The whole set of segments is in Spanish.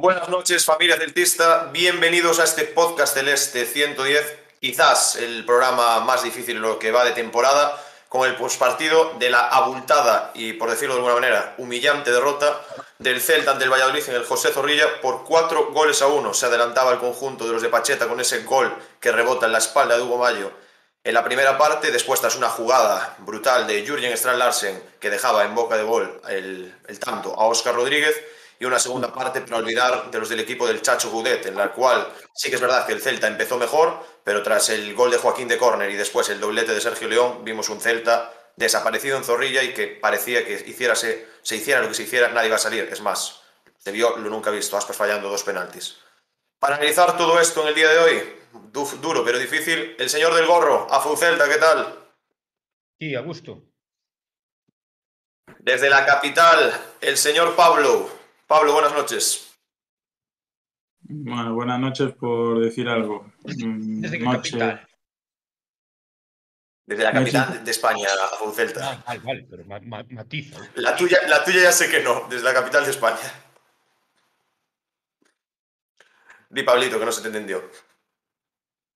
Buenas noches, familia celtista. Bienvenidos a este podcast celeste 110, quizás el programa más difícil en lo que va de temporada, con el postpartido de la abultada y, por decirlo de alguna manera, humillante derrota del Celta ante el Valladolid en el José Zorrilla por cuatro goles a uno. Se adelantaba el conjunto de los de Pacheta con ese gol que rebota en la espalda de Hugo Mayo en la primera parte, después tras una jugada brutal de Jürgen Strand Larsen que dejaba en boca de gol el, el tanto a Óscar Rodríguez y una segunda parte para olvidar de los del equipo del Chacho Gudet, en la cual sí que es verdad que el Celta empezó mejor, pero tras el gol de Joaquín de córner y después el doblete de Sergio León, vimos un Celta desaparecido en Zorrilla y que parecía que hiciérase, se hiciera lo que se hiciera, nadie iba a salir. Es más, se vio lo nunca visto, Aspas fallando dos penaltis. Para analizar todo esto en el día de hoy, duro pero difícil, el señor del gorro, Afu Celta, ¿qué tal? Sí, a gusto. Desde la capital, el señor Pablo, Pablo, buenas noches. Bueno, buenas noches por decir algo. Desde qué Noche- capital. Desde la capital de España, a Celta. Ah, vale, vale, pero ma- ma- matiza. La tuya, la tuya ya sé que no, desde la capital de España. Di Pablito, que no se te entendió.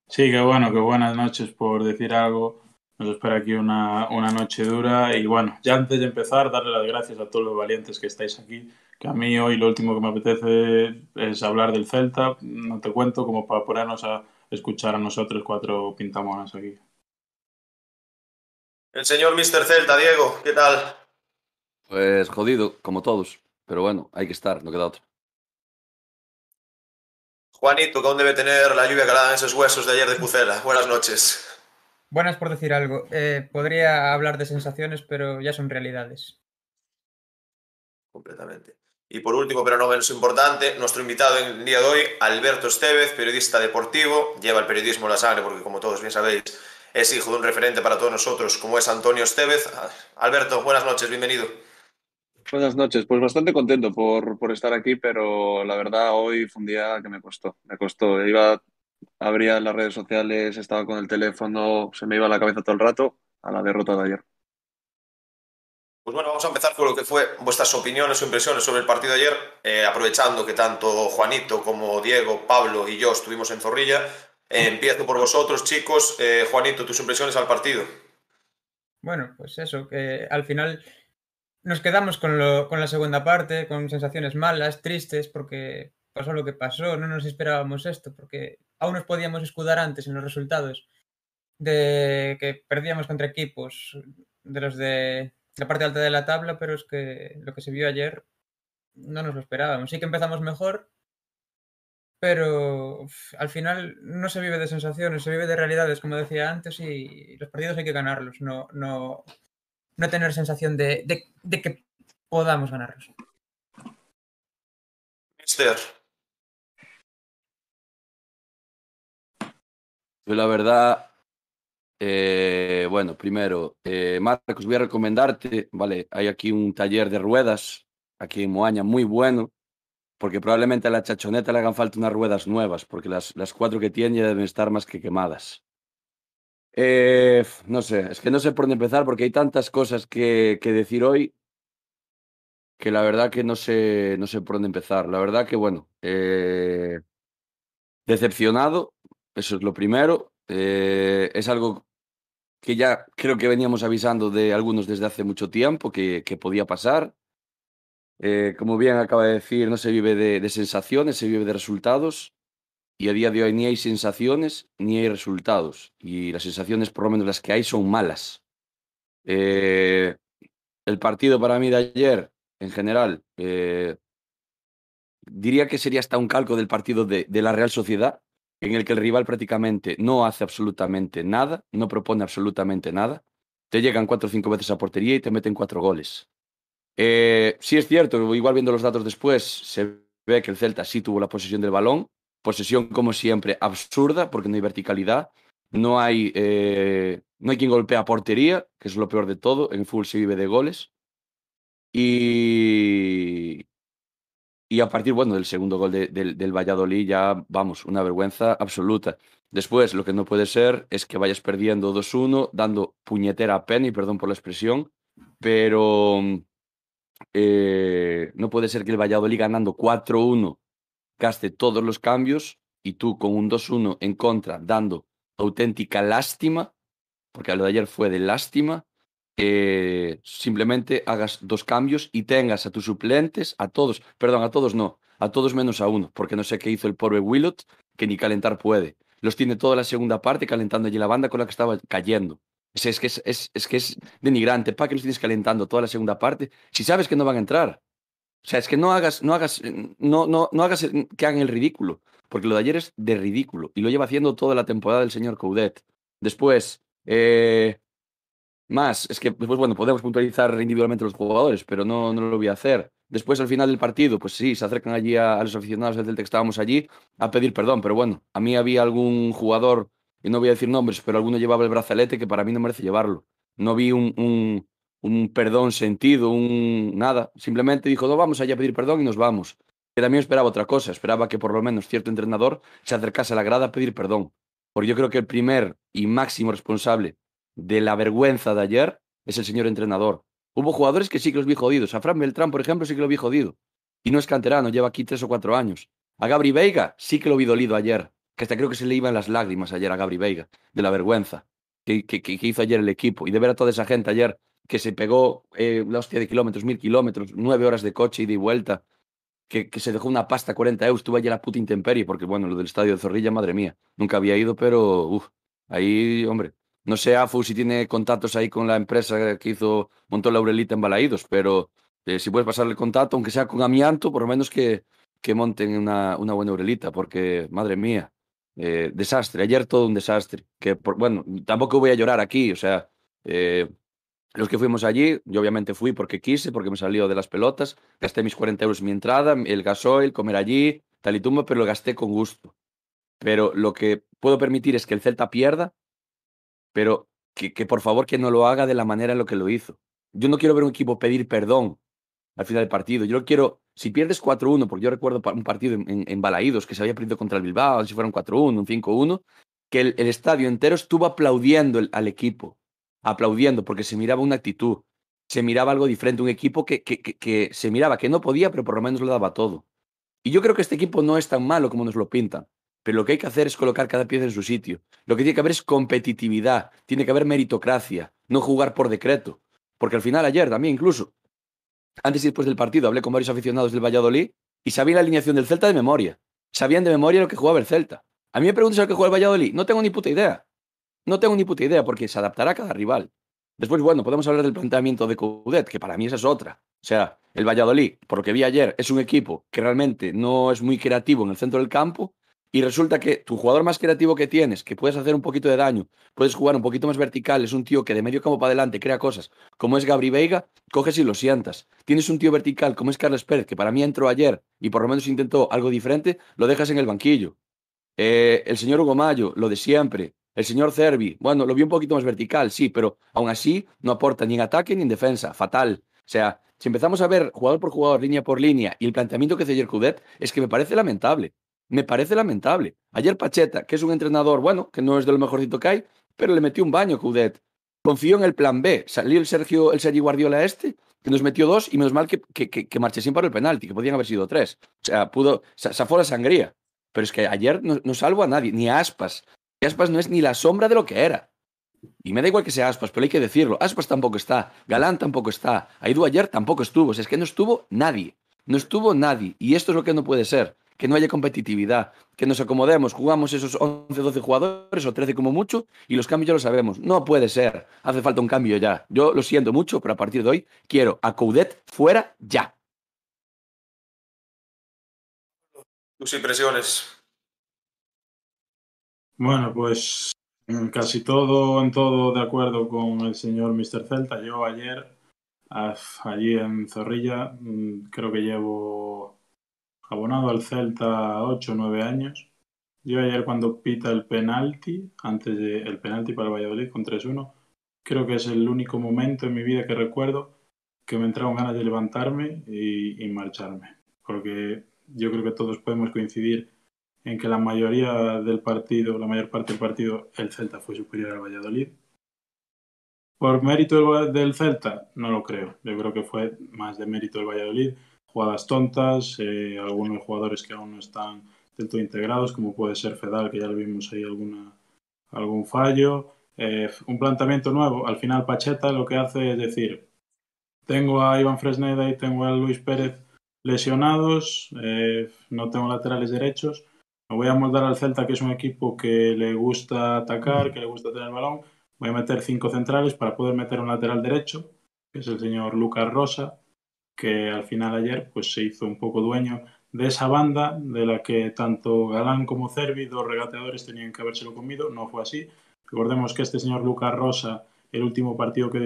Sí, que bueno, que buenas noches por decir algo. Nos espera aquí una, una noche dura. Y bueno, ya antes de empezar, darle las gracias a todos los valientes que estáis aquí. Que a mí hoy lo último que me apetece es hablar del Celta. No te cuento, como para ponernos a escuchar a nosotros cuatro pintamonas aquí. El señor Mr. Celta, Diego, ¿qué tal? Pues jodido, como todos. Pero bueno, hay que estar, no queda otra. Juanito, que aún debe tener la lluvia calada en esos huesos de ayer de Pucela. Buenas noches. Buenas por decir algo. Eh, podría hablar de sensaciones, pero ya son realidades. Completamente. Y por último, pero no menos importante, nuestro invitado en el día de hoy, Alberto Estevez, periodista deportivo, lleva el periodismo en la sangre porque, como todos bien sabéis, es hijo de un referente para todos nosotros, como es Antonio Estevez. Alberto, buenas noches, bienvenido. Buenas noches, pues bastante contento por, por estar aquí, pero la verdad hoy fue un día que me costó, me costó. Iba, abría las redes sociales, estaba con el teléfono, se me iba la cabeza todo el rato a la derrota de ayer. Pues bueno, vamos a empezar con lo que fue vuestras opiniones o impresiones sobre el partido de ayer, eh, aprovechando que tanto Juanito como Diego, Pablo y yo estuvimos en Zorrilla. Eh, empiezo por vosotros, chicos. Eh, Juanito, tus impresiones al partido. Bueno, pues eso, que al final nos quedamos con, lo, con la segunda parte, con sensaciones malas, tristes, porque pasó lo que pasó, no nos esperábamos esto, porque aún nos podíamos escudar antes en los resultados de que perdíamos contra equipos de los de la parte alta de la tabla, pero es que lo que se vio ayer no nos lo esperábamos. Sí que empezamos mejor, pero al final no se vive de sensaciones, se vive de realidades, como decía antes, y los partidos hay que ganarlos, no, no, no tener sensación de, de, de que podamos ganarlos. Mister, Yo la verdad, eh, bueno, primero, eh, Marcos, voy a recomendarte, vale, hay aquí un taller de ruedas, aquí en Moaña, muy bueno, porque probablemente a la chachoneta le hagan falta unas ruedas nuevas, porque las, las cuatro que tiene ya deben estar más que quemadas. Eh, no sé, es que no sé por dónde empezar, porque hay tantas cosas que, que decir hoy que la verdad que no sé, no sé por dónde empezar. La verdad que, bueno, eh, decepcionado, eso es lo primero. Eh, es algo que ya creo que veníamos avisando de algunos desde hace mucho tiempo que, podía pasar. Eh, como bien acaba de decir, no se vive de, sensaciones, se vive de resultados. Y a día de hoy ni hay sensaciones ni hay resultados. Y las sensaciones, por lo menos las que hay, son malas. Eh, el partido para mí de ayer, en general, diría que sería hasta un calco del partido de, de la Real Sociedad, en el que el rival prácticamente no hace absolutamente nada, no propone absolutamente nada. Te llegan cuatro o cinco veces a portería y te meten cuatro goles. Eh, sí es cierto, igual viendo los datos después, se ve que el Celta sí tuvo la posesión del balón, posesión como siempre absurda, porque no hay verticalidad, no hay, eh, no hay quien golpea portería, que es lo peor de todo, en fútbol se vive de goles. Y, y a partir, bueno, del segundo gol de- del, del Valladolid ya, vamos, una vergüenza absoluta. Después, lo que no puede ser es que vayas perdiendo 2-1, dando puñetera a Penny, perdón por la expresión, pero eh, no puede ser que el Valladolid ganando 4-1 gaste todos los cambios y tú con un 2-1 en contra, dando auténtica lástima, porque lo de ayer fue de lástima, eh, simplemente hagas dos cambios y tengas a tus suplentes, a todos, perdón, a todos no, a todos menos a uno, porque no sé qué hizo el pobre Willot, que ni calentar puede. Los tiene toda la segunda parte calentando allí la banda con la que estaba cayendo. Es, es que es, es, es que es denigrante. ¿Para qué los tienes calentando toda la segunda parte si sabes que no van a entrar? O sea, es que no hagas, no hagas, no, no, no hagas que hagan el ridículo, porque lo de ayer es de ridículo y lo lleva haciendo toda la temporada el señor Coudet. Después, eh, más, es que después, bueno, podemos puntualizar individualmente los jugadores, pero no, no lo voy a hacer. Después, al final del partido, pues sí, se acercan allí a, los aficionados del Celta que estábamos allí a pedir perdón, pero bueno, a mí había algún jugador, y no voy a decir nombres, pero alguno llevaba el brazalete que para mí no merece llevarlo. No vi un, un, un perdón sentido, un nada. Simplemente dijo, no, vamos allá a pedir perdón y nos vamos. Que también esperaba otra cosa, esperaba que por lo menos cierto entrenador se acercase a la grada a pedir perdón. Porque yo creo que el primer y máximo responsable de la vergüenza de ayer es el señor entrenador. Hubo jugadores que sí que los vi jodidos. A Fran Beltrán, por ejemplo, sí que lo vi jodido. Y no es canterano, lleva aquí tres o cuatro años. A Gabri Veiga sí que lo vi dolido ayer. Que hasta creo que se le iban las lágrimas ayer a Gabri Veiga, de la vergüenza que, que, hizo ayer el equipo. Y de ver a toda esa gente ayer que se pegó eh, la hostia de kilómetros, mil kilómetros, nueve horas de coche y vuelta, que, que, se dejó una pasta 40 euros, tuvo allí la puta intemperie, porque bueno, lo del estadio de Zorrilla, madre mía, nunca había ido, pero uff, ahí, hombre, no sé, Afu, si tiene contactos ahí con la empresa que hizo, montó la Aurelita en Balaídos, pero eh, si puedes pasarle el contacto, aunque sea con amianto, por lo menos que, que monten una, una buena Aurelita, porque, madre mía, eh, desastre, ayer todo un desastre, que, por, bueno, tampoco voy a llorar aquí, o sea, eh, los que fuimos allí, yo obviamente fui porque quise, porque me salió de las pelotas, gasté mis 40 euros mi entrada, el gasoil, comer allí, tal y tumba, pero lo gasté con gusto. Pero lo que puedo permitir es que el Celta pierda, pero que, que por favor que no lo haga de la manera en lo que lo hizo. Yo no quiero ver un equipo pedir perdón al final del partido. Yo quiero, si pierdes 4-1, porque yo recuerdo un partido en, en, en Balaídos que se había perdido contra el Bilbao, si fuera un 4-1, un 5-1, que el, estadio entero estuvo aplaudiendo al equipo aplaudiendo porque se miraba una actitud, se miraba algo diferente, un equipo que, que, que, que, se miraba que no podía, pero por lo menos lo daba todo. Y yo creo que este equipo no es tan malo como nos lo pintan, pero lo que hay que hacer es colocar cada pieza en su sitio. Lo que tiene que haber es competitividad, tiene que haber meritocracia, no jugar por decreto. Porque al final, ayer también, incluso, antes y después del partido, hablé con varios aficionados del Valladolid y sabían la alineación del Celta de memoria. Sabían de memoria lo que jugaba el Celta. A mí me preguntas a lo que juega el Valladolid, no tengo ni puta idea. No tengo ni puta idea porque se adaptará a cada rival. Después, bueno, podemos hablar del planteamiento de Coudet, que para mí esa es otra. O sea, el Valladolid, por lo que vi ayer, es un equipo que realmente no es muy creativo en el centro del campo y resulta que tu jugador más creativo que tienes, que puedes hacer un poquito de daño, puedes jugar un poquito más vertical, es un tío que de medio campo para adelante crea cosas, como es Gabri Veiga, coges y lo sientas. Tienes un tío vertical como es Carles Pérez, que para mí entró ayer y por lo menos intentó algo diferente, lo dejas en el banquillo. Eh, el señor Hugo Mayo, lo de siempre. El señor Cervi, bueno, lo vi un poquito más vertical, sí, pero aún así no aporta ni en ataque ni en defensa, fatal. O sea, si empezamos a ver jugador por jugador, línea por línea, y el planteamiento que hace ayer Cudet, es que me parece lamentable. Me parece lamentable. Ayer Pacheta, que es un entrenador, bueno, que no es de lo mejorcito que hay, pero le metió un baño Cudet. Confió en el plan B. Salió el Sergio, el Sergio Guardiola este, que nos metió dos, y menos mal que, que, que, que el penalti, que podían haber sido tres. O sea, pudo, zafó la sangría. Pero es que ayer no, no salvo a nadie, ni a Aspas, Aspas no es ni la sombra de lo que era. Y me da igual que sea Aspas, pero hay que decirlo. Aspas tampoco está, Galán tampoco está, Aidu ayer tampoco estuvo. O sea, es que no estuvo nadie. No estuvo nadie. Y esto es lo que no puede ser. Que no haya competitividad, que nos acomodemos, jugamos esos 11, 12 jugadores o 13 como mucho y los cambios ya lo sabemos. No puede ser. Hace falta un cambio ya. Yo lo siento mucho, pero a partir de hoy quiero a Coudet fuera ya. Tus impresiones. Bueno, pues casi todo, en todo de acuerdo con el señor Mr. Celta. Yo ayer, allí en Zorrilla, mm, creo que llevo abonado al Celta 8 o 9 años. Yo ayer cuando pita el penalti, antes del de, penalti para Valladolid con 3-1, creo que es el único momento en mi vida que recuerdo que me entraron ganas de levantarme y, y marcharme. Porque yo creo que todos podemos coincidir en que la mayoría del partido, la mayor parte del partido, el Celta fue superior al Valladolid. ¿Por mérito del Celta? No lo creo. Yo creo que fue más de mérito del Valladolid. Jugadas tontas, eh, algunos jugadores que aún no están del todo integrados, como puede ser Fedal, que ya lo vimos ahí alguna, algún fallo. Eh, un planteamiento nuevo. Al final Pacheta lo que hace es decir, tengo a Iván Fresneda y tengo a Luis Pérez lesionados, eh, no tengo laterales derechos, me voy a moldar al Celta, que es un equipo que le gusta atacar, que le gusta tener el balón, voy a meter cinco centrales para poder meter un lateral derecho, que es el señor Lucas Rosa, que al final ayer pues se hizo un poco dueño de esa banda de la que tanto Galán como Cervi, dos regateadores, tenían que habérselo comido, no fue así. Recordemos que este señor Lucas Rosa, el último partido que,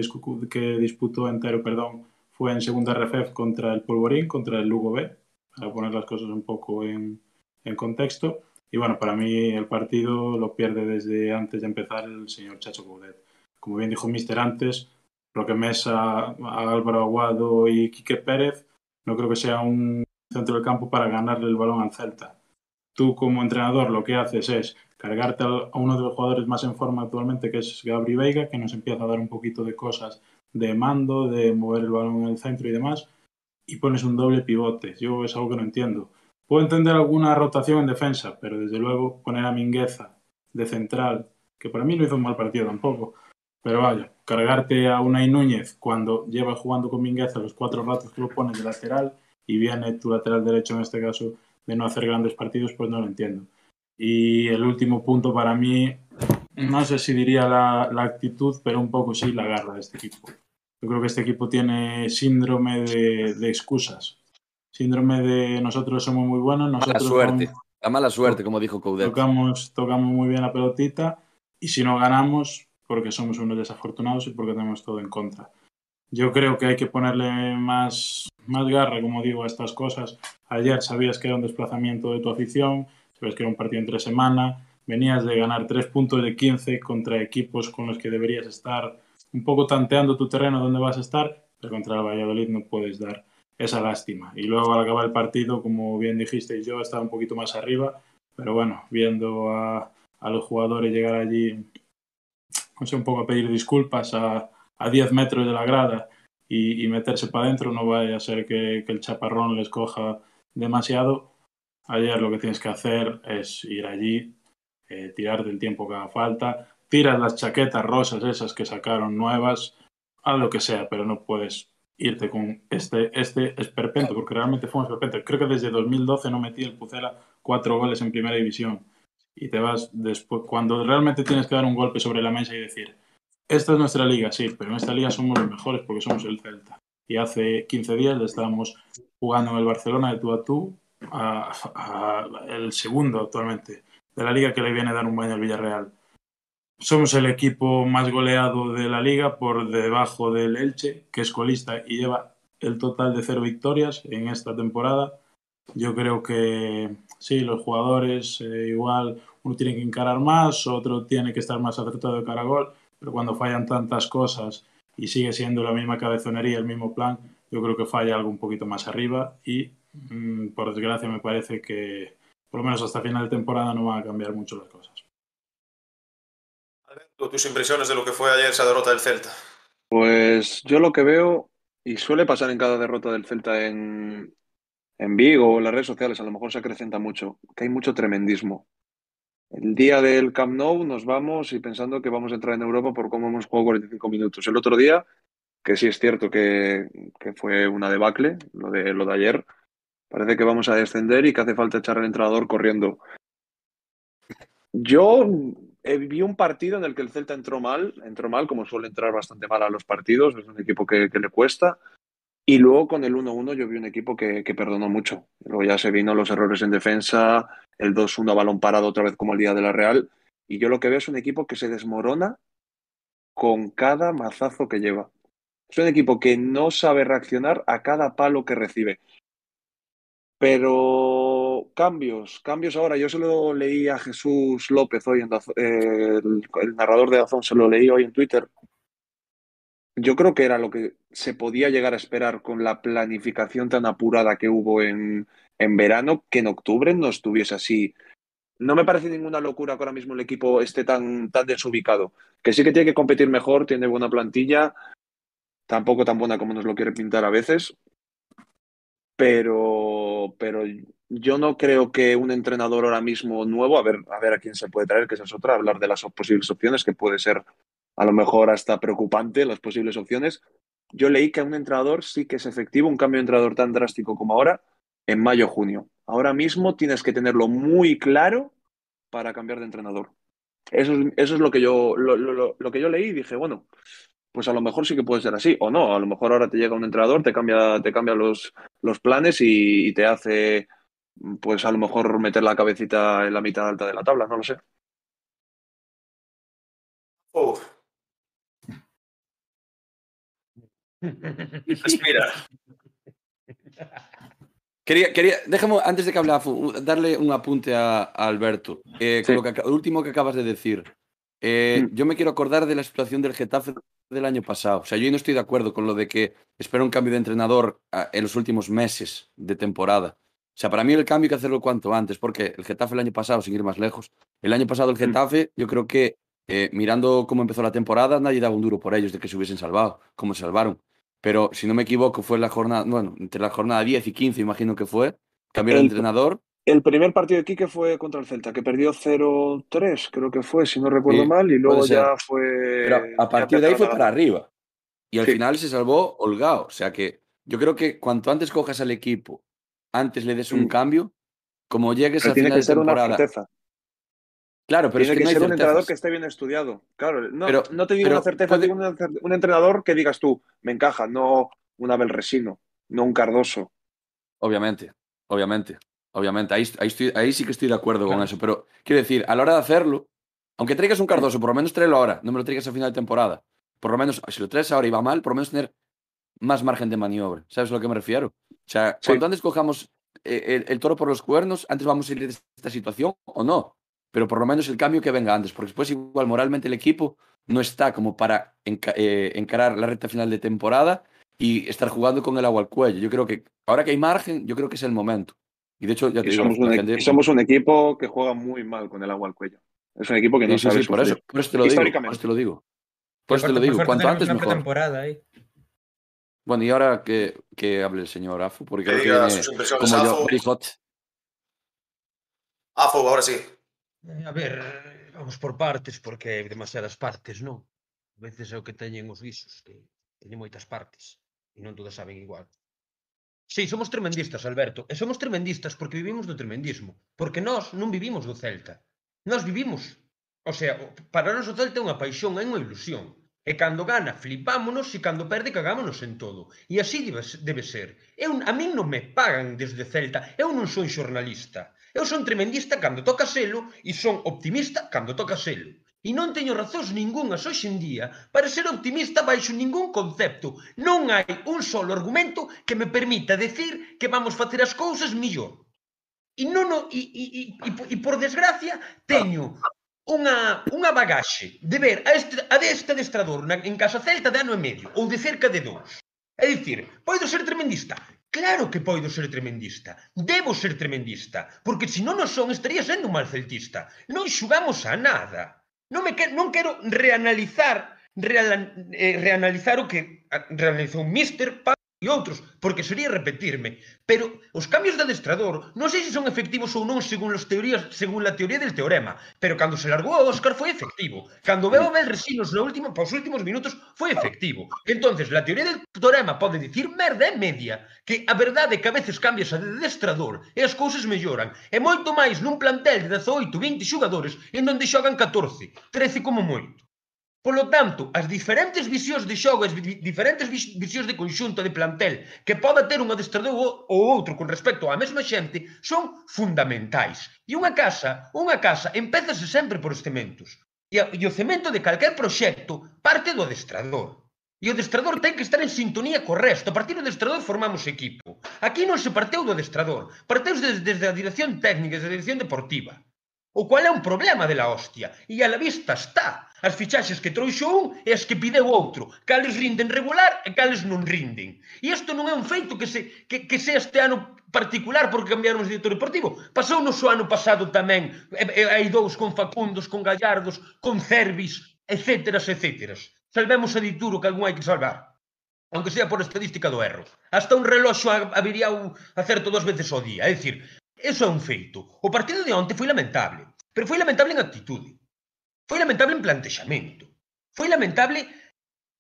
disputó entero, perdón, fue en segunda RFF contra el Polvorín, contra el Lugo B, para poner las cosas un poco en, en contexto. Y bueno, para mí el partido lo pierde desde antes de empezar el señor Chacho Coudet. Como bien dijo Mister antes, Roque Mesa, Álvaro Aguado y Quique Pérez no creo que sea un centro del campo para ganarle el balón al Celta. Tú como entrenador lo que haces es cargarte a uno de los jugadores más en forma actualmente, que es Gabri Veiga, que nos empieza a dar un poquito de cosas de mando, de mover el balón en el centro y demás, y pones un doble pivote. Yo es algo que no entiendo. Puedo entender alguna rotación en defensa, pero desde luego poner a Mingueza de central, que para mí no hizo un mal partido tampoco, pero vaya, cargarte a Unai Núñez cuando lleva jugando con Mingueza los cuatro ratos que lo pones de lateral y viene tu lateral derecho en este caso de no hacer grandes partidos, pues no lo entiendo. Y el último punto para mí, no sé si diría la, la actitud, pero un poco sí la garra de este equipo. Yo creo que este equipo tiene síndrome de, de excusas. Síndrome de nosotros somos muy buenos, nosotros mala suerte. Vamos, la mala suerte, como dijo Coudet. Tocamos, tocamos muy bien la pelotita y si no ganamos, porque somos unos desafortunados y porque tenemos todo en contra. Yo creo que hay que ponerle más, más garra, como digo, a estas cosas. Ayer sabías que era un desplazamiento de tu afición, sabías que era un partido entre semana, venías de ganar tres puntos de 15 contra equipos con los que deberías estar un poco tanteando tu terreno donde vas a estar, pero contra el Valladolid no puedes dar esa lástima. Y luego al acabar el partido, como bien dijiste, yo estaba un poquito más arriba, pero bueno, viendo a, a los jugadores llegar allí, no un poco a pedir disculpas a, a 10 metros de la grada y, y meterse para adentro, no vaya a ser que, que, el chaparrón les coja demasiado. Ayer lo que tienes que hacer es ir allí, eh, tirarte el tiempo que haga falta, tiras las chaquetas rosas esas que sacaron nuevas, haz lo que sea, pero no puedes irte con este, este esperpento, porque realmente fue un esperpento. Creo que desde 2012 no metí el Pucela cuatro goles en primera división. Y te vas después, cuando realmente tienes que dar un golpe sobre la mesa y decir, esta es nuestra liga, sí, pero en esta liga somos los mejores porque somos el Celta. Y hace 15 días le estábamos jugando en el Barcelona de tú a tú, a, el segundo actualmente de la liga que le viene a dar un baño al Villarreal. Somos el equipo más goleado de la liga por debajo del Elche, que es colista y lleva el total de cero victorias en esta temporada. Yo creo que sí, los jugadores eh, igual uno tiene que encarar más, otro tiene que estar más acertado de cara a gol, pero cuando fallan tantas cosas y sigue siendo la misma cabezonería, el mismo plan, yo creo que falla algo un poquito más arriba y mmm, por desgracia me parece que por lo menos hasta final de temporada no van a cambiar mucho las cosas. Alberto, tus impresiones de lo que fue ayer esa derrota del Celta. Pues yo lo que veo, y suele pasar en cada derrota del Celta en, en Vigo o en las redes sociales, a lo mejor se acrecenta mucho, que hay mucho tremendismo. El día del Camp Nou nos vamos y pensando que vamos a entrar en Europa por cómo hemos jugado 45 minutos. El otro día, que sí es cierto que, que fue una debacle, lo de, lo de ayer, parece que vamos a descender y que hace falta echar al entrenador corriendo. Yo eh, vi un partido en el que el Celta entró mal, entró mal, como suele entrar bastante mal a los partidos, es un equipo que, que le cuesta. Y luego con el 1-1 yo vi un equipo que, que, perdonó mucho. Luego ya se vino los errores en defensa, el 2-1 a balón parado otra vez como el día de la Real. Y yo lo que veo es un equipo que se desmorona con cada mazazo que lleva. Es un equipo que no sabe reaccionar a cada palo que recibe. Pero cambios, cambios ahora. Yo se lo leí a Jesús López hoy, en eh, el, el narrador de Azón, se lo leí hoy en Twitter yo creo que era lo que se podía llegar a esperar con la planificación tan apurada que hubo en, en verano, que en octubre no estuviese así. No me parece ninguna locura que ahora mismo el equipo esté tan, tan desubicado. Que sí que tiene que competir mejor, tiene buena plantilla, tampoco tan buena como nos lo quiere pintar a veces. pero, pero yo no creo que un entrenador ahora mismo nuevo, a ver, a ver a quién se puede traer, que esa es otra, hablar de las posibles opciones, que puede ser a lo mejor hasta preocupante las posibles opciones. Yo leí que a un entrenador sí que es efectivo un cambio de entrenador tan drástico como ahora en mayo-junio. Ahora mismo tienes que tenerlo muy claro para cambiar de entrenador. Eso, es- eso es lo que, yo, lo, lo- lo que yo leí y dije, bueno, pues a lo mejor sí que puede ser así, o no, a lo mejor ahora te llega un entrenador, te cambia, te cambia los, los planes y, te hace, pues a lo mejor meter la cabecita en la mitad alta de la tabla, no lo sé. respira. Quería, quería, déjame, antes de que hable darle un apunte a, a Alberto. Eh, con lo, que, lo último que acabas de decir. Eh, Mm. Yo me quiero acordar de la situación del Getafe del año pasado. O sea, yo no estoy de acuerdo con lo de que espera un cambio de entrenador en los últimos meses de temporada. O sea, para mí el cambio hay que hacerlo cuanto antes, porque el Getafe el año pasado, sin ir más lejos, el año pasado el Getafe, yo creo que eh, mirando cómo empezó la temporada, nadie daba un duro por ellos de que se hubiesen salvado, como se salvaron. Pero si no me equivoco, fue la jornada, bueno, entre la jornada 10 y 15, imagino que fue, cambiar de El- entrenador. El primer partido de Quique fue contra el Celta, que perdió 0-3, creo que fue, si no recuerdo Sí, mal, y luego ya fue... Pero a partir de ahí fue a para arriba. Y al Sí. final se salvó holgado. O sea que yo creo que cuanto antes cojas al equipo, antes le des un Mm. cambio, como llegues Pero tiene final que de ser una temporada. certeza. Claro, pero tiene es que, que no hay ser un entrenador que esté bien estudiado. Claro, no, Pero- no te digo pero una certeza, puede- digo un, entrenador que digas tú, me encaja, no un Abel Resino, no un Cardoso. Obviamente, obviamente, obviamente. Ahí, ahí, estoy, ahí sí que estoy de acuerdo con eso. Pero quiero decir, a la hora de hacerlo, aunque traigas un Cardoso, por lo menos tráelo ahora, no me lo traigas a final de temporada. Por lo menos, si lo traes ahora y va mal, por lo menos tener más margen de maniobra. ¿Sabes a lo que me refiero? O sea, Sí. cuanto antes cojamos eh, el, el toro por los cuernos, antes vamos a salir de esta situación o no. Pero por lo menos el cambio que venga antes, porque después igual moralmente el equipo no está como para enca- eh, encarar la recta final de temporada y estar jugando con el agua al cuello. Yo creo que ahora que hay margen, yo creo que es el momento. Y de hecho, ya te Y digo, somos, un, gente- y somos un equipo que juega muy mal con el agua al cuello. Es un equipo que no Sí, sabe sí, por eso, por eso te lo digo. Por eso te lo digo. Por eso te lo digo. Cuanto antes mejor. ahí. Bueno, y ahora que, que hable el señor Afu, porque Que creo que diga viene sus impresiones, como yo, Afu. very hot. Afo, ahora sí. Eh, a ver, vamos por partes, porque hai demasiadas partes, non? A veces é o que teñen os guisos, que teñen moitas partes, e non todas saben igual. Sí, somos tremendistas, Alberto, e somos tremendistas porque vivimos do tremendismo, porque nós non vivimos do Celta. Nós vivimos, o sea, para nós o Celta é unha paixón, é unha ilusión. E cando gana, flipámonos, e cando perde, cagámonos en todo. E así debe, debe ser. Eu, a min non me pagan desde Celta, eu non son xornalista. Eu son tremendista cando toca selo e son optimista cando toca selo. E non teño razóns ningunhas hoxe en día para ser optimista baixo ningún concepto. Non hai un solo argumento que me permita decir que vamos facer as cousas millor. E non o, e, e, e, e, e por desgracia teño unha, unha bagaxe de ver a, este, a deste adestrador na, en Casa Celta de ano e medio, ou de cerca de dous É dicir, poido ser tremendista? Claro que poido ser tremendista. Debo ser tremendista. Porque se non o son, estaría sendo un mal celtista. Non xugamos a nada. Non, me que, non quero reanalizar real, eh, reanalizar o que ah, realizou Mister pa e outros, porque sería repetirme. Pero os cambios de adestrador, non sei se son efectivos ou non según as teorías, según a teoría del teorema, pero cando se largou a Óscar foi efectivo. Cando veo a Belresinos no último, paus últimos minutos foi efectivo. Entonces, la teoría del teorema pode dicir merda e media, que a verdade é que a veces cambias a de adestrador e as cousas melloran. E moito máis nun plantel de 18, 20 xogadores en donde xogan 14, 13 como moito. Polo tanto, as diferentes visións de xogo, as diferentes visións de conxunto de plantel que poda ter un adestrador ou outro con respecto á mesma xente son fundamentais. E unha casa, unha casa, empezase sempre por os cementos. E, e o cemento de calquer proxecto parte do adestrador. E o adestrador ten que estar en sintonía co resto. A partir do adestrador formamos equipo. Aquí non se parteu do adestrador. Parteus desde, desde a dirección técnica, desde a dirección deportiva. O cual é un problema de la hostia. E a la vista está. As fichaxes que trouxo un e as que pideu outro. Cales rinden regular e cales non rinden. E isto non é un feito que se, que, que se este ano particular porque cambiaron o director deportivo. Pasou no ano pasado tamén. E, e, hai dous con Facundos, con Gallardos, con Cervis, etcétera, etcétera. Salvemos a Dituro que algún hai que salvar. Aunque sea por estadística do erro. Hasta un reloxo habería un acerto dos veces ao día. É dicir, Eso é un feito. O partido de onte foi lamentable, pero foi lamentable en actitude. Foi lamentable en plantexamento. Foi lamentable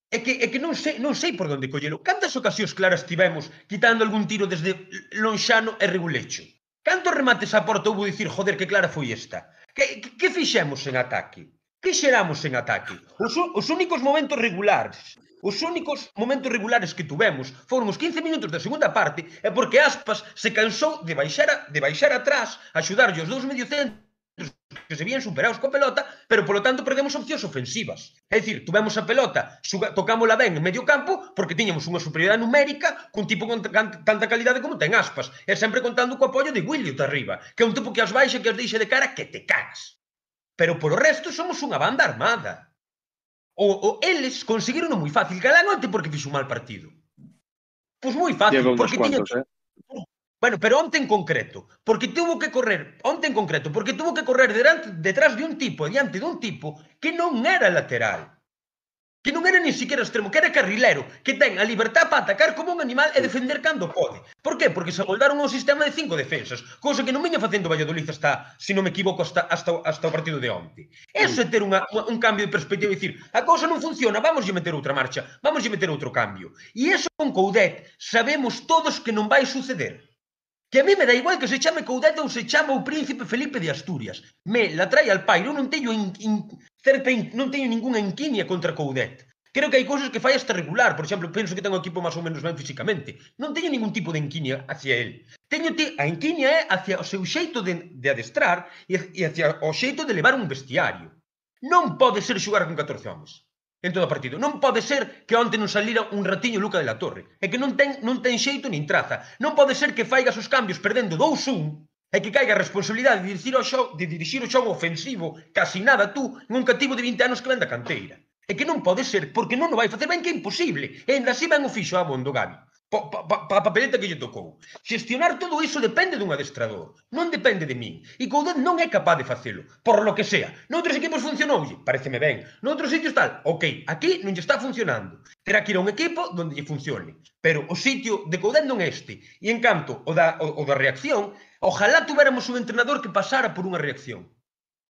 É que, é que non sei, non sei por onde collelo. Cantas ocasións claras tivemos quitando algún tiro desde Lonxano e Regulecho? Cantos remates a porta houve dicir, joder, que clara foi esta? Que, que, que fixemos en ataque? que xeramos en ataque? Os, os únicos momentos regulares Os únicos momentos regulares que tuvemos foron os 15 minutos da segunda parte e porque Aspas se cansou de baixar, a, de baixar atrás, axudarlle os dous mediocentros que se vían superados coa pelota, pero polo tanto perdemos opcións ofensivas. É dicir, tuvemos a pelota, tocámola ben en medio campo, porque tiñamos unha superioridade numérica cun tipo con tanta calidade como ten Aspas, e sempre contando co apoio de Willio arriba, que é un tipo que as baixa, que as deixa de cara, que te cagas. Pero polo resto somos unha banda armada. O, o eles conseguiron moi fácil. Galán porque fixo un mal partido. Pois moi fácil. Llevo porque tiña... eh? Bueno, pero onte en concreto, porque tuvo que correr, onte en concreto, porque tuvo que correr delante, detrás de un tipo, diante dun tipo que non era lateral que non era nin siquiera extremo, que era carrilero, que ten a libertad para atacar como un animal e defender cando pode. Por qué? Porque se moldaron un sistema de cinco defensas, cousa que non viña facendo Valladolid hasta, se non me equivoco, hasta, hasta, hasta o partido de onte. Eso é ter unha, un cambio de perspectiva e dicir, a cousa non funciona, vamos a meter outra marcha, vamos a meter outro cambio. E eso con Coudet sabemos todos que non vai suceder. Que a mí me da igual que se chame Coudet ou se chama o príncipe Felipe de Asturias. Me la trae al pai. Eu non teño in, in, certa in, non teño ningunha enquinia contra Coudet. Creo que hai cousas que fai hasta regular. Por exemplo, penso que ten o equipo máis ou menos ben físicamente. Non teño ningún tipo de enquinia hacia el. Teño te, a enquinia é hacia o seu xeito de, de adestrar e, e hacia o xeito de levar un vestiario. Non pode ser xugar con 14 homens en todo o partido. Non pode ser que onte non salira un ratiño Luca de la Torre. É que non ten, non ten xeito nin traza. Non pode ser que faigas os cambios perdendo 2-1 e que caiga a responsabilidade de dirixir o xogo, de dirixir o xogo ofensivo casi nada tú nun cativo de 20 anos que vende a canteira. É que non pode ser, porque non o vai facer ben que é imposible. E ainda así ben o fixo a Bondo Gabi para pa, pa, pa, a papeleta que lle tocou. Xestionar todo iso depende dun adestrador, non depende de min. E Coudet non é capaz de facelo, por lo que sea. Noutros equipos funcionoulle, pareceme ben. Noutros sitios tal, ok, aquí non lle está funcionando. Terá que ir a un equipo onde lle funcione. Pero o sitio de Coudet non é este. E en canto o da, o, o da reacción, ojalá tuveramos un entrenador que pasara por unha reacción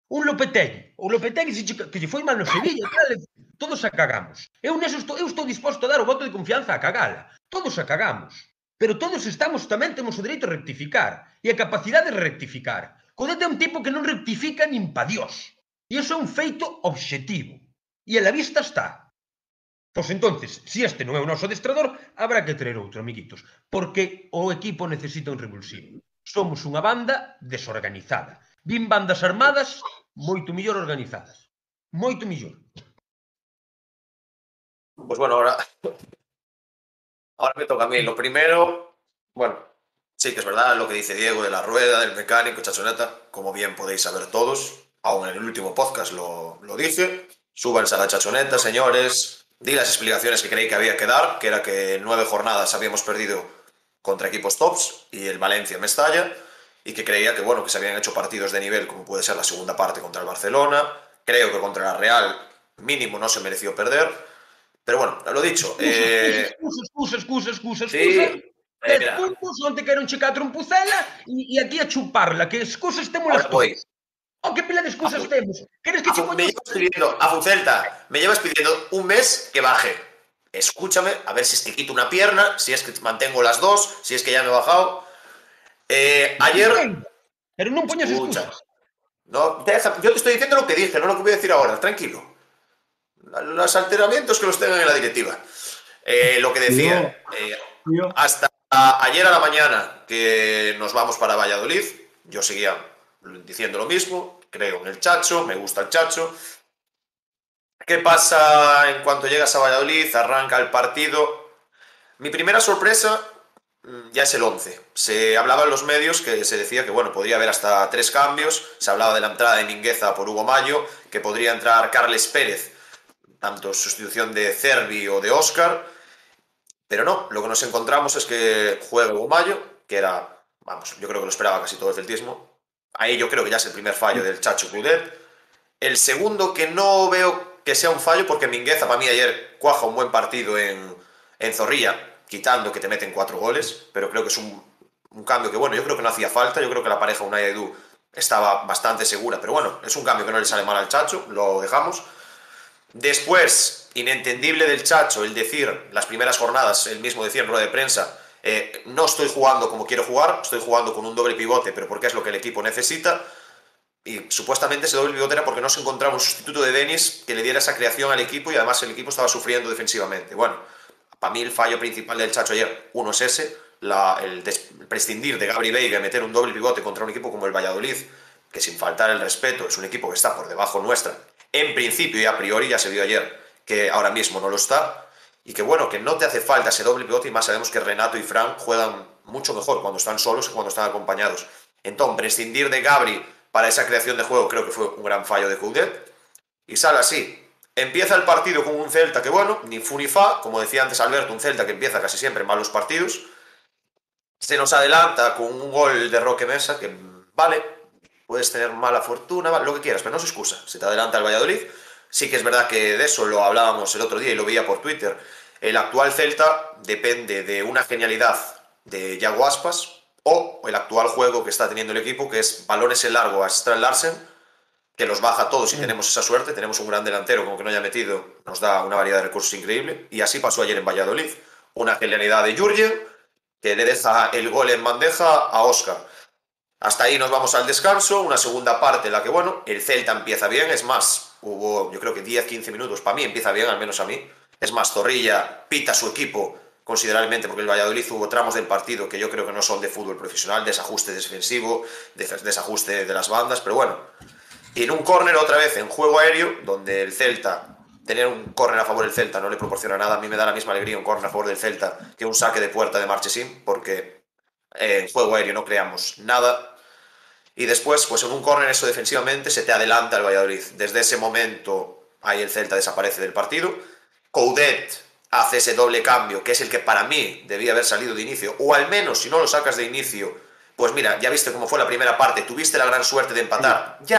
un Lopetegui. O Lopetegui se, que lle foi mal no Sevilla, tal, todos a cagamos. Eu neso estou, eu estou disposto a dar o voto de confianza a cagala. Todos a cagamos. Pero todos estamos, tamén temos o dereito a rectificar e a capacidade de rectificar. Codete é un tipo que non rectifica nin pa Dios. E iso é un feito obxectivo. E a la vista está. Pois entonces, se si este non é o noso adestrador, habrá que traer outro, amiguitos. Porque o equipo necesita un revulsivo. Somos unha banda desorganizada Vin bandas armadas moito millor organizadas. Moito millor. Pois pues bueno, ahora ahora me toca a mí. Lo primero, bueno, sí que es verdad lo que dice Diego de la rueda, del mecánico, chachoneta, como bien podéis saber todos, aún en el último podcast lo, lo dije, súbanse a la chachoneta, señores, di las explicaciones que creí que había que dar, que era que en nueve jornadas habíamos perdido contra equipos tops y el Valencia Mestalla y que creía que bueno que se habían hecho partidos de nivel como puede ser la segunda parte contra el Barcelona. Creo que contra la Real mínimo no se mereció perder. Pero bueno lo dicho eh... excusa, excusa, excusa, excusa, excusa. Sí. Tres puntos onde quero checar a trompucela e, e aquí a chuparla que excusas temos las voy. Oh, que pila de excusas temos. Queres que me llevas pidiendo a Fucelta me llevas pidiendo un mes que baje. Escúchame a ver si es que quito una pierna si es que mantengo las dos si es que ya me he bajado eh, ayer. Pero no poñas excusas. No, deja, yo te estoy diciendo lo que dije, no lo que voy a decir ahora, tranquilo. Los alteramientos que los tengan en la directiva. Eh, lo que decía, eh, hasta ayer a la mañana que nos vamos para Valladolid, yo seguía diciendo lo mismo, creo en el Chacho, me gusta el Chacho. ¿Qué pasa en cuanto llegas a Valladolid? Arranca el partido. Mi primera sorpresa ya es el 11. Se hablaba en los medios que se decía que bueno, podría haber hasta tres cambios. Se hablaba de la entrada de Mingueza por Hugo Mayo, que podría entrar Carles Pérez, tanto sustitución de Cervi o de Oscar. Pero no, lo que nos encontramos es que juega Hugo Mayo, que era, vamos, yo creo que lo esperaba casi todo el celtismo. Ahí yo creo que ya es el primer fallo del Chacho Cudet. El segundo que no veo que sea un fallo, porque Mingueza para mí ayer cuaja un buen partido en, en Zorrilla, quitando que te meten cuatro goles, pero creo que es un, cambio que, bueno, yo creo que no hacía falta, yo creo que la pareja Unai Edu estaba bastante segura, pero bueno, es un cambio que no le sale mal al Chacho, lo dejamos. Después, inentendible del Chacho el decir, las primeras jornadas, el mismo decía en rueda de prensa, eh, no estoy jugando como quiero jugar, estoy jugando con un doble pivote, pero porque es lo que el equipo necesita. Y supuestamente ese doble pivote era porque no se encontraba un sustituto de Denis que le diera esa creación al equipo y además el equipo estaba sufriendo defensivamente. Bueno, para mí el fallo principal del Chacho ayer, uno es ese, el, prescindir de Gabri Veiga meter un doble pivote contra un equipo como el Valladolid, que sin faltar el respeto es un equipo que está por debajo nuestra. En principio y a priori ya se vio ayer que ahora mismo no lo está. Y que bueno, que no te hace falta ese doble pivote y más sabemos que Renato y Fran juegan mucho mejor cuando están solos que cuando están acompañados. Entonces, prescindir de Gabri para esa creación de juego creo que fue un gran fallo de Coudet. Y sale así. Empieza el partido con un Celta que, bueno, ni fu ni fa, como decía antes Alberto, un Celta que empieza casi siempre malos partidos. Se nos adelanta con un gol de Roque Mesa que, vale, puedes tener mala fortuna, lo que quieras, pero no se excusa. Se te adelanta el Valladolid. Sí que es verdad que de eso lo hablábamos el otro día y lo veía por Twitter. El actual Celta depende de una genialidad de Yago Aspas o el actual juego que está teniendo el equipo, que es balones en largo a Strand Larsen, que los baja todos y mm. tenemos esa suerte. Tenemos un gran delantero, como que no haya metido, nos da una variedad de recursos increíble. Y así pasó ayer en Valladolid. Una genialidad de Jurgen, que le deja el gol en bandeja a Oscar. Hasta ahí nos vamos al descanso, una segunda parte en la que, bueno, el Celta empieza bien, es más, hubo yo creo que 10-15 minutos, para mí empieza bien, al menos a mí. Es más, Zorrilla pita su equipo considerablemente, porque el Valladolid hubo tramos del partido que yo creo que no son de fútbol profesional, desajuste defensivo, desajuste de las bandas, pero bueno. En un córner otra vez en juego aéreo, donde el Celta, tener un córner a favor del Celta no le proporciona nada, a mí me da la misma alegría un córner a favor del Celta que un saque de puerta de Marchesín, porque en juego aéreo no creamos nada. Y después, pues en un córner eso defensivamente se te adelanta el Valladolid. Desde ese momento ahí el Celta desaparece del partido. Coudet hace ese doble cambio, que es el que para mí debía haber salido de inicio, o al menos si no lo sacas de inicio, pues mira, ya viste cómo fue la primera parte, tuviste la gran suerte de empatar. Ya,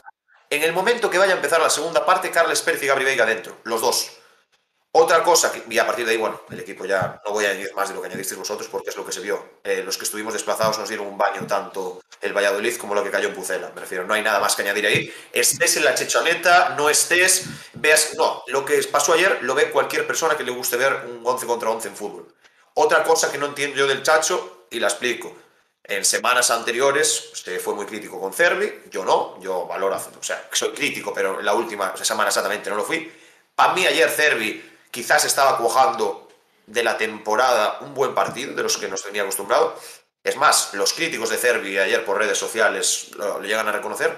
en el momento que vaya a empezar la segunda parte, Carles Pérez y Gabri Veiga dentro, los dos. Otra cosa, que, y a partir de ahí, bueno, el equipo ya no voy a añadir más de lo que añadisteis vosotros porque es lo que se vio. Eh, los que estuvimos desplazados nos dieron un baño, tanto el Valladolid como lo que cayó en Pucela. Me refiero, no hay nada más que añadir ahí. Estés en la chechoneta, no estés, veas, no, lo que pasó ayer lo ve cualquier persona que le guste ver un 11 contra 11 en fútbol. Otra cosa que no entiendo yo del Chacho, y la explico. En semanas anteriores se fue muy crítico con Cervi, yo no, yo valoro, o sea, soy crítico, pero en la última semana exactamente no lo fui. Para mí ayer Cervi quizás estaba cuajando de la temporada un buen partido, de los que nos tenía acostumbrado. Es más, los críticos de Cervi ayer por redes sociales lo, llegan a reconocer.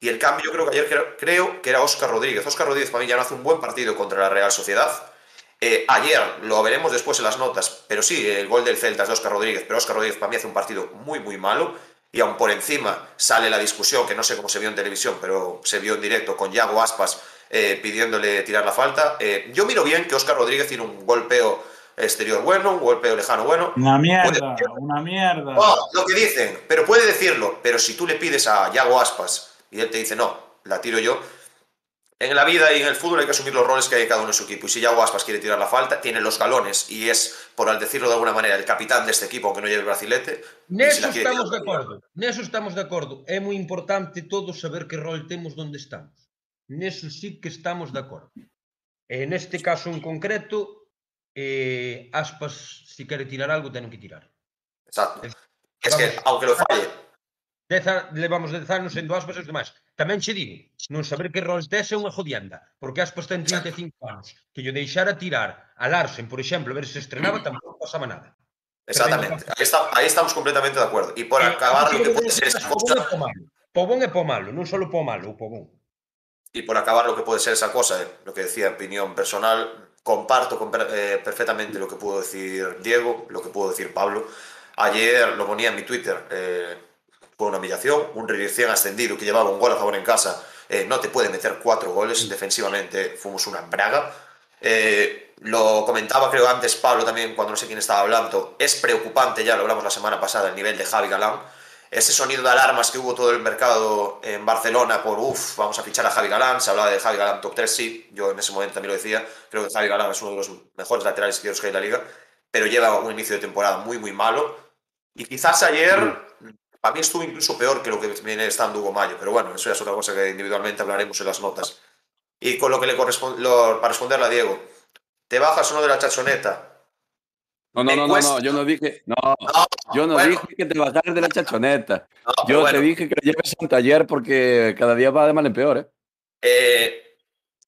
Y el cambio, yo creo que ayer creo, que era Óscar Rodríguez. Óscar Rodríguez para mí ya no hace un buen partido contra la Real Sociedad. Eh, ayer, lo veremos después en las notas, pero sí, el gol del Celta es de Óscar Rodríguez, pero Óscar Rodríguez para mí hace un partido muy, muy malo. Y aún por encima sale la discusión, que no sé cómo se vio en televisión, pero se vio en directo con Yago Aspas eh, pidiéndole tirar la falta. Eh, yo miro bien que Óscar Rodríguez tiene un golpeo exterior bueno, un golpeo lejano bueno. Una mierda, una mierda. Oh, lo que dicen, pero puede decirlo. Pero si tú le pides a Yago Aspas y él te dice, no, la tiro yo. en la vida y en el fútbol hay que asumir los roles que hay cada uno en su equipo. Y si Yago Aspas quiere tirar la falta, tiene los galones y es, por al decirlo de alguna manera, el capitán de este equipo, aunque no lleve el bracilete. Neso si estamos tirar, de acordo. Neso estamos de acordo. É moi importante todos saber que rol temos onde estamos. Neso sí que estamos de acordo. En este caso en concreto, eh, Aspas, si quere tirar algo, ten que tirar. Exacto. Es, es que, aunque lo falle, Deza, levamos dez anos sendo aspas e os demais. Tamén che digo, non saber que rol tes é unha jodienda, porque aspas ten 35 anos, que lle deixara tirar a Larsen, por exemplo, a ver se estrenaba, tampouco pasaba nada. Exactamente, aí, está, aí estamos completamente de acordo. E por eh, acabar lo que pode ser esa cosa... Pobón é po malo, non só po malo, o pobón. E por acabar lo que pode ser esa cosa, eh, lo que decía, opinión personal, comparto con, eh, perfectamente lo que pudo decir Diego, lo que pudo decir Pablo. Ayer lo ponía en mi Twitter, eh, fue una humillación, un recién ascendido que llevaba un gol a favor en casa, eh, no te puede meter cuatro goles, defensivamente. Fuimos una braga. Eh, lo comentaba creo antes Pablo también cuando no sé quién estaba hablando, es preocupante ya, lo hablamos la semana pasada, el nivel de Javi Galán. Ese sonido de alarmas que hubo todo el mercado en Barcelona por, uff, vamos a fichar a Javi Galán, se hablaba de Javi Galán top 3, sí, yo en ese momento también lo decía, creo que Javi Galán es uno de los mejores laterales que que hay en la liga, pero lleva un inicio de temporada muy, muy malo. Y quizás ayer, para mí estuvo incluso peor que lo que viene estando Hugo Mayo, pero bueno, eso ya es otra cosa que individualmente hablaremos en las notas. Y con lo que le corresponde, lo- para responderle a Diego, ¿te bajas o no de la chachoneta? No, no, no, no, cuesta- no, yo no dije, no, No, yo no bueno, dije que te bajaras de la chachoneta. no, Yo bueno, te dije que lo lleves a un taller porque cada día va de mal en peor, ¿eh? eh,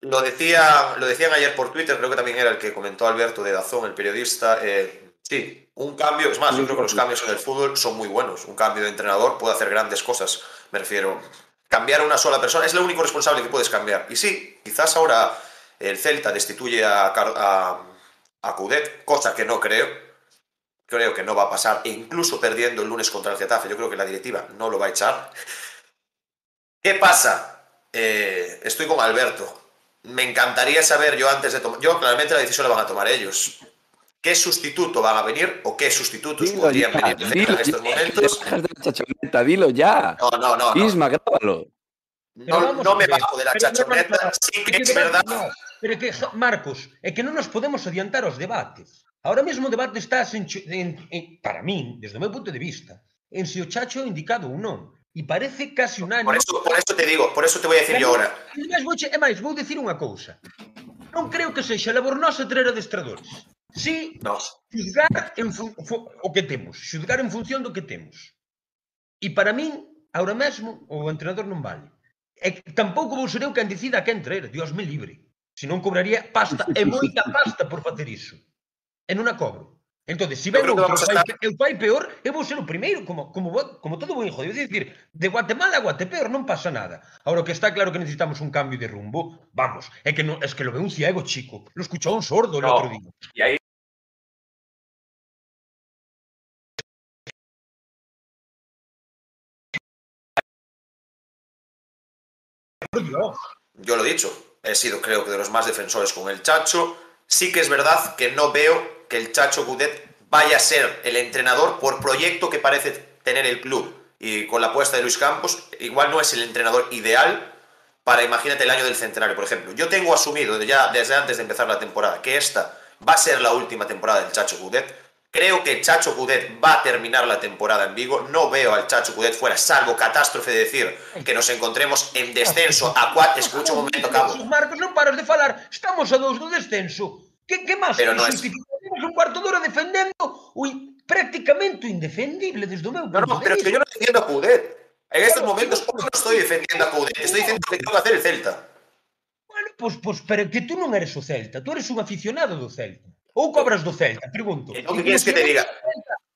lo, decía, lo decían ayer por Twitter, creo que también era el que comentó Alberto de Dazón, el periodista. eh, sí, un cambio, es más, yo creo que los cambios en el fútbol son muy buenos. Un cambio de entrenador puede hacer grandes cosas, me refiero. Cambiar a una sola persona es lo único responsable que puedes cambiar. Y sí, quizás ahora el Celta destituye a, a, a Coudet, cosa que no creo. Creo que no va a pasar, e incluso perdiendo el lunes contra el Getafe, yo creo que la directiva no lo va a echar. ¿Qué pasa? Eh, estoy con Alberto. Me encantaría saber yo antes de tomar. Yo, claramente, la decisión la van a tomar ellos. qué sustituto van a venir o qué sustitutos dilo podrían ya, venir dilo, en estos momentos. La dilo ya. No, no, no. Isma, no. grábalo. No, no me bajo de la chachoneta, sí que es verdad. Pero que, Marcos, é que non nos podemos adiantar aos debates. Ahora mesmo o debate está, en, en, en, para min, desde o meu punto de vista, en se o Chacho é indicado ou non. E parece casi un ano... Por eso, por eso te digo, por eso te voy a decir yo agora. E máis, vou, e máis, vou dicir unha cousa. Non creo que sexa labor nosa traer adestradores si nós xuzgar en o que temos, xuzgar en función do que temos. E para min, ahora mesmo, o entrenador non vale. E tampouco vou ser eu quen decida quen traer, Dios me libre. Se non cobraría pasta, e moita pasta por facer iso. E non a cobro. Que a fai, estar- eu fai peor, eu vou ser o primeiro, como, como, como todo buen jodido. É dicir, de Guatemala a Guatepeor non pasa nada. Ahora, que está claro que necesitamos un cambio de rumbo, vamos, é que, no, es que lo ve un ciego, chico. Lo escuchó un sordo el No. otro día. Y ahí Por Dios. yo lo he dicho, he sido creo que de los más defensores con el Chacho. Sí que es verdad que no veo que el Chacho Gudet vaya a ser el entrenador por proyecto que parece tener el club. Y con la apuesta de Luis Campos, igual no es el entrenador ideal para, imagínate, el año del centenario, por ejemplo. Yo tengo asumido ya desde antes de empezar la temporada que esta va a ser la última temporada del Chacho Gudet. Creo que el Chacho Gudet va a terminar la temporada en Vigo. No veo al Chacho Gudet fuera, salvo catástrofe de decir que nos encontremos en descenso a cuatro. Escucha un momento, cabo. Marcos, non paras de falar. Estamos a dous do descenso. Que, que máis? Pero no cuarto de hora defendendo o prácticamente indefendible desde o meu punto no, no, pero de que yo no defiendo a Coudet. En claro, estos momentos que... no estoy defendiendo a Coudet. estoy diciendo que tengo que hacer el Celta. Bueno, pois, pues, pois, pues, pero que tú non eres o Celta, tú eres un aficionado do Celta. Ou cobras do Celta, pregunto. Eh, o que queres que te diga?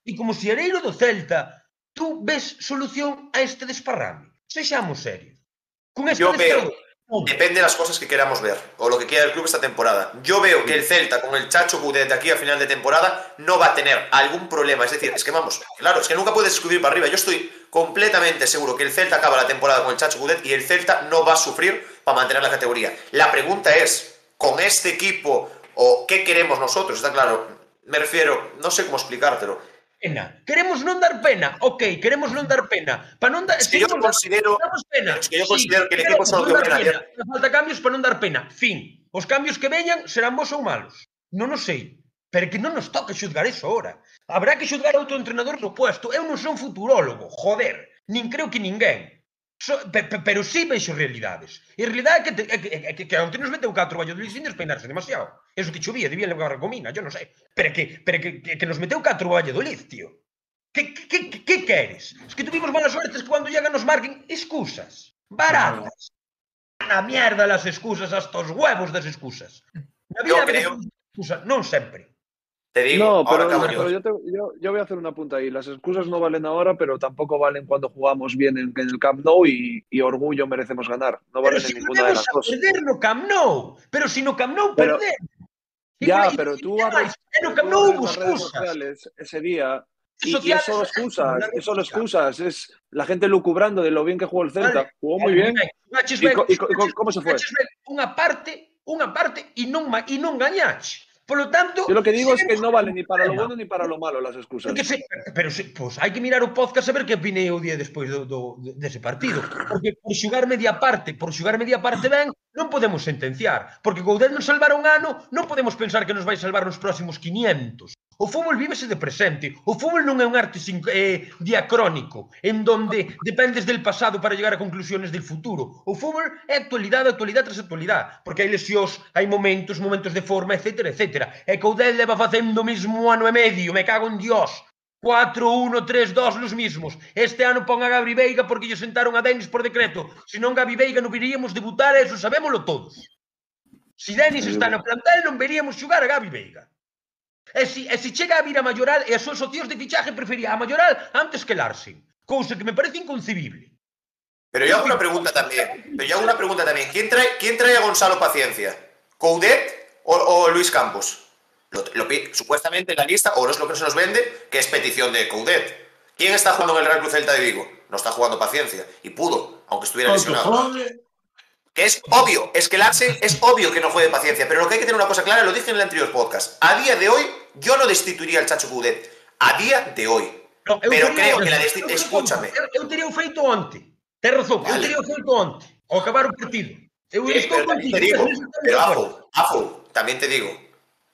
E como xereiro do Celta, tú ves solución a este desparrame. Sexamos serios. Con este yo veo, Depende de las cosas que queramos ver o lo que quiera el club esta temporada. Yo veo que el Celta con el Chacho Coudet de aquí a final de temporada no va a tener algún problema. Es decir, es que vamos, claro, es que nunca puedes escribir para arriba. Yo estoy completamente seguro que el Celta acaba la temporada con el Chacho Coudet y el Celta no va a sufrir para mantener la categoría. La pregunta es, ¿con este equipo o qué queremos nosotros? Está claro, me refiero, no sé cómo explicártelo. pena. Queremos non dar pena. Ok, queremos non dar pena. Para non dar es que yo considero pena. Es que yo considero sí, que el equipo solo que pena. pena. Falta cambios para non dar pena. Fin. Os cambios que veñan serán bons ou malos. Non o sei. Pero que non nos toca xuzgar eso ahora. Habrá que xuzgar a outro entrenador do puesto. Eu non son futurólogo, joder. Nin creo que ninguén. So, pe, pe, pero sí vexo realidades. E a realidade é que, é que, é que, é que onde nos meteu catro baños do Luis peinarse demasiado. Eso que chovía, debía levar gomina, yo non sei. Pero que, pero que, que, que nos meteu catro baños do tío. Que, que, que, que queres? Es que tuvimos malas suertes que cuando llegan nos marquen excusas. Baratas. Na mierda las excusas, hasta os huevos das excusas. Na vida creo... excusa, non sempre. Te digo, No, ahora pero, acabo pero yo. yo, te- yo- yo voy a hacer una punta ahí. Las excusas no valen ahora, pero tampoco valen cuando jugamos bien en, en el Camp Nou y, y orgullo merecemos ganar. No Pero valen si en ninguna de las dos. perder no Camp Nou. Pero si no Camp Nou Pero- perder. Ya, pero tú e no Camp Nou hubo las redes excusas. sociales ese día y, y es solo excusas, una es solo excusa. excusas. Es la gente lucubrando de lo bien que jugó el Celta. Vale, Jugó muy bien. ¿Y y y cómo se fue? Unha parte, unha parte e non, ma- e non gañache. Por lo tanto... Yo lo que digo es que no vale ni para lo bueno ni para lo malo las excusas. Se, pero se, pues, hai que mirar o podcast a ver que opinei o día despois do, do, dese partido. Porque por xugar media parte, por xugar media parte ben, non podemos sentenciar. Porque co 10 nos salvar un ano, non podemos pensar que nos vai salvar nos próximos 500. O fútbol vívese de presente. O fútbol non é un arte sin, eh, diacrónico, en donde dependes del pasado para llegar a conclusiones del futuro. O fútbol é actualidade, actualidade tras actualidade, porque hai lesións, hai momentos, momentos de forma, etcétera, etcétera. E Coudel leva facendo o mesmo ano e medio, me cago en dios. 4-1-3-2 nos mismos. Este ano pon a Gabri Veiga porque lle sentaron a Denis por decreto. Se non Gabri Veiga non viríamos debutar, eso sabémoslo todos. Si Denis eh, está no plantel, non veríamos xugar a Gabi Veiga. E si, e si chega a vir a Mayoral e as súas opcións de fichaje prefería a Mayoral antes que Larsen. Cousa que me parece inconcebible. Pero yo hago una pregunta también. Pero yo hago una pregunta también. ¿Quién trae, quién trae a Gonzalo Paciencia? ¿Coudet o, o Luis Campos? Lo, lo, supuestamente en la lista, o no es lo que se nos vende, que es petición de Coudet. ¿Quién está jugando en el Real Cruz Celta de Vigo? No está jugando paciencia. Y pudo, aunque estuviera lesionado. Que es obvio, es que Larsen es obvio que no juegue paciencia, pero lo que hay que tener una cosa clara, lo dije en el anterior podcast. A día de hoy, yo no destituiría al Chacho Coudet. A día de hoy. No, pero creo que la destitución. Escúchame. Eu teria feito onte. Ten razón, vale. eu teria feito onte. Ao acabar o partido. Eu sí, estou pero contigo. Te digo, pero ajo, ajo, también te digo,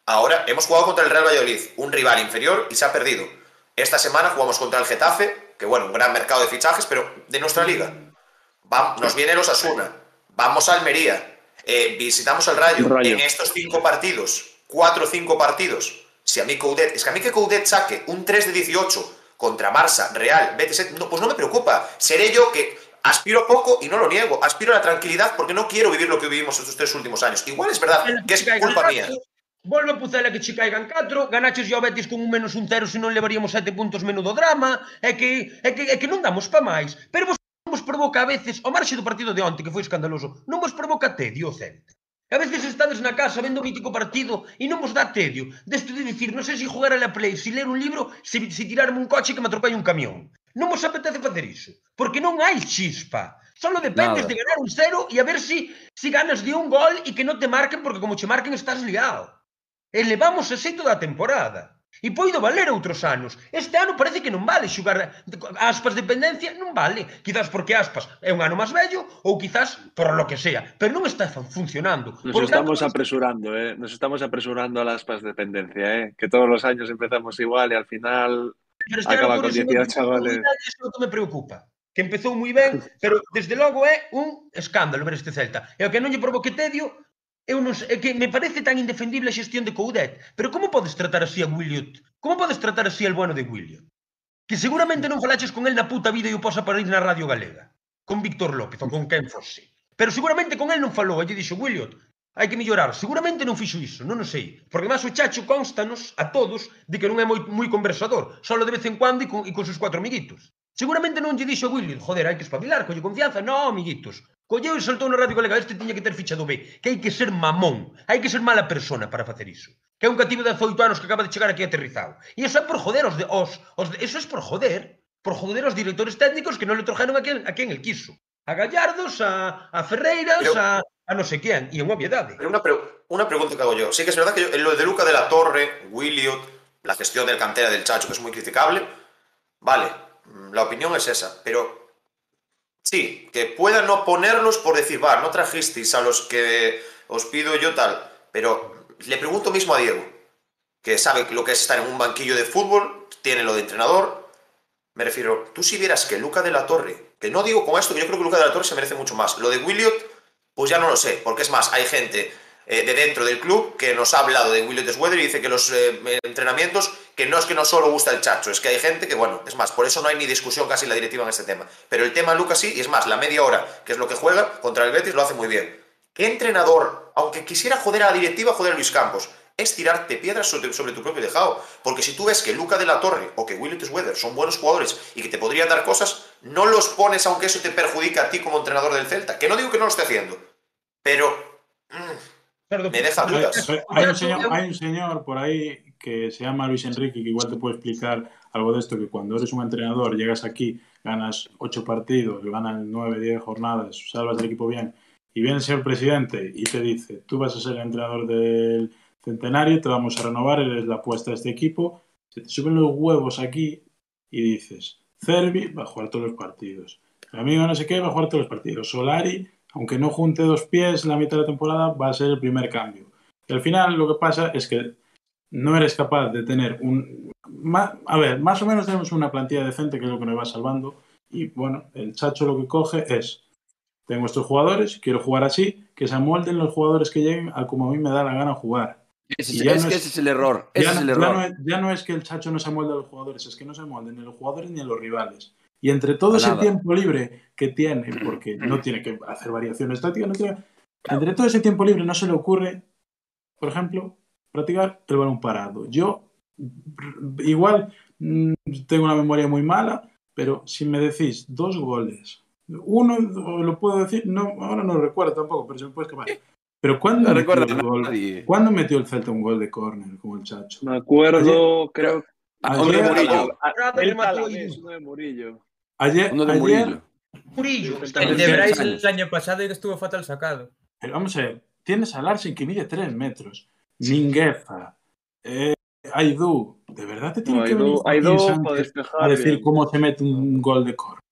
Ahora hemos jugado contra el Real Valladolid, un rival inferior, y se ha perdido. Esta semana jugamos contra el Getafe, que bueno, un gran mercado de fichajes, pero de nuestra liga. nos viene los Asuna, vamos a Almería, eh, visitamos al Rayo. Rayo. En estos cinco partidos, cuatro o cinco partidos, si a mí Coudet, es que a mí que Coudet saque un 3 de 18 contra Barça, Real, BTS, no, pues no me preocupa. Seré yo que aspiro poco y no lo niego, aspiro a la tranquilidad porque no quiero vivir lo que vivimos estos tres últimos años. Igual es verdad que es culpa mía. Volve a Pucela que che caigan 4, ganaches ao Betis con un menos un cero se non levaríamos 7 puntos menudo drama, é que, é que, é que non damos pa máis. Pero vos vos provoca a veces, o marxe do partido de onte, que foi escandaloso, non vos provoca tedio o Celta. A veces estades na casa vendo o mítico partido e non vos dá tedio. Desto de dicir, non sei se jugar a la play, se ler un libro, se, se tirarme un coche que me atropelle un camión. Non vos apetece facer iso, porque non hai chispa. Solo dependes Nada. de ganar un cero e a ver si, si ganas de un gol e que non te marquen, porque como che marquen estás liado. Elevamos o xeito da temporada. E poido valer outros anos. Este ano parece que non vale xugar aspas dependencia, non vale. Quizás porque aspas é un ano máis vello ou quizás por lo que sea, pero non está funcionando. Nos por estamos tanto, apresurando, eh. Nos estamos apresurando a aspas dependencia, eh, que todos os anos empezamos igual e al final este acaba con 18 chavales. Iso que me preocupa que empezou moi ben, pero desde logo é un escándalo ver este Celta. E o que non lle provoque tedio eu non sei, que me parece tan indefendible a xestión de Coudet, pero como podes tratar así a Williot? Como podes tratar así al bueno de Williot? Que seguramente non falaches con el na puta vida e o posa para ir na Radio Galega, con Víctor López ou con quen fose. Pero seguramente con el non falou, e lle dixo, Williot, hai que mellorar. Seguramente non fixo iso, non o sei. Porque máis o Chacho constanos a todos de que non é moi, moi conversador, solo de vez en cuando e con, e con seus cuatro amiguitos. Seguramente non lle dixo a William, joder, hai que espabilar, colle confianza. No, amiguitos, Colleu e soltou na Radio Galega, este tiña que ter ficha do B, que hai que ser mamón, hai que ser mala persona para facer iso. Que é un cativo de 18 anos que acaba de chegar aquí aterrizado. E iso é por joder os de os, os de, eso é por joder, por joder os directores técnicos que non le trojaron a quen, a quen el quiso. A Gallardos, a, a Ferreiras, Pero... a, a no sé quién, é unha obviedad. Pero una, pre una pregunta que hago yo. Sí que es verdad que yo, en lo de Luca de la Torre, Williot, la gestión del cantera del Chacho, que es muy criticable, vale, mm, la opinión es esa, pero Sí, que pueda no ponerlos por decir, va, no trajisteis a los que os pido yo tal, pero le pregunto mismo a Diego, que sabe lo que es estar en un banquillo de fútbol, tiene lo de entrenador. Me refiero, tú si vieras que Luca de la Torre, que no digo con esto, que yo creo que Luca de la Torre se merece mucho más. Lo de Williot, pues ya no lo sé, porque es más, hay gente eh, de dentro del club que nos ha hablado de Williot Sweater y dice que los eh, entrenamientos que no es que no solo gusta el chacho, es que hay gente que, bueno, es más, por eso no hay ni discusión casi en la directiva en este tema. Pero el tema Lucas sí, y es más, la media hora, que es lo que juega contra el Betis, lo hace muy bien. ¿Qué entrenador, aunque quisiera joder a la directiva, joder a Luis Campos? Es tirarte piedras sobre, tu propio tejado. Porque si tú ves que Luca de la Torre o que Williot Weather son buenos jugadores y que te podrían dar cosas, no los pones aunque eso te perjudica a ti como entrenador del Celta. Que no digo que no lo esté haciendo, pero... Mm, me deja dudas. Hay un, señor, hay un señor por ahí que se llama Luis Enrique, que igual te puede explicar algo de esto, que cuando eres un entrenador, llegas aquí, ganas ocho partidos, ganas nueve, diez jornadas, salvas el equipo bien, y viene el señor presidente y te dice, tú vas a ser el entrenador del centenario, te vamos a renovar, eres la apuesta de este equipo, se te suben los huevos aquí y dices, Cervi va a jugar todos los partidos, el amigo no sé qué va a jugar todos los partidos, Solari, aunque no junte dos pies en la mitad de la temporada, va a ser el primer cambio. Y al final lo que pasa es que no eres capaz de tener un... A ver, más o menos tenemos una plantilla decente que es lo que nos va salvando y bueno, el Chacho lo que coge es, tengo estos jugadores, quiero jugar así, que se amolden los jugadores que lleguen a como a mí me da la gana jugar. Es, ya es no que es- ese es el error. Ese Ya, es no- ya no es, ya no es que el Chacho no se amolde a los jugadores, es que no se amolden ni a los jugadores ni a los rivales. Y entre todo A ese tiempo libre que tiene, porque no tiene que hacer variaciones tácticas, no tiene- entre todo ese tiempo libre no se le ocurre, por ejemplo, practicar el balón parado. Yo, igual, mm, tengo una memoria muy mala, pero si me decís dos goles, uno lo puedo decir, no, ahora no recuerdo tampoco, pero se me puede escapar. Pero ¿cuándo, No metió recuerda el gol? ¿cuándo metió el Celta un gol de córner como el Chacho? Me acuerdo, creo Uno de Ayer- Murillo. a- el Ibu. uno de Murillo. Ayer, Uno de ayer- Murillo. Murillo. El El de Bryce el año pasado y que estuvo fatal sacado. pero vamos a ver, tienes a Larsen que mide 3 metros, Mingueza, eh, Aidú, ¿de verdad te tiene No, que venir Aidú Sánchez para despejar. a decir bien. cómo se mete un gol de córner?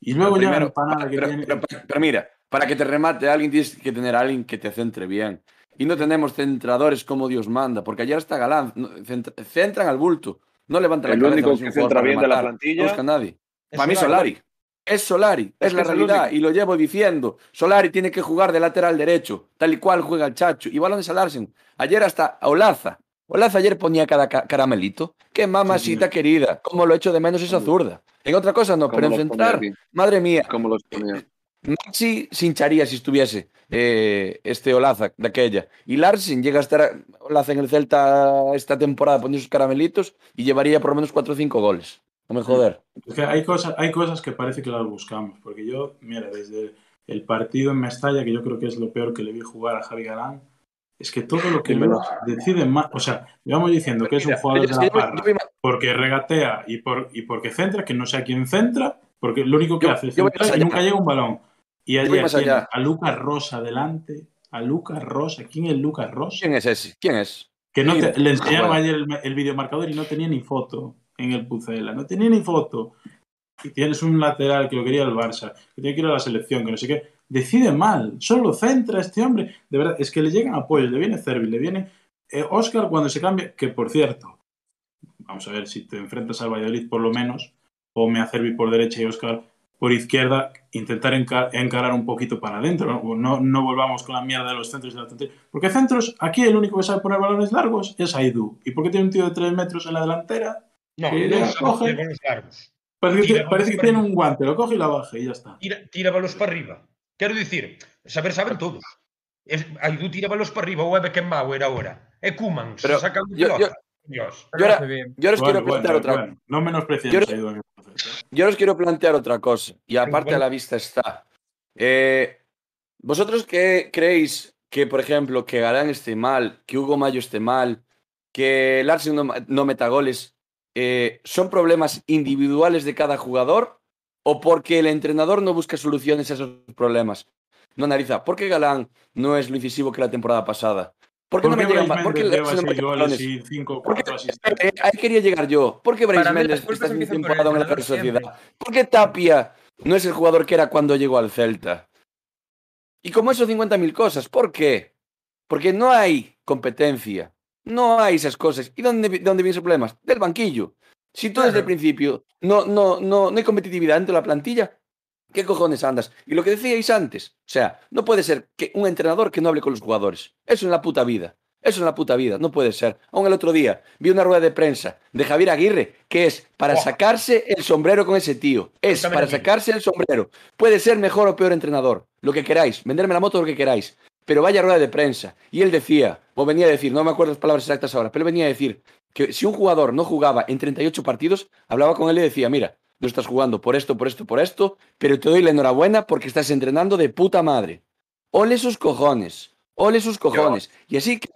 Y luego ya la Primero, que pero, tiene... pero- pero mira, para que te remate alguien tienes que tener a alguien que te centre bien. Y no tenemos centradores como Dios manda, porque ayer está Galán, centra- centran al bulto, no levantan El la cabeza. único no es que centra bien de la plantilla- No busca a nadie. Es Para mí Solari. Solari. Es Solari, es, la realidad y lo llevo diciendo. Solari tiene que jugar de lateral derecho, tal y cual juega el Chacho. Y balones a Larsen. Ayer hasta Olaza. Olaza ayer ponía cada ca- caramelito. Qué mamacita Sí. querida. Cómo lo echo de menos esa zurda. En otra cosa no, ¿Cómo pero en centrar, madre mía. ¿Cómo los ponía? Maxi se hincharía si estuviese eh, este Olaza de aquella. Y Larsen llega a estar Olaza en el Celta esta temporada poniendo sus caramelitos y llevaría por lo menos 4 o 5 goles. No me joder. Es que hay cosas, hay cosas que parece que las buscamos, porque yo, mira, desde el partido en Mestalla, que yo creo que es lo peor que le vi jugar a Javi Galán, es que todo lo que veo decide más, o sea, llevamos diciendo que es un jugador de la parra, porque regatea y, por, y porque centra, que no sé a quién centra, porque lo único que Yo- hace es centrar y nunca llega un balón. Y allá. a Lucas Rosa delante, a Lucas Rosa, ¿quién es Lucas Rosa? ¿Quién es ese? ¿Quién es? Que no te- le enseñaron ayer el, el videomarcador y no tenía ni foto en el Pucela, no tenía ni foto. Y tienes un lateral que lo quería el Barça, que tiene que ir a la selección, que no sé qué. Decide mal, solo centra este hombre. De verdad, es que le llegan apoyos, le viene Cervi, le viene eh, Oscar cuando se cambia, que por cierto, vamos a ver si te enfrentas al Valladolid por lo menos, ponme a Cervi por derecha y Oscar por izquierda, intentar enca- encarar un poquito para adentro. ¿no? No, volvamos con la mierda de los centros y la. Porque centros, aquí el único que sabe poner balones largos es Aidú. ¿Y por qué tiene un tío de 3 metros en la delantera? No, Sí, no, coge. largos. Parece que, Tira tiene- parece que balones tiene para un guante, lo coge y la baja y ya está. Tira, tira balos para arriba. Quero dicir, saber saben todos. Es, Aidú tira balos para arriba, o é Beckenbauer agora. É Koeman, se saca de yo-. Dios. Yo ahora-. Yo os Bueno, quiero plantear bueno, otra bueno, no menospreciemos Yo- a. Yo os quiero plantear otra cosa, y aparte bueno. a la vista está. Eh, ¿Vosotros qué creéis que, por ejemplo, que Galán esté mal, que Hugo Mayo esté mal, que Larsen no, no meta goles, eh, son problemas individuales de cada jugador o porque el entrenador no busca soluciones a esos problemas? No analiza, ¿por qué Galán no es lo incisivo que la temporada pasada? ¿Por qué ¿Por no qué me llegan ¿Por qué Méndez lleva Larsen no 6 mete goles balones? y 5 o ¿Por qué- 4 asistencias? Eh, ahí quería llegar yo. ¿Por qué Méndez está temporada en la Real. Sociedad? ¿Por qué Tapia no es el jugador que era cuando llegó al Celta? Y como eso 50.000 cosas. ¿Por qué? Porque no hay competencia. No hay esas cosas. ¿Y dónde, dónde vienen esos problemas? Del banquillo. Si tú desde el principio no, no, no, no hay competitividad dentro de la plantilla, ¿qué cojones andas? Y lo que decíais antes, o sea, no puede ser que un entrenador que no hable con los jugadores. Eso en la puta vida. Eso en la puta vida, no puede ser. Aún el otro día vi una rueda de prensa de Javier Aguirre que es para sacarse el sombrero con ese tío. Es para sacarse el sombrero. Puede ser mejor o peor entrenador, lo que queráis, venderme la moto lo que queráis. Pero vaya rueda de prensa. Y él decía, o venía a decir, no me acuerdo las palabras exactas ahora, pero venía a decir que si un jugador no jugaba en 38 partidos, hablaba con él y decía, mira, no estás jugando por esto, por esto, por esto, pero te doy la enhorabuena porque estás entrenando de puta madre. Ole sus cojones, ole sus cojones. Y así que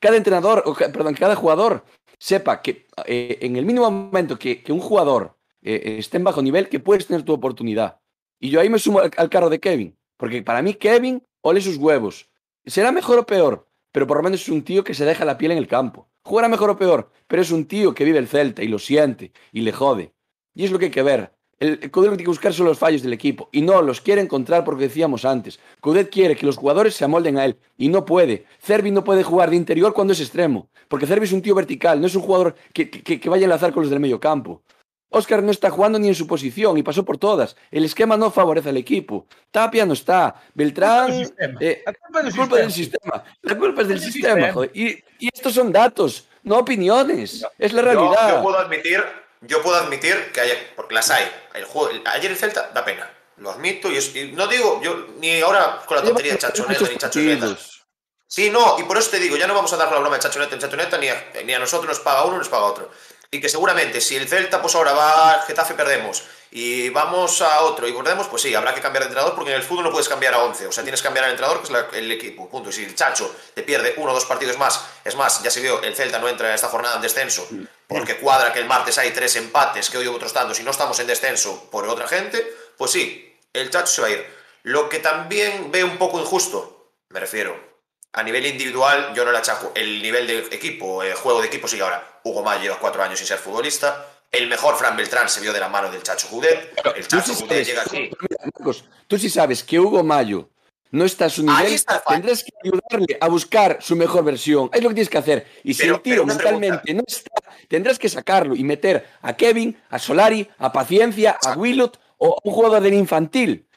cada entrenador, o perdón, cada jugador sepa que eh, en el mínimo momento que, que un jugador eh, esté en bajo nivel, que puedes tener tu oportunidad. Y yo ahí me sumo al, al carro de Kevin, porque para mí Kevin, ole sus huevos. Será mejor o peor, pero por lo menos es un tío que se deja la piel en el campo. Jugará mejor o peor, pero es un tío que vive el Celta y lo siente y le jode. Y es lo que hay que ver. El Coudet lo que tiene que buscar son los fallos del equipo y no los quiere encontrar porque decíamos antes. Coudet quiere que los jugadores se amolden a él y no puede. Cervi no puede jugar de interior cuando es extremo, porque Cervi es un tío vertical, no es un jugador que, que, que vaya a enlazar con los del medio campo. Oscar no está jugando ni en su posición y pasó por todas. El esquema no favorece al equipo. Tapia no está. Beltrán. Eh, la culpa, del, culpa del, sistema. La culpa es del sistema, sistema. Joder. Y, y, estos son datos, no opiniones. Es la realidad. Yo, yo puedo admitir yo puedo admitir que hay, porque las hay. El juego, ayer el Celta da pena. Lo admito y, es, y no digo, yo ni ahora con la tontería de Chachoneta ni Chachoneta. Sí, no, y por eso te digo, ya no vamos a dar la broma de Chachoneta en Chachoneta, ni a, ni a nosotros nos paga uno, nos paga otro. Y que seguramente si el Celta, pues ahora va al Getafe, perdemos, y vamos a otro y perdemos, pues sí, habrá que cambiar de entrenador porque en el fútbol no puedes cambiar a 11, o sea, tienes que cambiar al entrenador, que es la, el equipo, punto. Y si el Chacho te pierde uno o dos partidos más, es más, ya se vio, el Celta no entra en esta jornada en descenso, porque cuadra que el martes hay tres empates, que hoy hubo otros tantos, y no estamos en descenso por otra gente, pues sí, el Chacho se va a ir. Lo que también veo un poco injusto, me refiero, a nivel individual, yo no le achaco el nivel de equipo, el juego de equipo, sigue ahora. Hugo Mayo lleva cuatro años sin ser futbolista. El mejor Fran Beltrán se vio de la mano del Chacho Judet. El Chacho sí Judet llega aquí. Marcos, tú sí sabes que Hugo Mayo no está a su nivel, está tendrás que ayudarle a buscar su mejor versión. Es lo que tienes que hacer. Y si el una mentalmente pregunta. no está, tendrás que sacarlo y meter a Kevin, a Solari, a Paciencia, a. Willot o a un jugador del infantil.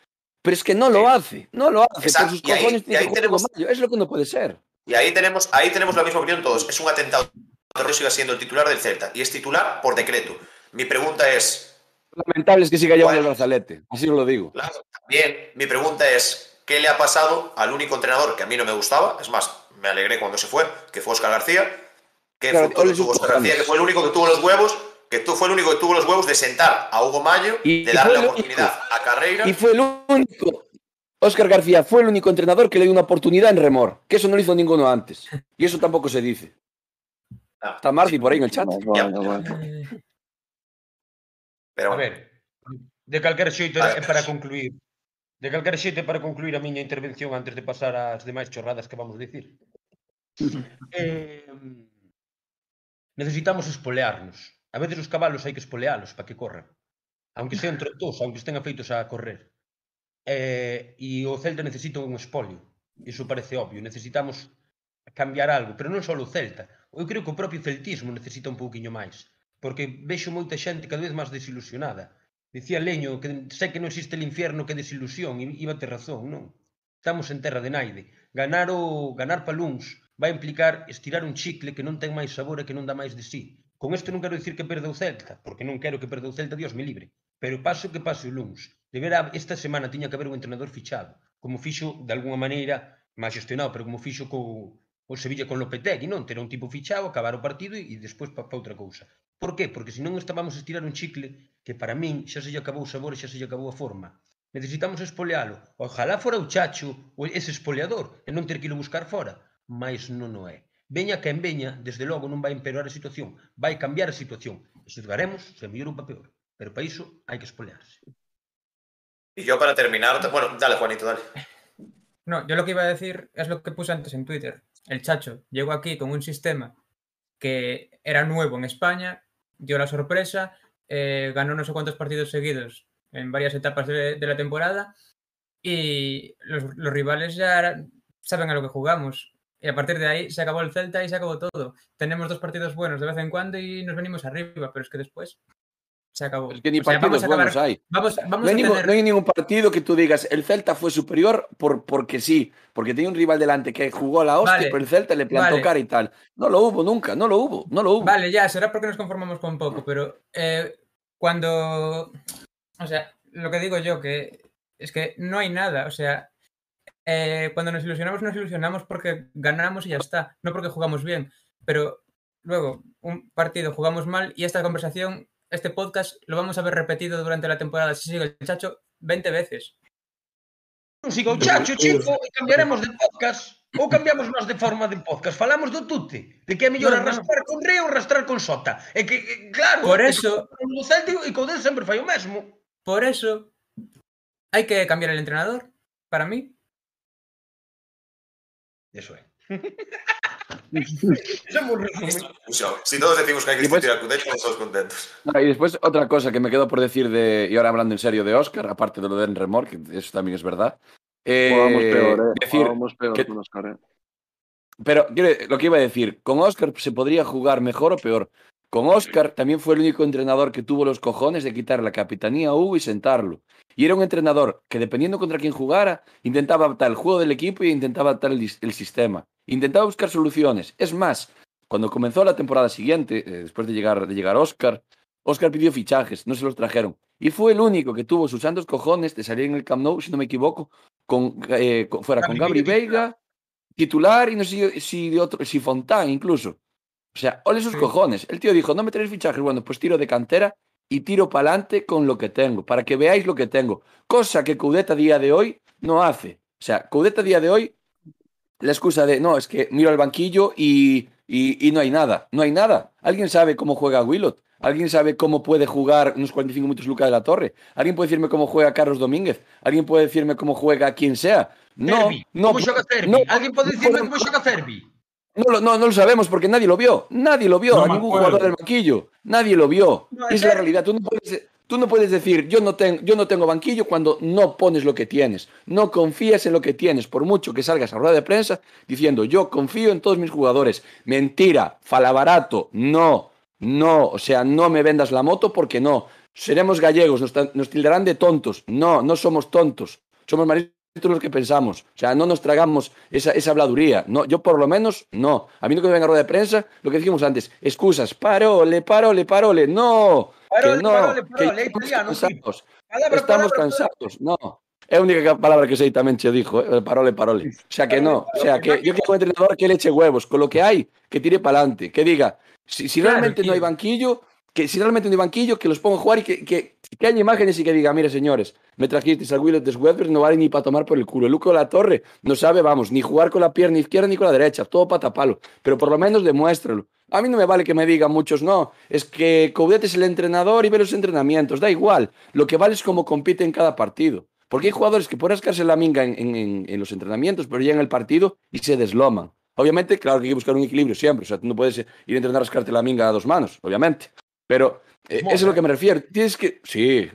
Pero es que no lo hace, no lo hace. Exacto. Por sus Y ahí- cojones ahí que jugar tenemos-. Es lo que no puede ser. Y ahí tenemos, ahí tenemos la misma opinión todos. Es un atentado. Torres sigue siendo el titular del Celta. Y es titular por decreto. Mi pregunta es, Lamentable es que siga llevando el brazalete. Así os lo digo. Claro, bien, mi pregunta es, ¿qué le ha pasado al único entrenador que a mí no me gustaba? Es más, me alegré cuando se fue, que fue Oscar García. ¿Qué Claro, tuvo Oscar. García? Que fue el único que tuvo los huevos, que tú fue el único que tuvo los huevos de sentar a Hugo Mayo, y, de darle la oportunidad único. a Carreira. Y fue el único. Óscar García fue el único entrenador que le dio una oportunidad en remor, que eso no lo hizo ninguno antes. Y eso tampoco se dice. Ah, Está Marci por ahí en el chat. Bueno, bueno. Pero bueno. A ver, de calquer xeito eh, para concluir. De calquer xeito para concluir a miña intervención antes de pasar ás demais chorradas que vamos dicir. eh, necesitamos espolearnos. A veces os cabalos hai que espolealos para que corran. Aunque sean trotos, aunque estén afeitos a correr. Eh, e o Celta necesita un espolio. Iso parece obvio. Necesitamos cambiar algo, pero non só o Celta. Eu creo que o propio celtismo necesita un pouquiño máis. Porque vexo moita xente cada vez máis desilusionada. Dicía Leño que sei que non existe el infierno, que desilusión, e iba ter razón, non? Estamos en terra de naide. Ganar o ganar palúns vai implicar estirar un chicle que non ten máis sabor e que non dá máis de sí. Con isto non quero dicir que perde o Celta, porque non quero que perde o Celta, Dios me libre. Pero paso que paso o luns. De vera, esta semana tiña que haber un entrenador fichado, como fixo, de alguna maneira, máis gestionado, pero como fixo co, o Sevilla con Lopetegui, non? Ter un tipo fichado, acabar o partido e, e despois para pa outra cousa. Por qué? Porque senón estábamos a estirar un chicle que para min xa se lle acabou o sabor e xa se lle acabou a forma. Necesitamos espolealo. Ojalá fora o chacho ou ese espoleador e non ter que ir buscar fora. Mas non o é. Veña quen veña, desde logo non vai empeorar a situación. Vai cambiar a situación. E xuzgaremos se mellor ou pa peor. Pero para iso hai que espolearse. y yo para terminar, bueno, dale Juanito, dale. No, yo lo que iba a decir es lo que puse antes en Twitter. El Chacho llegó aquí con un sistema que era nuevo en España, dio la sorpresa, eh, ganó no sé cuántos partidos seguidos en varias etapas de, de la temporada y los, los rivales ya saben a lo que jugamos. Y a partir de ahí se acabó el Celta y se acabó todo. Tenemos dos partidos buenos de vez en cuando y nos venimos arriba, pero es que después se acabó. Es que ni O sea, partidos acabar- buenos hay. Vamos, vamos No hay, ningún, tener... no hay ningún partido que tú digas el Celta fue superior por, porque sí, porque tenía un rival delante que jugó a la hostia, Vale, pero el Celta le plantó vale. cara y tal. No lo hubo nunca, no lo hubo, no lo hubo. Vale, ya, será porque nos conformamos con poco, pero eh, cuando. O sea, lo que digo yo, que es que no hay nada. O sea, eh, cuando nos ilusionamos, nos ilusionamos porque ganamos y ya está, no porque jugamos bien. Pero luego, un partido jugamos mal y esta conversación, este podcast, lo vamos a ver repetido durante la temporada, si sigue el chacho, 20 veces. Sigo chacho, chico, e cambiaremos de podcast. Ou cambiamos nós de forma de podcast. Falamos do tute, de que é mellor no, arrastrar con reo ou arrastrar con sota. É que, claro, por eso, o Celtic e co sempre fai o mesmo. Por eso, hai que cambiar el entrenador, para mí. Eso. Discusión. Si todos decimos que hay que Y pues- discutir a Coudet, estamos todos contentos. Ah, y después otra cosa que me quedo por decir de, y ahora hablando en serio de Oscar, aparte de lo de Enremor, que eso también es verdad. eh, peor, ¿eh? decir, peor que- con Oscar, ¿eh? Pero quiero- lo que iba a decir, con Oscar se podría jugar mejor o peor. Con Oscar también fue el único entrenador que tuvo los cojones de quitar la capitanía a Hugo y sentarlo. Y era un entrenador que dependiendo contra quién jugara, intentaba adaptar el juego del equipo e intentaba adaptar el, sistema. Intentaba buscar soluciones. Es más, cuando comenzó la temporada siguiente, eh, después de llegar, de llegar Oscar, Oscar pidió fichajes, no se los trajeron. Y fue el único que tuvo sus santos cojones de salir en el Camp Nou, si no me equivoco, con, eh, con- fuera con Gabri Veiga titular y no sé si de otro, si Fontán incluso. O sea, ole sus Sí. cojones. El tío dijo, no me traéis fichajes, bueno, pues tiro de cantera y tiro para adelante con lo que tengo, para que veáis lo que tengo. Cosa que Coudet a día de hoy no hace. O sea, Coudet a día de hoy, la excusa de, no, es que miro al banquillo y, y, y no hay nada. No hay nada. ¿Alguien sabe cómo juega Willot? ¿Alguien sabe cómo puede jugar unos 45 minutos Luca de la Torre? ¿Alguien puede decirme cómo juega Carlos Domínguez? ¿Alguien puede decirme cómo juega quien sea? No, no, no, no dicirme podemos- como xoga Cervi? No, lo- no, no lo sabemos porque nadie lo vio. Nadie lo vio. No a ningún acuerdo. jugador del banquillo. Nadie lo vio. No, es la realidad. Tú no puedes, tú no puedes decir, yo no, ten- yo no tengo banquillo cuando no pones lo que tienes. No confías en lo que tienes. Por mucho que salgas a rueda de prensa diciendo, yo confío en todos mis jugadores. Mentira. Falabarato. No. No. O sea, no me vendas la moto porque no. Seremos gallegos. Nos, nos tildarán de tontos. No, no somos tontos. Somos más listos los que pensamos. O sea, no nos tragamos esa, esa habladuría. No, yo por lo menos no. A mí no que me venga rueda de prensa, lo que dijimos antes, excusas, parole, parole, parole. No, Parole, que no, parole, que parole, italiano, cansados. Palabra, Estamos palabra, cansados, no. É a única palabra que che dijo, eh? parole, parole. O sea que no, o sea que yo quiero un entrenador que le eche huevos, con lo que hay, que tire para adelante, que diga, si, si Claro, realmente no hay banquillo, que si realmente no hay banquillo, que los ponga a jugar y que, que, que haya imágenes y que diga, mire señores, me trajisteis al Willet de Weber, no vale ni para tomar por el culo. El Luco de la Torre no sabe, vamos, ni jugar con la pierna izquierda ni con la derecha, todo patapalo. Pero por lo menos demuéstralo. A mí no me vale que me digan muchos, no, es que Coudet es el entrenador y ve los entrenamientos, da igual. Lo que vale es cómo compite en cada partido. Porque hay jugadores que pueden rascarse la minga en, en- en- en los entrenamientos, pero llegan al partido y se desloman. Obviamente, claro que hay que buscar un equilibrio siempre. O sea, tú no puedes ir a intentar rascarte la minga a dos manos, obviamente. Pero eh, eso es a lo que me refiero. Tienes que. Sí.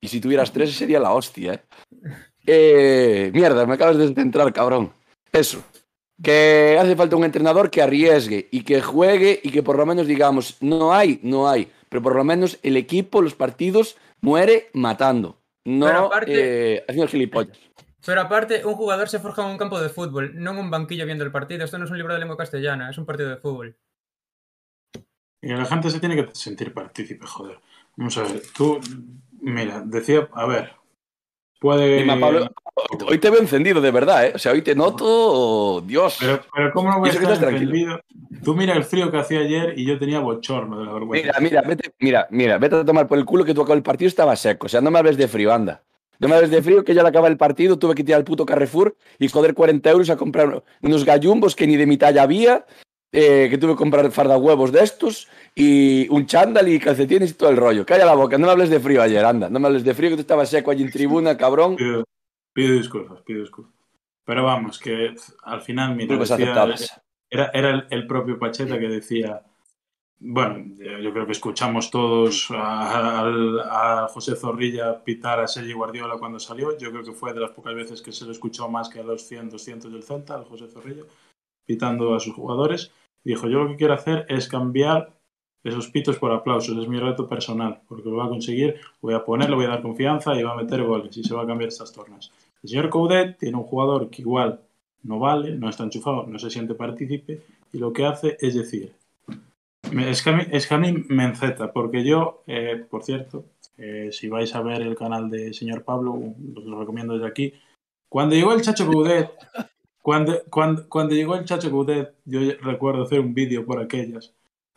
Y si tuvieras tres sería la hostia, ¿eh? Eh, mierda, me acabas de descentrar, cabrón. Eso. Que hace falta un entrenador que arriesgue y que juegue y que por lo menos digamos, no hay, no hay. Pero por lo menos el equipo, los partidos, muere matando. No aparte- eh, haciendo gilipollas. Pero aparte, un jugador se forja en un campo de fútbol, no en un banquillo viendo el partido. Esto no es un libro de lengua castellana, es un partido de fútbol. Y la gente se tiene que sentir partícipe, joder. Vamos a ver, tú, mira, decía, a ver, puede... Pablo, hoy te veo encendido de verdad, ¿eh? O sea, hoy te noto, oh, Dios. Pero, pero ¿cómo no voy a estar tranquilo. encendido? Tú mira el frío que hacía ayer y yo tenía bochorno de la vergüenza. Mira, mira, vete, mira, mira, vete a tomar por el culo que tú acabas el partido estaba seco. O sea, no me hables de frío, anda. No me hables de frío que ya al acabar el partido tuve que tirar al puto Carrefour y joder 40 euros a comprar unos gallumbos que ni de mi talla había, eh, que tuve que comprar fardahuevos de estos y un chándal y calcetines y todo el rollo. Calla la boca, no me hables de frío ayer, anda. No me hables de frío que tú estabas seco allí en tribuna, cabrón. Pido, pido disculpas, pido disculpas. Pero vamos, que al final, mira, decía- era, era el, el propio Pacheta que decía, bueno, yo creo que escuchamos todos a José Zorrilla pitar a Sergi Guardiola cuando salió, yo creo que fue de las pocas veces que se lo escuchó más que a los 100, 200 del Celta, al José Zorrilla, pitando a sus jugadores. Dijo, yo lo que quiero hacer es cambiar esos pitos por aplausos, es mi reto personal, porque lo voy a conseguir, voy a ponerle, voy a dar confianza y va a meter goles y se va a cambiar estas tornas. El señor Coudet tiene un jugador que igual no vale, no está enchufado, no se siente partícipe y lo que hace es decir, es que a mí, es que a mí me enceta, porque yo, eh, por cierto, eh, si vais a ver el canal de señor Pablo, os lo recomiendo desde aquí, cuando llegó el Chacho Coudet, cuando, cuando, cuando llegó el Chacho Coudet, yo recuerdo hacer un vídeo por aquellas,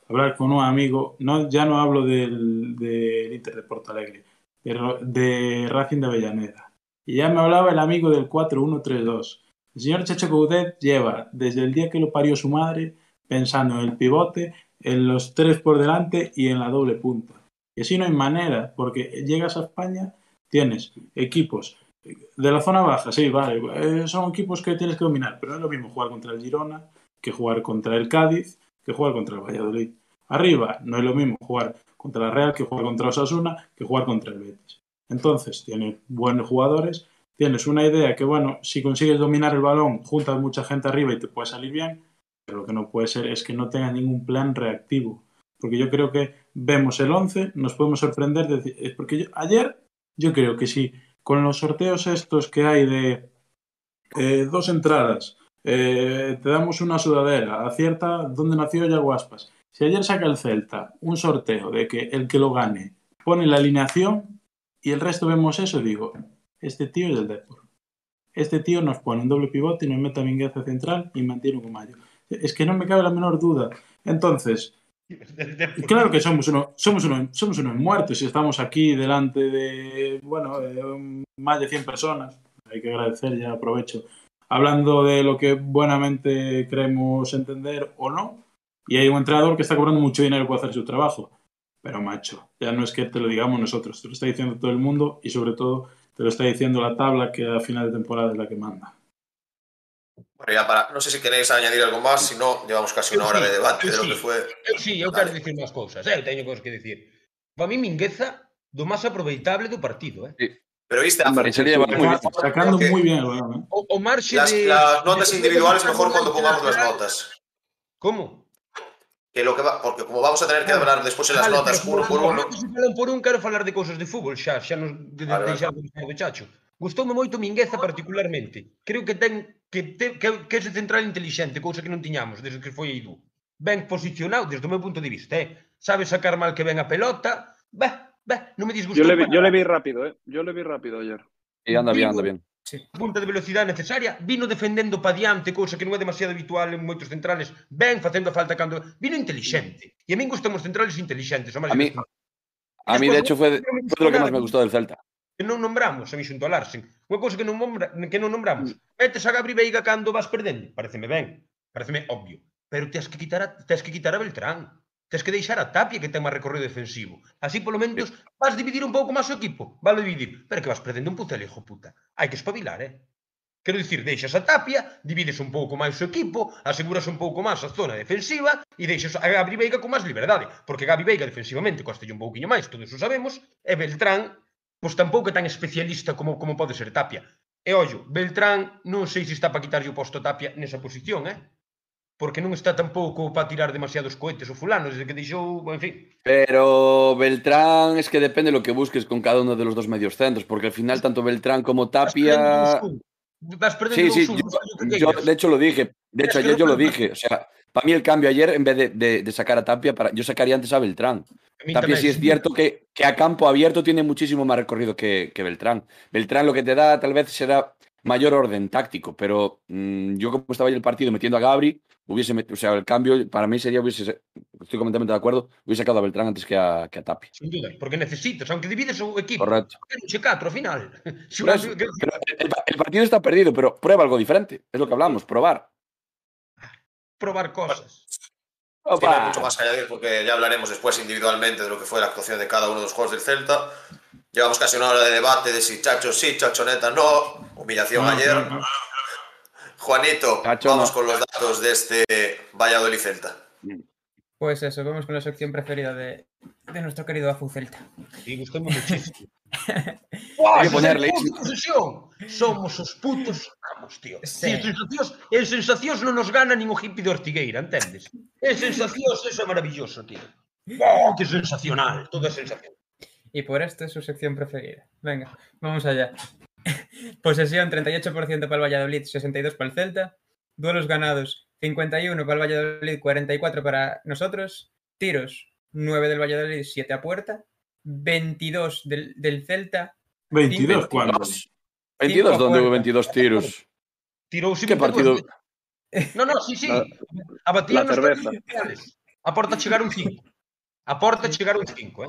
hablar con un amigo, no, ya no hablo del, del Inter de Porto Alegre, de, de Racing de Avellaneda. Y ya me hablaba el amigo del 4132. El señor Chacho Coudet lleva desde el día que lo parió su madre pensando en el pivote, en los tres por delante y en la doble punta. Y así no hay manera, porque llegas a España, tienes equipos de la zona baja, sí, vale, eh, son equipos que tienes que dominar, pero no es lo mismo jugar contra el Girona que jugar contra el Cádiz que jugar contra el Valladolid. Arriba no es lo mismo jugar contra la Real que jugar contra Osasuna que jugar contra el Betis. Entonces, tiene buenos jugadores, tienes una idea que, bueno, si consigues dominar el balón, juntas mucha gente arriba y te puede salir bien, pero lo que no puede ser es que no tengas ningún plan reactivo. Porque yo creo que vemos el 11, nos podemos sorprender. De, porque yo, ayer yo creo que si con los sorteos estos que hay de eh, dos entradas, eh, te damos una sudadera, acierta dónde nació Yaguaspas. Si ayer saca el Celta un sorteo de que el que lo gane pone la alineación y el resto vemos eso, digo, este tío es del Depor. Este tío nos pone un doble pivote y nos mete a Mingueza central y mantiene un Mayo. Es que no me cabe la menor duda. Entonces, claro que somos, uno, somos, uno, somos unos muertos y estamos aquí delante de, bueno, de más de 100 personas. Hay que agradecer, ya aprovecho hablando de lo que buenamente creemos entender o no, y hay un entrenador que está cobrando mucho dinero por hacer su trabajo. Pero macho, ya no es que te lo digamos nosotros, te lo está diciendo todo el mundo y sobre todo te lo está diciendo la tabla que a final de temporada es la que manda. Bueno, ya para, non sei sé si se queréis añadir algo máis, se non, llevamos casi unha hora sí, de debate de lo que foi. Eu sí, eu quero dicir máis cousas, eh? eu teño cousas que dicir. Para mí Mingueza do máis aproveitable do partido, eh? Sí. Pero viste, a sería muy bien. Sacando moi bien, bueno, eh? O, o marxe las, de... Las notas individuales mejor cuando pongamos las notas. ¿Cómo? que lo que va, porque como vamos a tener que hablar despois en las vale, notas, por, por, por, no... se falan por un, quero falar de cousas de fútbol xa, xa nos de, vale, deixamos vale. de chacho. Gustoume moito Mingueza particularmente. Creo que ten que, te, que, que ese central inteligente, cousa que non tiñamos desde que foi Eidú. Ben posicionado, desde o meu punto de vista, eh? Sabe sacar mal que ven a pelota. Bah, bah, non me disgustou. Yo le vi, yo le vi rápido, eh? Yo le vi rápido ayer. E anda bien, anda bien. Sí. Punta de velocidade necesaria, vino defendendo pa diante, cousa que non é demasiado habitual en moitos centrales, ben facendo a falta cando... Vino inteligente. E a min gustan os centrales o máis. a mí, a mí de hecho, fue, fue de lo que máis me gustó del Celta que non nombramos a mí xunto a Larsen, unha cousa que non, nombra, que non nombramos. Mm. Metes a Gabri Veiga cando vas perdendo, pareceme ben, pareceme obvio, pero tes que quitar a, tes que quitar a Beltrán, tes que deixar a Tapia que ten máis recorrido defensivo. Así polo menos vas dividir un pouco máis o equipo, Vale dividir, pero que vas perdendo un pucel, hijo puta. Hai que espabilar, eh? Quero dicir, deixas a Tapia, divides un pouco máis o equipo, aseguras un pouco máis a zona defensiva e deixas a Gabi Veiga con máis liberdade, porque Gabi Veiga defensivamente costalle un pouquiño máis, todos o sabemos, e Beltrán pois tampouco é tan especialista como como pode ser Tapia. E ollo, Beltrán non sei se está para quitarlle o posto a Tapia nesa posición, eh? Porque non está tampouco para tirar demasiados cohetes o fulano, desde que deixou, en fin. Pero Beltrán es que depende lo que busques con cada uno de los dos medios centros, porque al final tanto Beltrán como Tapia... Vas perdendo un Vas perdiendo sí, sí, un yo, yo, de hecho lo dije, de hecho ayer yo lo dije, o sea, para mí el cambio ayer, en vez de, de- de sacar a Tapia, para, yo sacaría antes a Beltrán. A Tapia sí es cierto que, que a campo abierto tiene muchísimo más recorrido que, que Beltrán. Beltrán lo que te da tal vez será mayor orden táctico, pero mm, yo como estaba ahí el partido metiendo a Gabri, hubiese met- o sea, el cambio para mí sería, hubiese, estoy completamente de acuerdo, hubiese sacado a Beltrán antes que a, que a Tapia. Sin duda, porque necesitas, aunque divides o equipo, Correcto. ao final. Eso, pero el, el partido está perdido, pero prueba algo diferente. Es lo que hablamos, probar. Probar cosas. Sí, no hay Opa. mucho más que añadir porque ya hablaremos después individualmente de lo que fue la actuación de cada uno de los juegos del Celta. Llevamos casi una hora de debate de si Chacho sí, Chacho neta no. Humillación No, ayer. no, no. Juanito, Chacho, vamos no. con los datos de este Valladolid Celta. Pues eso, vamos con la sección preferida de, de nuestro querido Afu Celta. E gustoume muchísimo. Hay que ponerle. posesión. Somos os putos amos, tío. Sí. En sensacións, en sensacións non nos gana nin o hippie de Ortigueira, entendes? En sensacións, eso é maravilloso, tío. Oh, que sensacional, todo é sensación. Y por esto es su sección preferida. Venga, vamos allá. Posesión 38% para el Valladolid, 62% para el Celta. Duelos ganados 51 para el Valladolid, 44 para nosotros. Tiros 9 del Valladolid, 7 a puerta. 22 del, del Celta. 22, ¿cuándo? 22, Cinco donde hubo puertas. 22 tiros. Tirou ¿Qué partido? No, no, sí, sí. La- Abatían la cerveza. todos A porta chegaron 5. A porta chegaron 5, eh?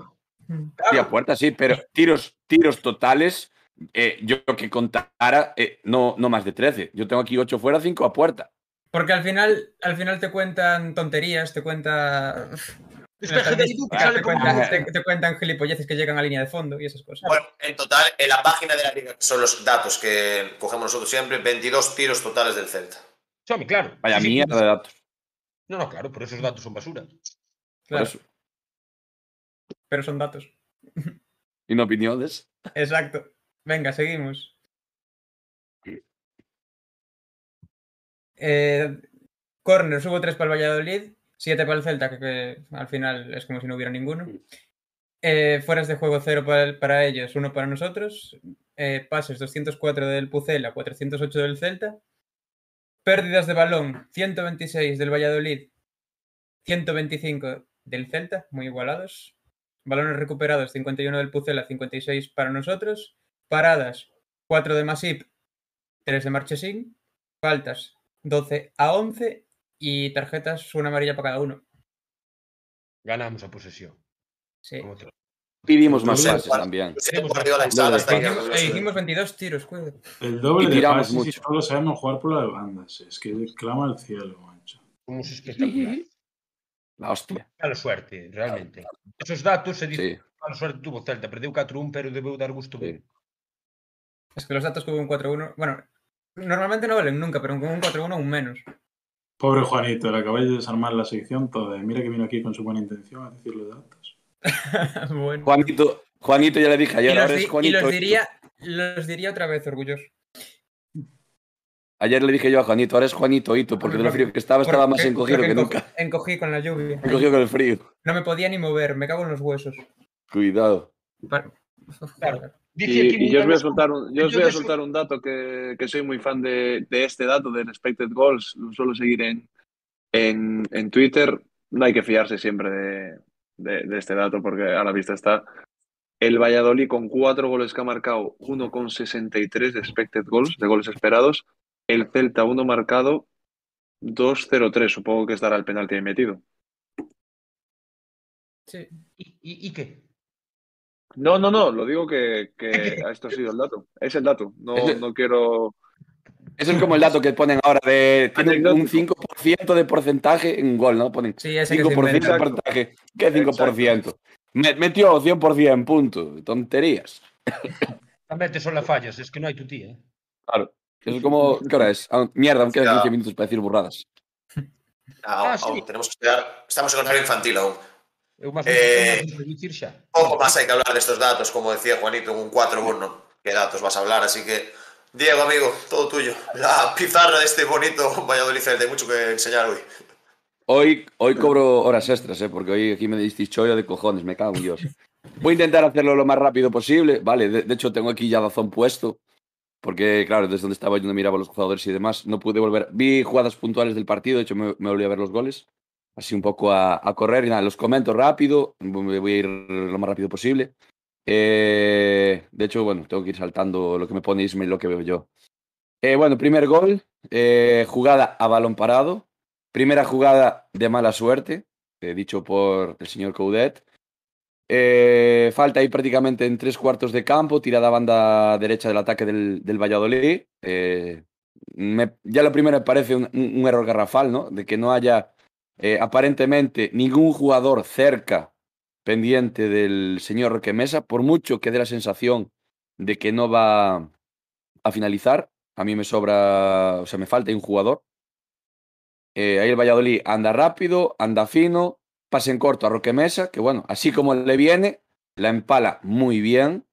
Sí, a puerta sí, pero tiros, tiros totales, eh, yo que contara, eh, no, no más de 13. Yo tengo aquí 8 fuera, 5 a puerta. Porque al final, al final te cuentan tonterías, te cuenta. Te, cuentan, te, te cuentan gilipolleces que llegan a línea de fondo y esas cosas. Bueno, en total, en la página de la liga, que son los datos que cogemos nosotros siempre, 22 tiros totales del Celta. Chome, claro. Vaya Sí, mierda de datos. No, no, claro, pero esos datos son basura. Claro, eso. pero son datos. Y no opiniones. Exacto. Venga, seguimos. Eh, corners, hubo tres para el Valladolid, siete para el Celta, que, que al final es como si no hubiera ninguno. Eh, fueras de juego cero para, el- para ellos, uno para nosotros. Eh, pases 204 del Pucela, 408 del Celta. Pérdidas de balón, 126 del Valladolid, 125 del Celta, muy igualados. Balones recuperados, 51 del Pucela, 56 para nosotros. Paradas, 4 de Masip, 3 de Marchesín. Faltas, 12 a 11. Y tarjetas, una amarilla para cada uno. Ganamos a posesión. Sí. Pidimos más pases también. La E hicimos, no e sé. hicimos 22 tiros, cuidado. El doble de pases y mucho. solo sabemos jugar por las bandas. Es que clama al cielo, macho. Somos espectaculares. La hostia. Mala suerte, realmente. Esos datos se dicen Sí. mala suerte tuvo Celta, perdeu 4-1, pero debeu dar gusto Sí. Es que los datos que hubo un 4-1. Bueno, normalmente no valen nunca, pero con un 4-1 un menos. Pobre Juanito, le acabáis de desarmar la sección toda. y Mira que vino aquí con su buena intención a decir los datos. bueno. Juanito, Juanito ya le dije y, ayer, los ahora di- es y Juanito. los diría, los diría otra vez, orgulloso. Ayer le dije yo a Juanito, ahora es Juanito Hito, porque de lo frío que estaba, estaba más encogido que nunca. Encogí con la lluvia. Encogido con el frío. No me podía ni mover, me cago en los huesos. Cuidado. Claro. Y, Dice aquí y yo os voy a soltar un, yo os voy a Entonces, soltar un dato que, que soy muy fan de, de este dato, del expected goals. Lo suelo seguir en, en, en Twitter. No hay que fiarse siempre de, de, de este dato porque a la vista está. El Valladolid con cuatro goles que ha marcado, 1,63 de expected goals, de goles esperados. El Celta, uno marcado, 2,03. Supongo que estará el penalti ahí metido. Sí. ¿Y, y, y qué? No, no, no, lo digo que, que esto ha sido el dato. Es el dato. No, no quiero. Ese es como el dato que ponen ahora de tiene un Anecdótico. 5% de porcentaje en gol, ¿no? Ponen Sí, ese que se 5% de porcentaje. ¿Qué 5%? Me- metió 100%, punto. Tonterías. Tamén te son las fallas, es que no hai tu tía. ¿eh? Claro. Eso es como, ¿qué hora es? Ah, mierda, aún quedan Ya. 15 minutos para decir burradas. Ah, Ah, sí. aún tenemos que esperar. Estamos en horario infantil aún. Eh, eh... Poco más hay que hablar de estos datos, como decía Juanito, un 4-1. ¿Qué datos vas a hablar? Así que, Diego, amigo, todo tuyo. La pizarra de este bonito Valladolid. Hay mucho que enseñar hoy. Hoy, hoy cobro horas extras, ¿eh? porque hoy aquí me disteis chollo de cojones, me cago en Dios. Voy a intentar hacerlo lo más rápido posible, ¿vale? De, de hecho, tengo aquí ya Dazón puesto, porque, claro, desde donde estaba yo no miraba los jugadores y demás, no pude volver. Vi jugadas puntuales del partido, de hecho, me, me volví a ver los goles, así un poco a, correr y nada, los comento rápido, voy a ir lo más rápido posible. Eh, de hecho, bueno, tengo que ir saltando lo que me pone Ismail, lo que veo yo. Eh, bueno, primer gol, eh, jugada a balón parado. Primera jugada de mala suerte, eh, dicho por el señor Coudet. Falta ahí prácticamente en tres cuartos de campo, tirada a banda derecha del ataque del, del Valladolid. Ya lo primero me parece un- un error garrafal, ¿no? De que no haya eh, aparentemente ningún jugador cerca pendiente del señor Roque Mesa, por mucho que dé la sensación de que no va a finalizar. A mí me sobra, o sea, me falta un jugador. Eh, ahí el Valladolid anda rápido, anda fino, pase en corto a Roque Mesa, que bueno, así como le viene, la empala muy bien.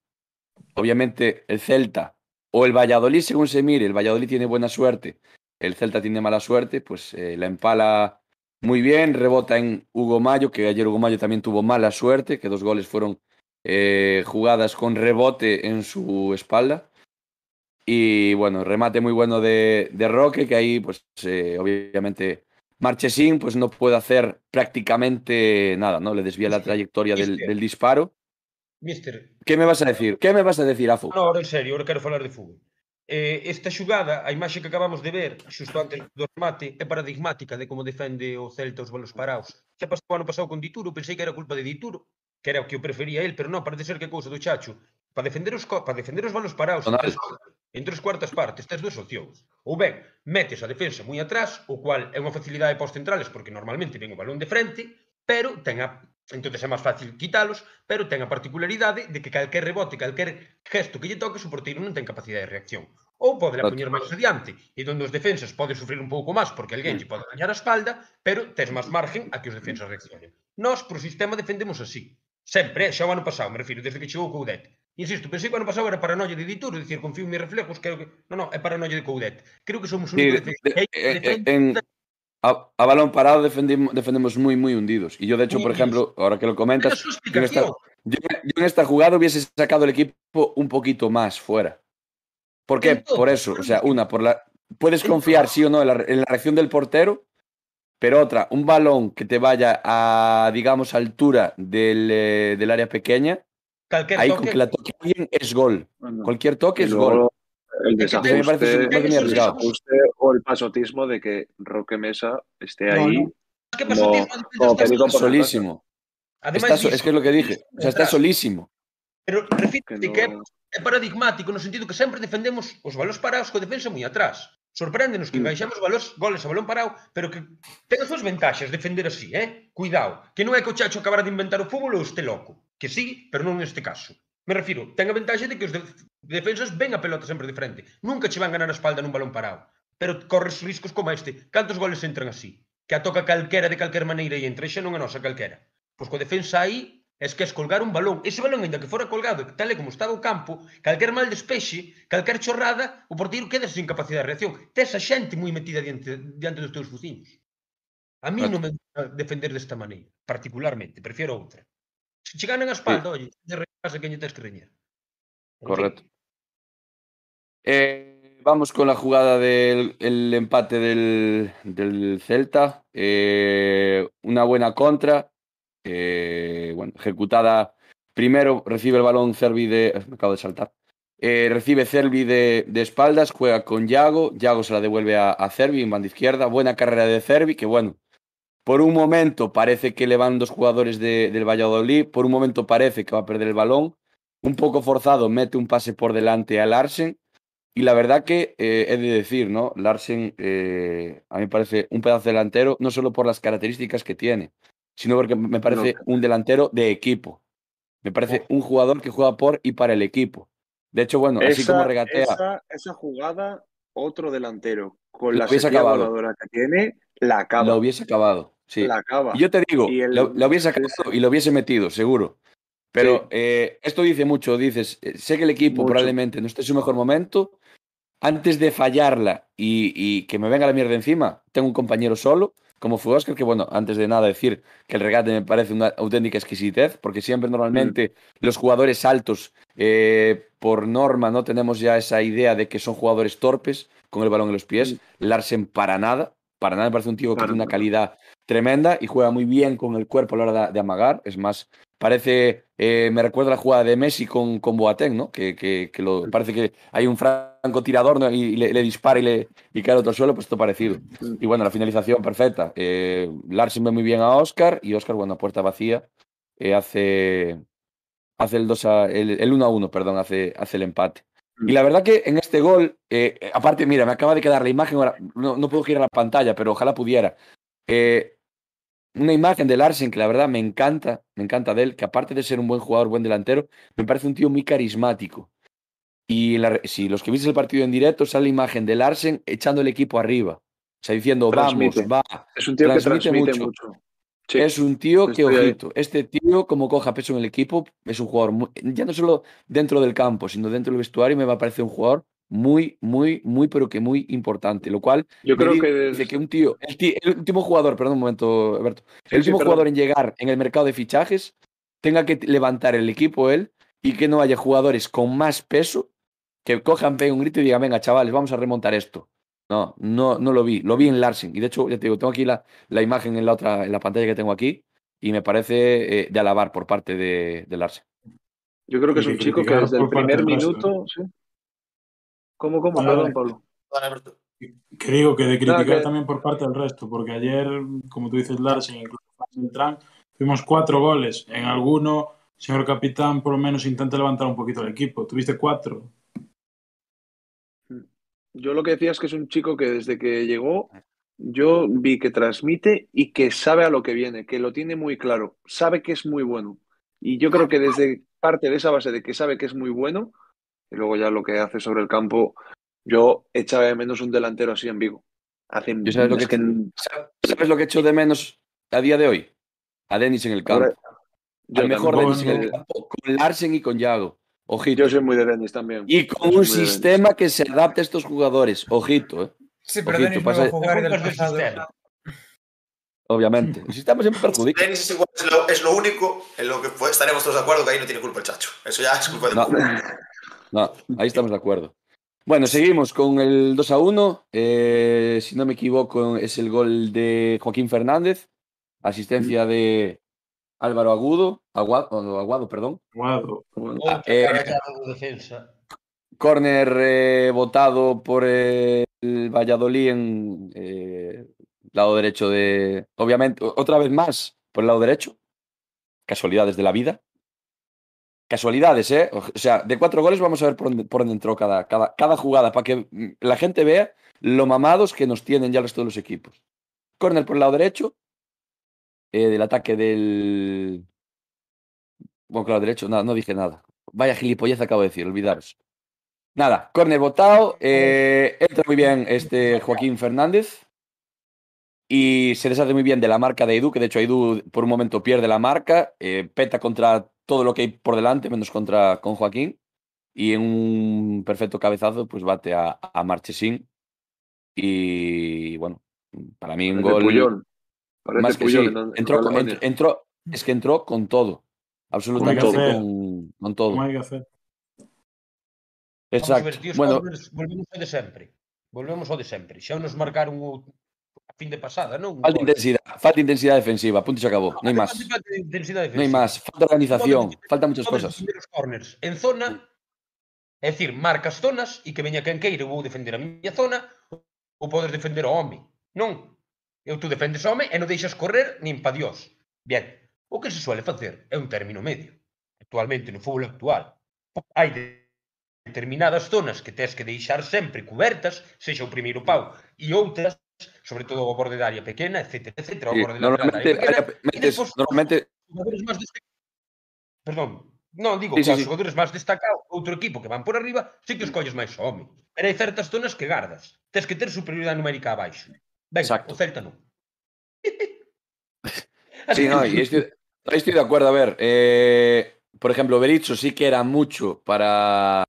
Obviamente el Celta o el Valladolid, según se mire, el Valladolid tiene buena suerte, el Celta tiene mala suerte, pues eh, la empala muy bien, rebota en Hugo Mayo, que ayer Hugo Mayo también tuvo mala suerte, que dos goles fueron eh, jugadas con rebote en su espalda. Y bueno, remate muy bueno de, de Roque, que ahí, pues eh, obviamente, Marchesín pues no puede hacer prácticamente nada, ¿no? Le desvía la trayectoria del, del disparo. Mister, ¿Qué me vas a decir? ¿Qué me vas a decir, Afu? No, ahora en serio, ahora quero falar de fútbol. Eh, esta xugada, a imaxe que acabamos de ver xusto antes do remate, é paradigmática de como defende o Celta os balos paraos. Xa pasou ano pasado con Dituro, pensei que era culpa de Dituro, que era o que o prefería el, pero non, parece ser que cousa do Chacho. Para defender os, para defender os balos paraos, no, entre, entre os cuartas partes, tens dúas opcións. Ou ben, metes a defensa moi atrás, o cual é unha facilidade para os centrales, porque normalmente ven o balón de frente, pero ten a entonces é máis fácil quitalos, pero ten a particularidade de que calquer rebote, calquer gesto que lle toque, o porteiro non ten capacidade de reacción. Ou pode la poñer máis adiante, e donde os defensas pode sufrir un pouco máis porque alguén lle pode dañar a espalda, pero tes máis margen a que os defensas reaccionen. Nós, pro sistema, defendemos así. Sempre, eh, xa o ano pasado, me refiro, desde que chegou o Coudet. Insisto, pensei que o ano pasado era paranoia de Dituro, dicir, confío en mis reflejos, creo que... Non, non, é paranoia de Coudet. Creo que somos un... Sí, de, de, de, de, de, de, de, de, de, a, a balón parado defendemos, defendemos muy, muy hundidos. Y yo, de hecho, Muy por ejemplo, ahora que lo comentas, yo en, esta, explicación. yo, yo en esta jugada hubiese sacado el equipo un poquito más fuera. ¿Por qué? Por eso. O sea, una, por la. Puedes confiar, sí o no, en la, en la reacción del portero, pero otra, un balón que te vaya a, digamos, altura del, eh, del área pequeña, ahí con que la toque alguien es gol. Bueno, Cualquier toque es luego gol. el desajuste, el desajuste o el pasotismo de que Roque Mesa esté ahí no, no. ¿Qué como, como está solísimo. Además, está, es que es lo que dije, o sea, está solísimo. Pero refírate que, no... que é paradigmático no sentido que sempre defendemos os balóns parados co defensa moi atrás. Sorpréndenos que mm. baixamos valores, goles a balón parado, pero que ten as súas ventaxas defender así, eh? Cuidado, que non é que o Chacho acabara de inventar o fútbol ou este loco. Que sí, pero non neste caso. Me refiro, ten a ventaxe de que os, de, defensas ven a pelota sempre de frente. Nunca che van ganar a espalda nun balón parado. Pero corres riscos como este. Cantos goles entran así? Que a toca calquera de calquer maneira e entra, xa non é nosa calquera. Pois co defensa aí, es que es colgar un balón. Ese balón, ainda que fora colgado, tal e como estaba o campo, calquer mal despexe, calquer chorrada, o porteiro queda sin capacidade de reacción. Tes a xente moi metida diante, diante dos teus fuciños. A mí non me gusta defender desta maneira, particularmente. Prefiero outra. Se che ganan a espalda, sí. oye, de reñas a quen tes que reñer. Correcto. Eh, vamos con la jugada del el empate del, Celta. Eh, una buena contra. eh, bueno, ejecutada. Primero recibe el balón Cervi de. Me acabo de saltar. Recibe Cervi de, espaldas, juega con Yago. Yago se la devuelve a, a Cervi en banda izquierda. Buena carrera de Cervi, que bueno. Por un momento parece que le van dos jugadores de- del Valladolid. Por un momento parece que va a perder el balón. Un poco forzado, mete un pase por delante a Larsen. Y la verdad que eh, he de decir, ¿no? Larsen eh, a mí me parece un pedazo delantero, no solo por las características que tiene, sino porque me parece No. un delantero de equipo. Me parece un jugador que juega por y para el equipo. De hecho, bueno, así esa, como regatea, esa, esa jugada, otro delantero con la acabado. que tiene, la acaba. lo hubiese acabado. Sí. La acaba. Y yo te digo, el- lo, lo hubiese acabado y lo hubiese metido, seguro. Pero Sí. eh, esto dice mucho, dices, eh, sé que el equipo Mucho. probablemente no esté en su mejor momento. Antes de fallarla y, y que me venga la mierda encima, tengo un compañero solo, como fue Oscar, que bueno, antes de nada decir que el regate me parece una auténtica exquisitez, porque siempre normalmente los jugadores altos, eh, por norma, no tenemos ya esa idea de que son jugadores torpes con el balón en los pies. Larsen para nada, para nada me parece un tío que tiene una calidad tremenda y juega muy bien con el cuerpo a la hora de, de amagar. Es más, parece, eh, me recuerda la jugada de Messi con, con Boateng, ¿no? Que, que, que lo, parece que hay un francotirador ¿no? y le, le dispara y, le, y cae al otro suelo, pues esto parecido. Y bueno, la finalización perfecta. Eh, Larsen ve muy bien a Oscar y Oscar, bueno, puerta vacía, eh, hace, hace el 2 a, el, el 1 a 1, perdón, hace, hace el empate. Y la verdad que en este gol, eh, aparte, mira, me acaba de quedar la imagen, ahora, no, no puedo girar la pantalla, pero ojalá pudiera. Eh, una imagen de Larsen que la verdad me encanta, me encanta de él, que aparte de ser un buen jugador, buen delantero, me parece un tío muy carismático. Y la- si los que viste el partido en directo, sale la imagen de Larsen echando el equipo arriba. O sea, diciendo, Transmite. vamos, va. Es un tío que transmite mucho. mucho. Sí. Es un tío que, estoy ahí. ojito, este tío, como coja peso en el equipo, es un jugador, muy- ya no solo dentro del campo, sino dentro del vestuario, me va a parecer un jugador muy, muy, muy, pero que muy importante. Lo cual Yo creo que des- que un tío, el, tí- el último jugador, perdón un momento, Alberto, el sí, último jugador en llegar en el mercado de fichajes tenga que levantar el equipo él y que no haya jugadores con más peso que cojan, peguen un grito y digan, venga, chavales, vamos a remontar esto. No, no, no lo vi. Lo vi en Larsen. Y de hecho, ya te digo, tengo aquí la, la imagen en la otra, en la pantalla que tengo aquí, y me parece eh, de alabar por parte de, de Larsen. Yo creo que es un chico que desde el primer minuto. ¿sí? ¿Cómo, cómo? Perdón, vale. Pablo. Que digo que de criticar que- también por parte del resto, porque ayer, como tú dices, Larsen, incluso Beltrán, tuvimos cuatro goles. En alguno, señor capitán, por lo menos intenta levantar un poquito el equipo. Tuviste cuatro. Yo lo que decía es que es un chico que desde que llegó, yo vi que transmite y que sabe a lo que viene, que lo tiene muy claro, sabe que es muy bueno. Y yo creo que desde parte de esa base de que sabe que es muy bueno, y luego ya lo que hace sobre el campo, Yo echaba de menos un delantero así en Vigo. Hace, Yo sabes lo que, que ¿Sabes lo que echo de menos a día de hoy? A Denis en el campo. ahora- yo Al mejor Denis en el eh, campo, con Larsen y con Yago. Ojito. Yo soy muy de Denis también. Y con un sistema que se adapte a estos jugadores. Ojito, ¿eh? Sí, pero Ojito, Denis pasa- no va a jugar y del pasado. sistema. Obviamente. El sistema siempre perjudica. Denis es, igual, es, lo, es lo único en lo que estaremos todos de acuerdo que ahí no tiene culpa el chacho. Eso ya es culpa de No. No, ahí estamos de acuerdo. Bueno, seguimos con el 2 a 1. Eh, si no me equivoco, es el gol de Joaquín Fernández. Asistencia de Álvaro Agudo. Aguado, Aguado perdón. Guado. Outra eh, defensa. Corner eh, votado por eh, el Valladolid en eh, lado derecho de. Obviamente, otra vez más por el lado derecho. Casualidades de la vida. Casualidades, ¿eh? O sea, de cuatro goles vamos a ver por dónde, por dónde entró cada, cada, cada jugada para que la gente vea lo mamados que nos tienen ya el resto de los equipos. Corner por el lado derecho. Eh, del ataque del. Bueno, claro, derecho, nada, no dije nada. Vaya gilipollez acabo de decir, olvidaros. Nada, córner votado. eh, entra muy bien este Joaquín Fernández. Y se deshace muy bien de la marca de Edu, que de hecho Edu por un momento pierde la marca, eh, peta contra todo lo que hay por delante, menos contra con Joaquín. Y en un perfecto cabezazo, pues bate a, a Marchesín. Y bueno, para mí un gol. Parece Más que Puyol, sí. en, entró, en entró, entró, es que entró con todo. Absolutamente con, con, con todo. Hay que hacer. Exacto. Ver, tíos, bueno, volvemos ao de sempre. Volvemos ao de sempre. Xa nos marcaron o a fin de pasada, non? Falta intensidade, falta intensidade defensiva, punto e se acabou. No, non hai máis. Falta intensidade defensiva. Non hai máis, falta organización, falta, moitas muchas cosas. corners en zona, é dicir, marcas zonas e que veña quen queira, vou defender a miña zona ou podes defender o home. Non, Eu tú defendes home e non deixas correr nin pa Dios. Bien, o que se suele facer é un término medio. Actualmente, no fútbol actual, hai determinadas zonas que tens que deixar sempre cubertas, sexa o primeiro pau, e outras, sobre todo o borde da área pequena, etc, etc, o borde sí, da normalmente, área pequena, metes, despois, normalmente... os máis destacados. Perdón, non digo sí, que sí, os jogadores máis destacados, outro equipo que van por arriba, sí que os colles máis home. Pero hai certas zonas que gardas. Tens que ter superioridade numérica abaixo. Ben, Exacto. Celta non. Sí, no, y estoy, de acuerdo. A ver, eh, por ejemplo, Berizzo sí que era mucho para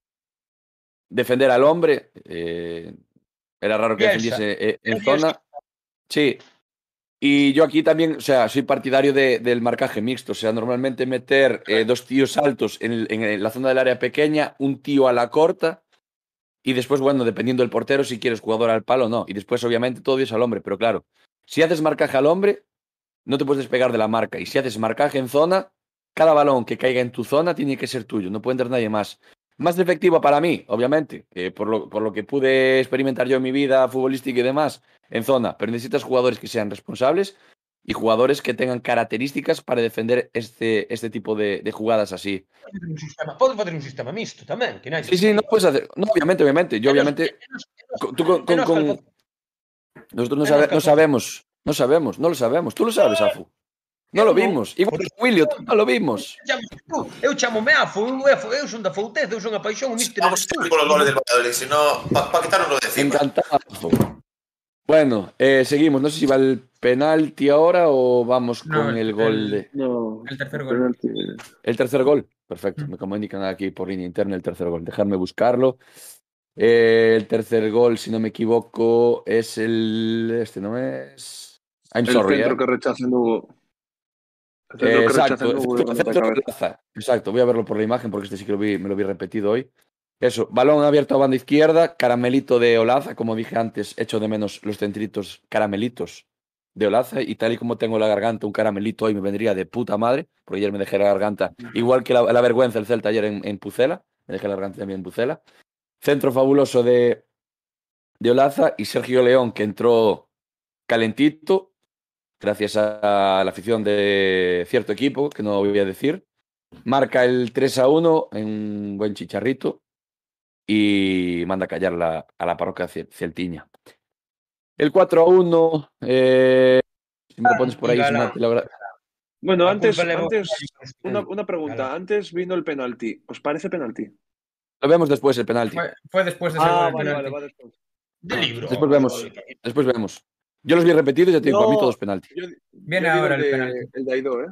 defender al hombre. eh, era raro que Bielsa. defendiese eh, en Bielsa. zona. Sí. Y yo aquí también, o sea, soy partidario de- del marcaje mixto. O sea, normalmente meter eh, dos tíos altos en la zona del área pequeña, un tío a la corta. Y después, bueno, dependiendo del portero, si quieres jugador al palo o no. Y después, obviamente, todo es al hombre. Pero claro, si haces marcaje al hombre, no te puedes despegar de la marca. Y si haces marcaje en zona, cada balón que caiga en tu zona tiene que ser tuyo, no puede entrar nadie más. Más efectiva para mí, obviamente, eh, por, lo, por lo que pude experimentar yo en mi vida futbolística y demás, en zona. Pero necesitas jugadores que sean responsables y jugadores que tengan características para defender este, este tipo de, de jugadas así. Pode facer un sistema, pode facer un sistema mixto tamén, que nai. Sí, sí, non podes hacer, no, obviamente, obviamente, yo obviamente tú con, con, con nosotros no, sabe, no sabemos, no sabemos, no lo sabemos, tú lo sabes, Afu. No lo vimos. Igual que Willio, non lo vimos. Eu chamome Afu, eu son da foutez, eu son a paixón, un míster. Vamos con os goles del Valladolid, Si no, ¿para que tal non lo decimos. Encantado, Afu. Bueno, eh, seguimos. No sé si va el penalti ahora o vamos No, con el el- gol de. No, El tercer gol. penalti. El tercer gol. Perfecto. Mm. Me comunican aquí por línea interna el tercer gol. Dejarme buscarlo. Eh, el tercer gol, si no me equivoco, es el. Este no es. I'm El sorry. centro eh. que rechaza Nugo. El Eh, centro que rechaza exacto. Exacto, voy a verlo por la imagen porque este sí que lo vi, me lo vi repetido hoy. Eso, balón abierto a banda izquierda, caramelito de Olaza, como dije antes, echo de menos los centritos caramelitos de Olaza y tal y como tengo la garganta, un caramelito hoy me vendría de puta madre, porque ayer me dejé la garganta, igual que la, la vergüenza el Celta ayer en, en Pucela, me dejé la garganta también en Pucela. Centro fabuloso de, de Olaza y Sergio León, que entró calentito, gracias a la afición de cierto equipo, que no voy a decir. Marca el 3 a 1 en un buen chicharrito y manda a callar la- a la parroquia celtiña. El 4 a 1, eh, si me lo pones por ahí, Y Isma, gana. te lo agra- Bueno, A antes, antes una, una pregunta. Antes vino el penalti. ¿Os parece penalti? Lo vemos después el penalti. Fue, fue después de ese Ah, vale, penalti. vale, va después. De libro. Después vemos. Después vemos. Yo los vi repetidos y ya te digo, para mí No. todos penalti. Yo- Viene yo ahora el de- penalti. El de Aidó, ¿eh?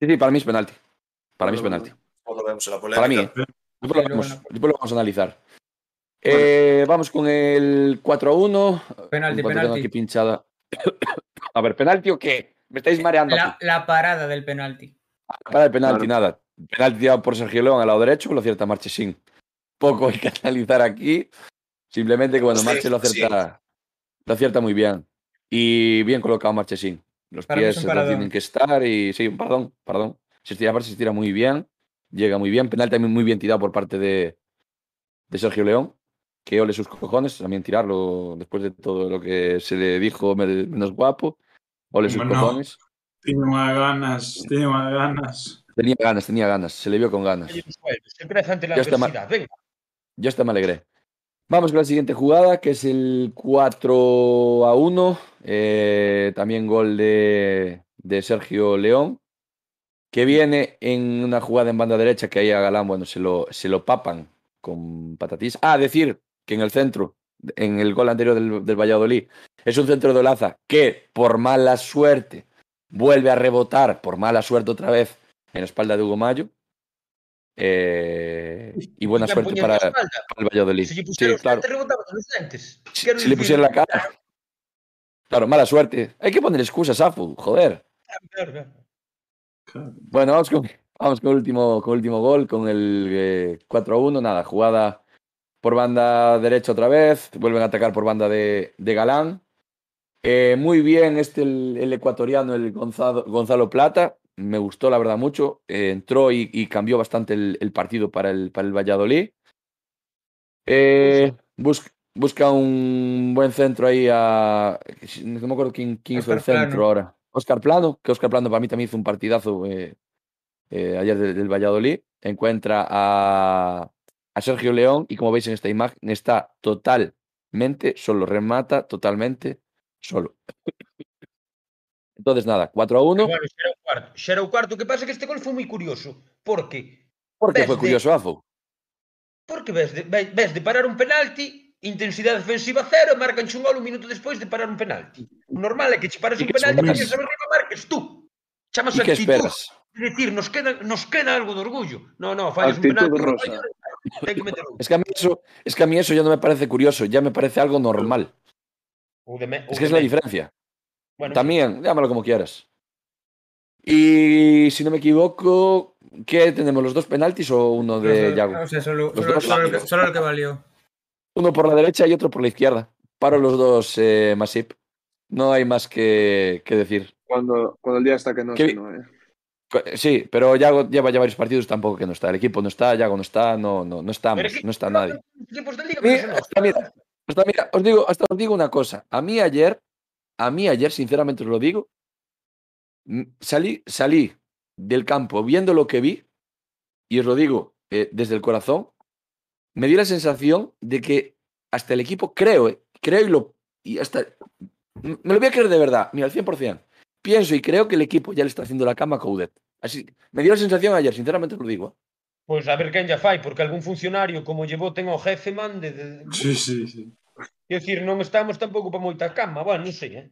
Sí, sí, para mí es penalti. Para mí es penalti. Luego lo vemos en la polémica. Para mí. ¿eh? Después lo, vamos, en la- después lo vamos a analizar. Eh, vamos con el 4 a 1. Penalti, penalti. aquí pinchada. a ver, ¿penalti o qué? Me estáis mareando. La, aquí. la parada del penalti. Para el penalti, Claro. nada. Penalti tirado por Sergio León al lado derecho, lo acierta Marchesín. Poco hay que analizar aquí. Simplemente que bueno, Sí, Marche lo acierta, lo acierta muy bien. Y bien colocado Marchesín. Los Para pies tienen que estar y sí, perdón, perdón. Se estira, se estira muy bien, llega muy bien. Penal también muy bien tirado por parte de, de Sergio León, que ole sus cojones, también tirarlo después de todo lo que se le dijo men- menos guapo. Ole sus Bueno. cojones. Tiño máis ganas, tiño máis ganas. Tenía ganas, tenía ganas, se le vio con ganas. Ante la Ya adversidad. Venga. Ya está, me alegré. Vamos con la siguiente jugada, que es el 4 a 1. Eh, también gol de, de Sergio León, que viene en una jugada en banda derecha que ahí a Galán, bueno, se lo, se lo papan con patatís. Ah, decir que en el centro, en el gol anterior del, del Valladolid, es un centro de Olaza que por mala suerte vuelve a rebotar, por mala suerte otra vez, en la espalda de Hugo Mayo. Eh, y buena suerte para, el Valladolid. Si Sí, claro. le dicir- pusiera la cara. Claro, mala suerte. Hay que poner excusas, Afu, joder. Claro, claro. Bueno, vamos con, vamos con el último, con el último gol, con el eh, 4 a 1. Nada, jugada por banda derecha otra vez. Vuelven a atacar por banda de, de Galán. Eh, muy bien este el, el ecuatoriano, el Gonzalo, Gonzalo Plata. Me gustó, la verdad, mucho. Eh, entró y, y cambió bastante el, el partido para el, para el Valladolid. Eh, bus- busca un buen centro ahí a. No me acuerdo quién, quién hizo el centro ahora. Oscar Plano, que Oscar Plano para mí también hizo un partidazo eh, eh, ayer del, del Valladolid. Encuentra a, a Sergio León y como veis en esta imagen está totalmente solo, remata totalmente solo. Entonces nada, 4 a 1. Bueno, cuarto. Xa era o cuarto. Que pasa que este gol foi moi curioso. Porque Porque fue de- curioso, Afu. Porque ves de, ve- ves de parar un penalti, intensidade defensiva cero, marcan un gol un minuto despois de parar un penalti. O normal é que che pares un que penalti, cambias a arriba marques tú. Chamas ¿Y qué actitud. esperas? É dicir, nos queda, nos queda algo de orgullo. No, no, fallas un penalti. rosa. Ten que meter outro. Es que, a mí eso, es que a mí eso ya no me parece curioso, ya me parece algo normal. O de me- o Es que de es la me- diferencia. Bueno, También, llámalo como quieras. Y si no me equivoco, ¿qué tenemos? ¿Los dos penaltis o uno de Yago? No sé, solo, solo, solo el que valió. Uno por la derecha y otro por la izquierda. Paro los dos, eh, Masip. No hay más que, que decir. Cuando, cuando el día está que no, ¿Qué es vi- que no, ¿eh? Sí, pero Yago lleva ya varios partidos tampoco que no está. El equipo no está, Yago no está, no, no, no estamos, no está nadie. Mira, hasta mira, hasta mira, os digo, hasta os digo una cosa. A mí ayer, a mí ayer, sinceramente os lo digo, salí, salí del campo viendo lo que vi, y os lo digo eh, desde el corazón, me dio la sensación de que hasta el equipo, creo, eh, creo y lo, y hasta, m- me lo voy a creer de verdad, mira, al 100%. Pienso y creo que el equipo ya le está haciendo la cama a Coudet. Así, me dio la sensación ayer, sinceramente lo digo. eh. Pois a ver quen ya fai, porque algún funcionario como llevó ten ao jefe man de, de, Sí, sí, sí. Quer dicir, non estamos tampouco para moita cama, bueno, non sei, eh.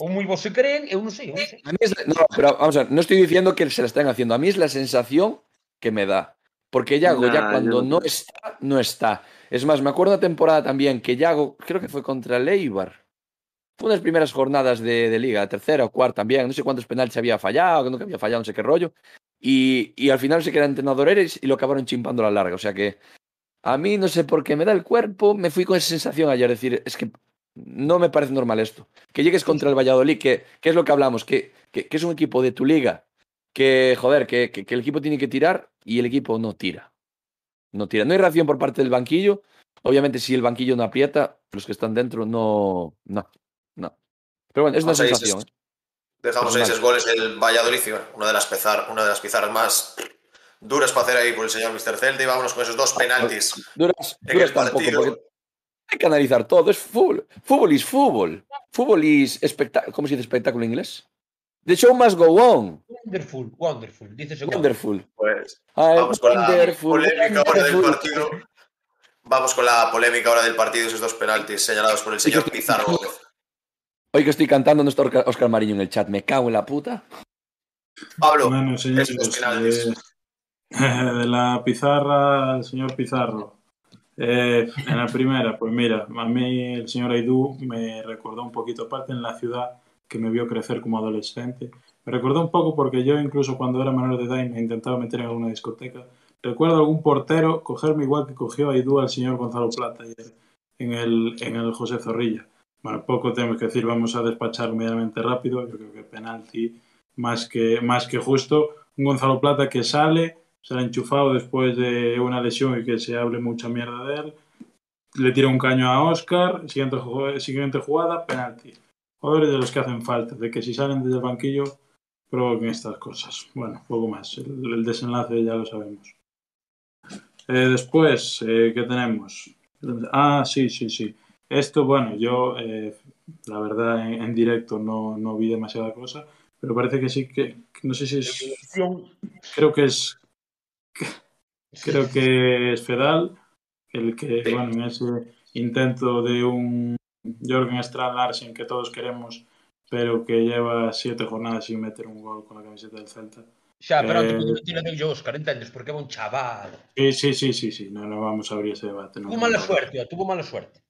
Ou moi vos se creen, eu non sei, eu non sei. A mí es la- no, pero vamos a ver, no estoy diciendo que se la estén haciendo. A mí es la sensación que me da. Porque Yago ya cuando no está, no está. Es más, me acuerdo una temporada también que Yago, creo que fue contra el Eibar. Fue una de las primeras jornadas de, de liga, tercera o cuarta también. No sé cuántos penaltis había fallado, que nunca había fallado, no sé qué rollo. Y, y al final se queda entrenador eres y lo acabaron chimpando a la larga. O sea que a mí no sé por qué me da el cuerpo, me fui con esa sensación ayer. decir, es que no me parece normal esto. Que llegues contra el Valladolid, que, que es lo que hablamos, que, que, que es un equipo de tu liga, que joder, que, que, que el equipo tiene que tirar y el equipo no tira. No tira. No hay reacción por parte del banquillo. Obviamente, si el banquillo no aprieta, los que están dentro no. No. no. Pero bueno, es una sensación. es- ¿eh? Dejamos esos goles del Valladolid, una de las pizar- una de las pizarras más duras para hacer ahí por el señor Mr. Celta y vámonos con esos dos penaltis. Duras, duras el tampoco, hay que analizar todo. Es fútbol. Fútbol es fútbol. Fútbol es espectáculo. ¿Cómo se dice espectáculo en inglés? The show must go on. Wonderful, wonderful. Dices Wonderful. Pues Ay, vamos con la wonderful, polémica ahora del wonderful. partido. Vamos con la polémica ahora del partido, esos dos penaltis señalados por el señor Pizarro. Hoy que estoy cantando no está Oscar- Mariño en el chat. Me cago en la puta. Pablo, Bueno, señores, estos penaltis. eh, de la pizarra al señor Pizarro. Eh, en la primera, pues mira, a mí el señor Aidú me recordó un poquito, aparte en la ciudad que me vio crecer como adolescente, me recordó un poco porque yo incluso cuando era menor de edad me intentaba meter en alguna discoteca, recuerdo algún portero cogerme igual que cogió Aidú al señor Gonzalo Plata en el, en el José Zorrilla. Bueno, poco tenemos que decir, vamos a despachar medianamente rápido, yo creo que penalti más que, más que justo. Un Gonzalo Plata que sale, sale enchufado después de una lesión y que se hable mucha mierda de él. Le tira un caño a Oscar, siguiente, siguiente jugada, penalti. Jugadores de los que hacen falta, de que si salen desde el banquillo provoquen estas cosas. Bueno, poco más. El, el desenlace ya lo sabemos. Eh, después, eh, ¿qué tenemos? Ah, sí, sí, sí. Esto, bueno, yo eh, la verdad en, en directo no, no vi demasiada cosa, pero parece que sí que, no sé si es, creo que es, creo que es Fedal el que, bueno, en ese intento de un Jorgen Strand Larsen que todos queremos, pero que lleva siete jornadas sin meter un gol con la camiseta del Celta. Xa, pero Eh, antes tira de Oscar, entendes? Porque é un chaval. Sí, sí, sí, sí, sí, no, no vamos a abrir ese debate. no. Tuvo mala suerte, ó, tuvo mala suerte.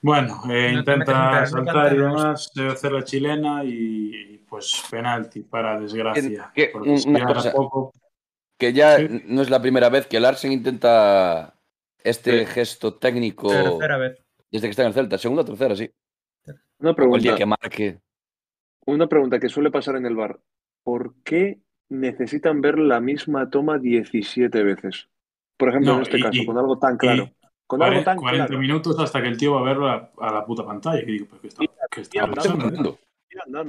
Bueno, eh, No intenta saltar y demás, debe hacer la chilena y pues penalti para desgracia. Que- porque si una era cosa. poco, Que ya Sí. no es la primera vez que Larsen intenta este Sí. gesto técnico Tercera vez. Desde que está en el Celta. Segunda o tercera, sí. Una O el día pregunta, que marque. una pregunta que suele pasar en el bar. ¿Por qué necesitan ver la misma toma 17 veces? Por ejemplo, No, en este y- caso, y- con algo tan claro. Con algo 40, tan 40 claro. minutos hasta que el tío va a verlo a, a la puta pantalla. Que digo, pues que está, que está andando.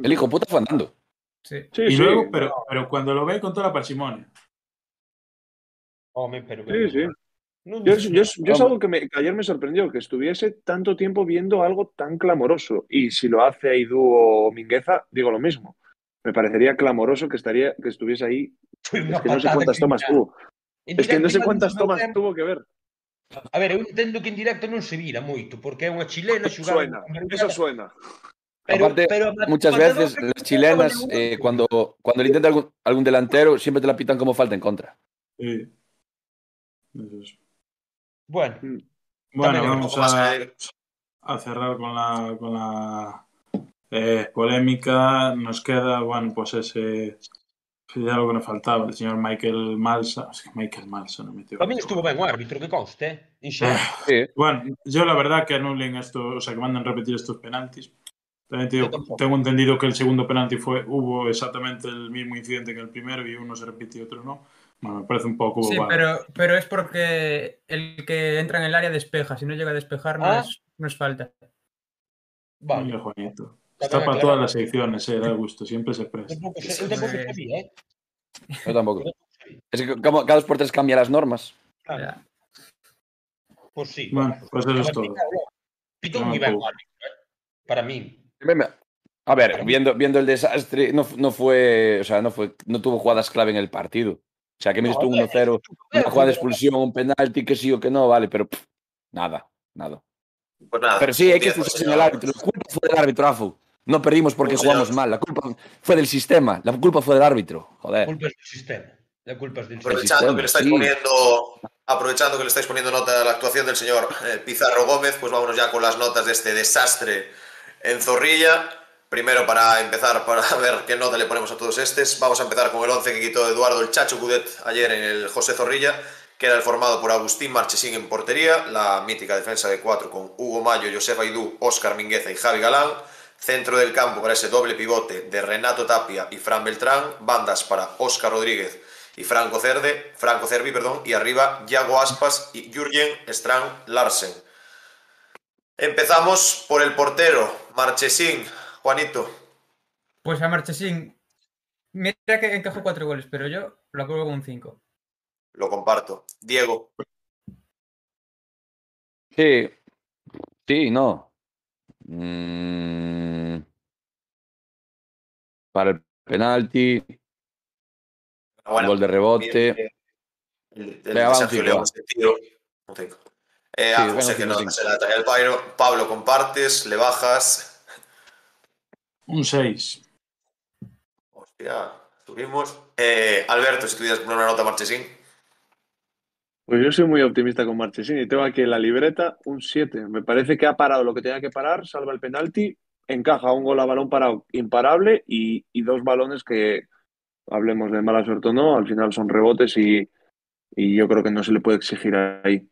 El hijo puta fue andando. Sí. Sí, Y sí. luego, pero, pero cuando lo ve con toda la parsimonia. Home, pero... Sí, sí. Yo, dices- yo- yo es algo que, me- que ayer me sorprendió, que estuviese tanto tiempo viendo algo tan clamoroso. Y si lo hace Aidú o Mingueza, digo lo mismo. Me parecería clamoroso que, estaría, que estuviese ahí. Es que no sé cuántas tomas tuvo. Es que no sé cuántas tomas tuvo que ver. A ver, eu entendo que en directo non se vira moito, porque é unha chilena. Suena, eso suena. Pero, Aparte, pero, Muchas veces las chilenas, eh, cuando, cuando le intenta algún, algún delantero, siempre te la pitan como falta en contra. Sí. Eso es. Bueno, Bueno, También un vamos a, cerrar con la, con la eh, polémica. Nos queda, bueno, pues ese. Ya algo que nos faltaba, el señor Michael Malsa. Es que Michael Malsa no metió. para mí estuvo ben o árbitro, que conste, eh? Sí. Bueno, yo la verdad que anulen esto, o sea, que manden repetir estos penaltis. También te digo, tengo entendido que el segundo penalti fue, hubo exactamente el mismo incidente que el primero y uno se repitió y otro no. Bueno, me parece un poco Sí, pero, pero es porque el que entra en el área despeja. Si no llega a despejar, no, Ah. es, no es falta. Vale. Mira, Juanito. Está para todas las secciones, eh, da gusto, siempre se presta. Pues- sabía, eh? Yo tampoco. Es que como cada dos por tres cambia las normas. Claro. Pues sí. Bueno, pues eso es todo. Pitó No, moi ben o pouco. árbitro, eh? Para mí. A ver, viendo, viendo el desastre, no, no fue, o sea, no fue, no tuvo jugadas clave en el partido. O sea, que me No, tú a ver, 1-0, una jugada de expulsión, un penalti, que sí o que no, vale, pero pff, nada, nada. Pues nada. Pero sí, hay que excusarse en el árbitro. La culpa fue del árbitro, Afu. No perdimos porque Un jugamos señor. mal. La culpa fue del sistema. La culpa fue del árbitro. Joder. Culpas del sistema. La culpa es del sistema. Aprovechando que le estáis Sí. poniendo, aprovechando que le estáis poniendo nota a la actuación del señor eh, Pizarro Gómez, pues vámonos ya con las notas de este desastre en Zorrilla. Primero para empezar, para ver qué nota le ponemos a todos estos, vamos a empezar con el 11 que quitó Eduardo el Chacho Cudet ayer en el José Zorrilla, que era el formado por Agustín Marchesín en portería, la mítica defensa de cuatro con Hugo Mayo, Josef Aidú, Óscar Mingueza y Javi Galán, centro del campo para ese doble pivote de Renato Tapia y Fran Beltrán, bandas para Óscar Rodríguez y Franco Cerde, Franco Cervi, perdón, y arriba Yago Aspas y Jürgen Strand Larsen. Empezamos por el portero, Marchesín, Juanito. Pues a Marchesín, mira que encajó cuatro goles, pero yo lo apruebo con un 5. Lo comparto. Diego, Sí. Sí, no. Mm. Para el penalti, Bueno, gol de rebote. El, el Venga, Sergio León, tiro. Un. Eh, Sí, ah, José, que no se la el Pairo. Pablo, compartes, le bajas. Un 6. Hostia, subimos. Eh, Alberto, si tuvieras una nota a Marchesín. Pues yo soy muy optimista con Marchesín y tengo aquí en la libreta un 7. Me parece que ha parado lo que tenía que parar, salva el penalti, encaja un gol a balón parado imparable y, y dos balones que, hablemos de mala suerte o no, al final son rebotes y, y yo creo que no se le puede exigir ahí.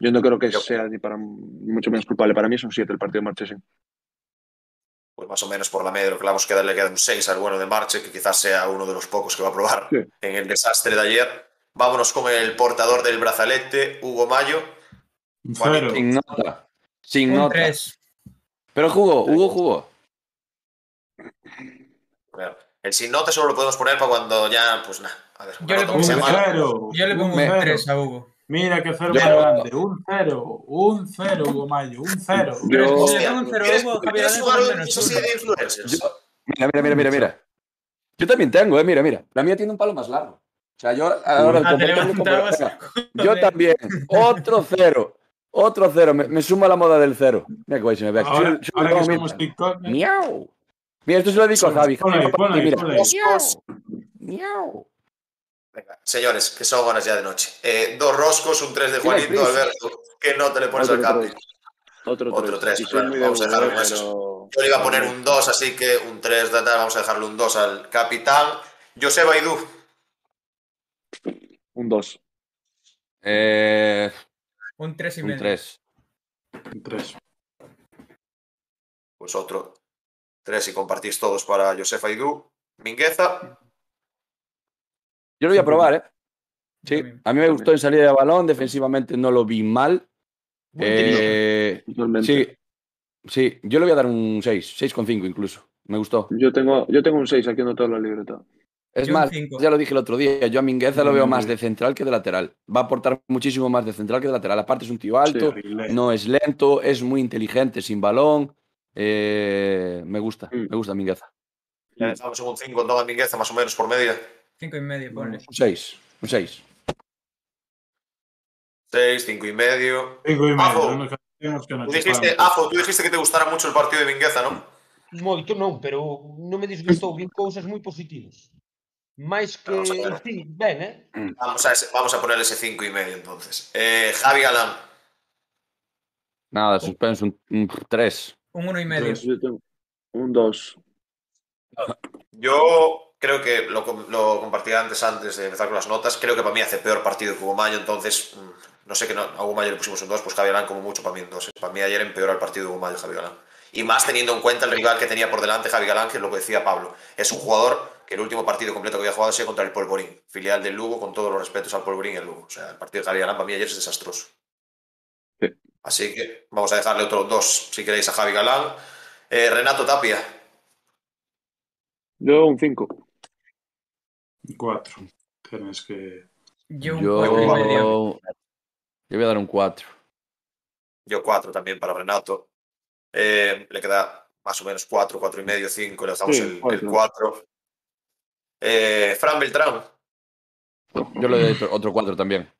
Yo no creo que Yo- sea ni para ni mucho menos culpable. Para mí es un 7 el partido de Marchesín. Pues más o menos por la media, lo que le vamos a quedar, le queda un 6 al bueno de Marche, que quizás sea uno de los pocos que va a probar Sí. en el desastre de ayer. Vámonos con el portador del brazalete, Hugo Mayo. Un Juanito. 0. Sin nota. Sin Un nota. 3. Pero jugó, Hugo jugó. Bueno, el sin nota solo lo podemos poner para cuando ya, pues nada. A ver, Yo una le nota pongo que sea Un un mala. 0. Yo le pongo un 3 a Hugo. Mira qué cero más grande. Un 0. Un 0, Hugo Mayo. Un 0. Pero es que Yo- Hostia, pongo un 0 a ¿quieres, Hugo, Javier ¿quieres Alonso jugar pone un menos así uno. de influencers? Yo- mira, mira, mira, mira, mira. Yo también tengo, eh, mira, mira. La mía tiene un palo más largo. O sea, yo ahora el Ah, como- venga, Yo también. Otro cero. Otro cero. Me, me suma la moda del cero. Mira que guay se me ve. Ahora, Soy- soy ahora que como somos mira. TikTok. ¿eh? Miau. Mira, esto se lo dedico a Javi. Mira. Miau. Venga, señores, que son horas ya de noche. Eh, dos roscos, un 3 de Juanito. Alberto. ¿Qué nota le pones Otro al tres. Otro 3. Otro tres, claro, vamos a dejarlo con eso. Yo le iba a poner un 2, así que un 3 de tal, vamos a dejarle un 2 al capitán. José Baidú, Un 2. Eh, Un 3 y un medio. tres. Un 3. pues otro 3 y compartís todos para José Baidú. Mingueza, Yo lo voy a probar, ¿eh? Sí, a mí me gustó en salida de balón. Defensivamente no lo vi mal. Eh, Totalmente. sí, sí. Yo le voy a dar un 6. 6,5 incluso. Me gustó. Yo tengo, yo tengo un 6 aquí en la libreta. Es Yo más, ya lo dije el otro día, yo a Mingueza lo veo más de central que de lateral. Va a aportar muchísimo más de central que de lateral. Aparte es un tío alto, no es lento, es muy inteligente sin balón. Eh, me gusta, Mm. me gusta Mingueza. ya estamos en un 5 con Don Mingueza, más o menos por media. 5 y medio, ponle. 6, un seis. Seis, cinco y medio. Cinco y medio. Ajo, tú dijiste, afo, tú dijiste que te gustara mucho el partido de Vingueza, ¿no? Moito non, pero non me disgustou vin cousas moi positivas. Mais que... Vamos a, sí, ben, eh? Mm. vamos, a ese, vamos a poner ese 5 e medio, entonces. Eh, Javi Galán, Nada, suspenso un 3. Un 1 e medio. Un 2. Yo creo que lo, lo compartí antes, antes de empezar con las notas. Creo que para mí hace peor partido que Hugo Mayo, entonces mm, no sé que no, a Hugo Mayo le pusimos un 2, pues Javi Galán como mucho para mí un 2. Para mí ayer empeoró el partido de Hugo Mayo, Javi Galán. Y más teniendo en cuenta el rival que tenía por delante Javi Galán, que es lo que decía Pablo. Es un jugador que el último partido completo que había jugado ha sido contra el Polvorín, filial del Lugo, con todos los respetos al Polvorín y el Lugo. O sea, el partido de Javi Galán para mí ayer es desastroso. Sí. Así que vamos a dejarle otros dos, si queréis, a Javi Galán. Eh, Renato Tapia, Yo un 5. Cuatro. Tienes que. Yo un Yo, 4 y medio. yo voy a dar un 4. yo cuatro también para Renato. Eh, le queda más o menos cuatro, cuatro y medio, cinco, le dejamos Sí, el, el cuatro. cuatro. Eh, Fran Beltrán, Yo le doy otro 4 también.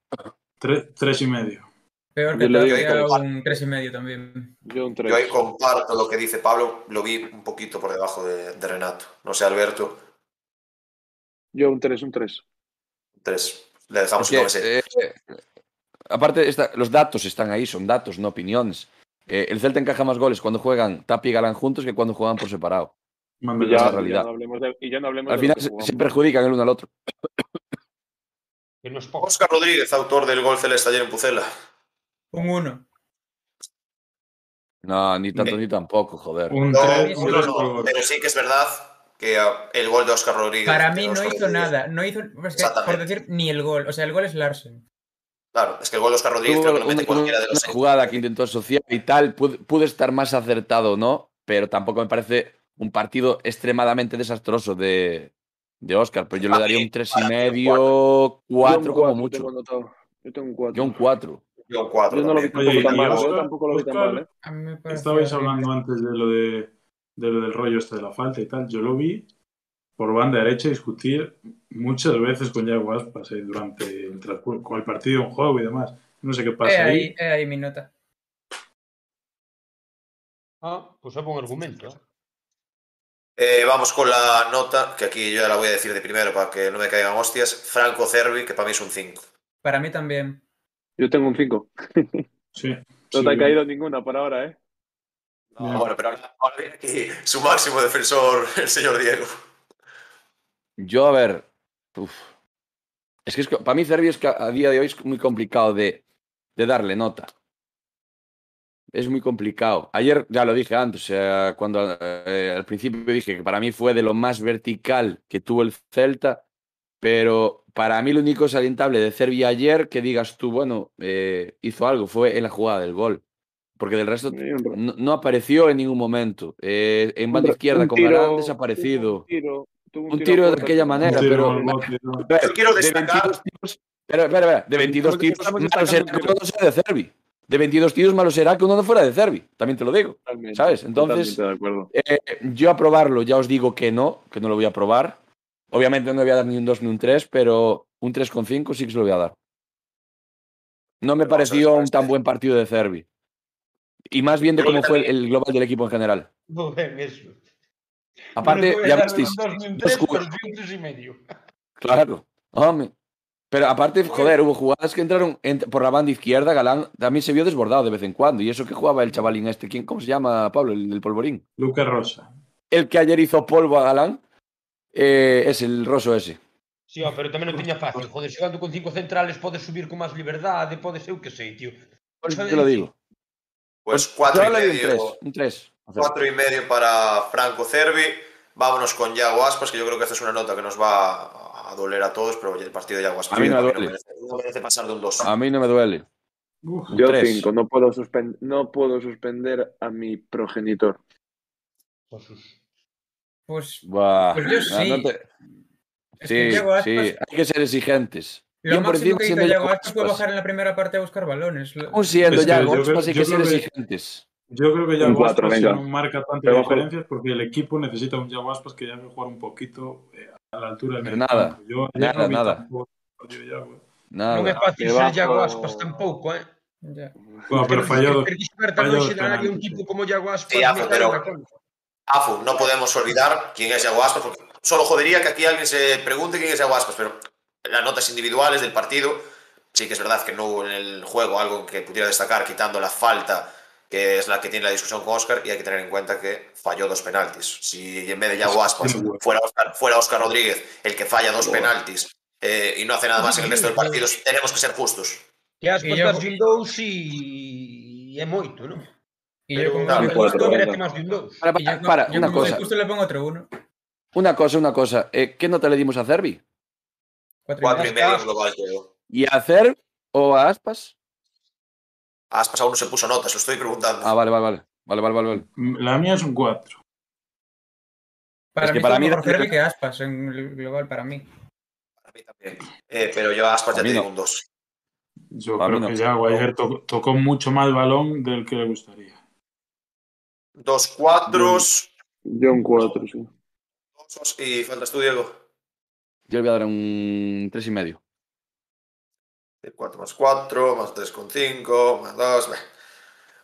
Tres, tres y medio. Peor que Yo le digo un 3 y medio también. Yo un yo ahí 3. comparto lo que dice Pablo, lo vi un poquito por debajo de, de Renato. No sé, Alberto, Yo un 3, un 3. tres. Le dejamos un eh, aparte, esta- los datos están ahí, son datos, no opiniones. Eh, el Celta encaja más goles cuando juegan Tapi y Galán juntos que cuando juegan por separado. Y ya, realidad. ya no hablemos de, y ya no hablemos Al de final se, se perjudican el uno al otro. Óscar Rodríguez, autor del gol celeste ayer en Pucela. Un 1. No, ni tanto ni tampoco, joder. Un No, tres, no, pero sí que es verdad que el gol de Óscar Rodríguez. Para mí no hizo Rodríguez- nada. No hizo, es que, por decir, ni el gol. O sea, el gol es Larsen. Claro, es que el gol de Óscar Rodríguez creo que lo una, mete cualquiera de una los seis. jugada que intentó asociar y tal, pudo, estar más acertado, ¿no? Pero tampoco me parece un partido extremadamente desastroso de, de Oscar. Pero yo le daría un tres y para mí, medio, Yo un cuatro como cuatro mucho. Yo tengo un 4. Yo un cuatro. Yo un cuatro Yo no lo vi tampoco tan mal. Oscar- Yo tampoco lo vi tan Oscar- mal, ¿eh? A mí me parece Estabais hablando antes de lo de, de lo del rollo este de la falta y tal. Yo lo vi por banda derecha discutir muchas veces con Yago Aspas eh, durante el, con el partido, un juego y demás. No sé qué pasa aí, ahí. é aí mi nota. Ah, pues é bon argumento. eh. Eh, vamos con la nota, que aquí yo ya la voy a decir de primero para que no me caigan hostias. Franco Cervi, que para mí es un 5. Para mí también. Yo tengo un 5. Sí. No sí, te ha caído ninguna por ahora, ¿eh? No, bueno, pero ahora ahora viene aquí su máximo defensor, el señor Diego. Yo, a ver. uf. Es que, es para mí Cervi es que a día de hoy es muy complicado de, de darle nota. Es muy complicado. Ayer ya lo dije antes, sea, cuando eh, al principio dije que para mí fue de lo más vertical que tuvo el Celta, pero para mí lo único salientable de Cervi ayer, que digas tú, bueno, eh, hizo algo, fue en la jugada del gol. Porque del resto no, no apareció en ningún momento. Eh, en banda izquierda con Galán desaparecido. Un tiro, tuvo Un tiro de aquella que- manera, tiro pero- Yo quiero de destacar- 22 tiros, espera, espera, espera, de 22 Estamos- tiros, malo será que uno no sea de Cervi. De 22 tiros, malo será que uno no fuera de Cervi. También te lo digo. Totalmente, ¿Sabes? Entonces-. Eh, yo a probarlo, ya os digo que no, que no lo voy a probar. Obviamente no le voy a dar ni un 2 ni un 3, pero un 3,5 sí que se lo voy a dar. No me Pero pareció un tan buen partido de Cervi. Y más bien de cómo fue también- el global del equipo en general. No ven eso. Aparte, no ya visteis. dos tres, y medio. Claro, hombre. Pero aparte, joder, hubo jugadas que entraron en- por la banda izquierda. Galán también se vio desbordado de vez en cuando. Y eso que jugaba el chavalín este, ¿quién, ¿cómo se llama, Pablo? El del polvorín. Lucas Rosa. El que ayer hizo polvo a Galán eh, es el roso ese. Sí, ó, pero tamén non tiña fácil. Joder, xogando con cinco centrales podes subir con máis liberdade, podes ser o que sei, tío. Por eso te lo digo. Pues Yo cuatro y le doy un 3. medio, Un 3. cuatro y medio para Franco Cervi. Vámonos con Yago Aspas, que yo creo que esta es una nota que nos va a doler a todos, pero el partido de Yago Aspas A mí no me duele. merece, no merece pasar de un 2. A mí no me duele. Uf, Yo tres. 5, no puedo, no puedo suspender a mi progenitor. Pues Buah, Pues yo sí. no te- es Sí, que Yago Aspas, sí, hay que ser exigentes. Lo máximo que hizo Yago Aspas fue Aspas. bajar en la primera parte a buscar balones. Lo- Aún siendo Es que Yago yo creo- Aspas hay que ser exigentes. Yo creo que Un Yago Aspas venga. no marca tantas diferencias porque el equipo necesita un Yago Aspas que ya que jugar un poquito eh, a la altura del nada. Yo nada, nada. eh. Nada. Non é fácil ser Yago Aspas tampouco, eh. Ya. Bueno, pero dos de área un tipo sí. como Aspas. Sí, Afu, me pero-. Afu, no podemos olvidar quién es Yago Aspas, porque solo jodería que aquí alguien se pregunte quién es Yago Aspas, pero las notas individuales del partido, sí que es verdad que no hubo en el juego algo que pudiera destacar, quitando la falta, que es la que tiene la discusión con Oscar, y hay que tener en cuenta que falló dos penaltis. Si en vez de Yago Aspas fuera Oscar, fuera Oscar Rodríguez el que falla dos penaltis eh, y no hace nada más en el resto del partido, tenemos que ser justos. Que Aspas E Yago- das un dous e é moito, non? Y Pero yo como claro, justo merece máis de un dous. Para, y yo, para, yo una cosa. gusto le pongo otro uno. Una cosa, una cosa. Eh, ¿Qué nota le dimos a Cervi? Cuatro y Cuatro y medio. medio global, creo. ¿Y a Cerv o a Aspas? Aspas aún no se puso notas, lo estoy preguntando. Ah, vale, vale, vale. Vale, vale, vale. vale. La mía es un 4. Para Es que mí para mí mejor Cervi que Aspas en el global para mí. Para mí también. Eh, pero yo a Aspas A ya mí te no. digo un 2. Yo A creo no. que Yago ayer to- tocó mucho más balón del que le gustaría. Dos cuatros Yo un 4, sí. osos, y faltas tú, Diego. Yo le voy a dar un tres y medio. 4 más 4, más 3,5, más 2.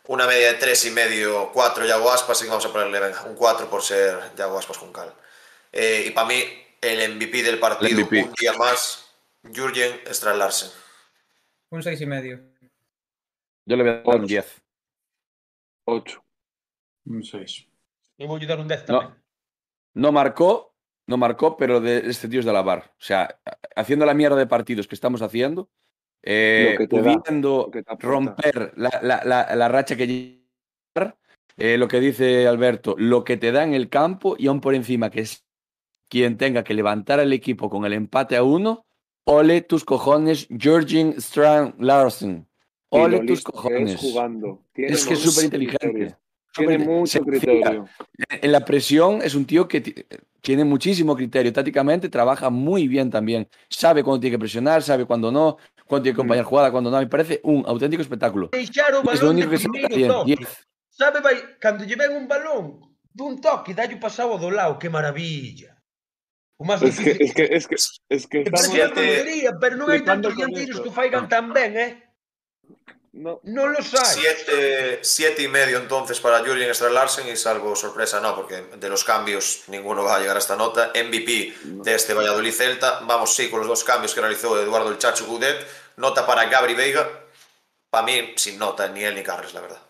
Una media de 3 y medio, 4 Yago Aspas, así que vamos a ponerle venga, un 4 por ser Yago Aspas con cal. Eh, y para mí, el MVP del partido, MVP. un día más, Jürgen Strand Larsen. Un seis y medio. Yo le voy a dar un Ocho. 10. 8. Un 6. E vou dar un 10 No. tamén. No marcó, no marcó, pero de este tío es de la bar. O sea, haciendo la mierda de partidos que estamos haciendo, eh, Lo que da, pudiendo que aporta. romper la, la- la- la racha que lleva, eh, lo que dice Alberto, lo que te da en el campo y aún por encima que es quien tenga que levantar al equipo con el empate a uno, ole tus cojones, Georgin Strand Larsen. Ole tus cojones. Es jugando. Es que es súper inteligente. Tiene mucho criterio. En la presión es un tío que tiene muchísimo criterio. Tácticamente trabaja muy bien también. Sabe cuándo tiene que presionar, sabe cuándo no, cuándo tiene que acompañar mm. jugada, cuándo no. Me parece un auténtico espectáculo. Es lo único que sabe bien. Sabe, vai, cando lle ven un balón dun toque, dalle pasado do lado, que maravilla. O máis es. Que, es que, es que, es que, es que, es que, es que, es que, es que, es que, es que, es que, es que, es que, es que, es que, No, Non los hai. Siete, siete y medio entonces para Julian Larsen y salvo sorpresa, no, porque de los cambios ninguno va a llegar a esta nota. MVP de este Valladolid Celta. Vamos, sí, con los dos cambios que realizó Eduardo el Chacho Gudet. Nota para Gabri Veiga. Para mí, sin nota, ni él ni Carles, la verdad.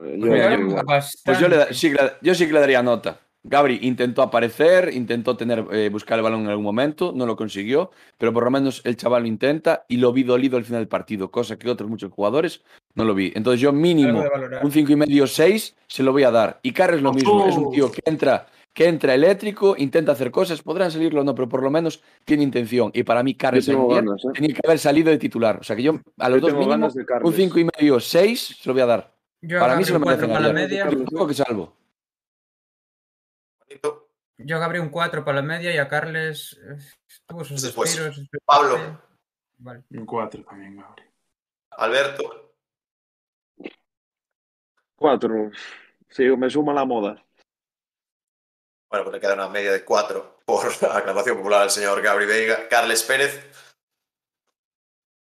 yo, Mira, yo. Pues yo, le, da- Bastante. sí yo sí que le daría nota. Gabri intentó aparecer, intentó tener, eh, buscar el balón en algún momento, no lo consiguió, pero por lo menos el chaval lo intenta y lo vi dolido al final del partido, cosa que otros muchos jugadores no lo vi. Entonces yo mínimo un 5 y medio 6 se lo voy a dar. Y Carles lo mismo, es un tío que entra, que entra eléctrico, intenta hacer cosas, podrán salirlo o no, pero por lo menos tiene intención. Y para mí Carles Yo tengo ayer ganas, ¿eh? tenía que haber salido de titular. O sea que yo a los Yo dos mínimo un 5 y medio 6 se lo voy a dar. Yo Para a mí se lo Gabri un 4 merecen Yo a Gabri un 4 para la media y a Carles eh, tuvo sus Después. Pablo. Vale. Un 4 también, Gabri. Alberto. Cuatro. Sí, me suma la moda. Bueno, pues le queda una media de cuatro por aclamación popular al señor Gabri Veiga. Carles Pérez.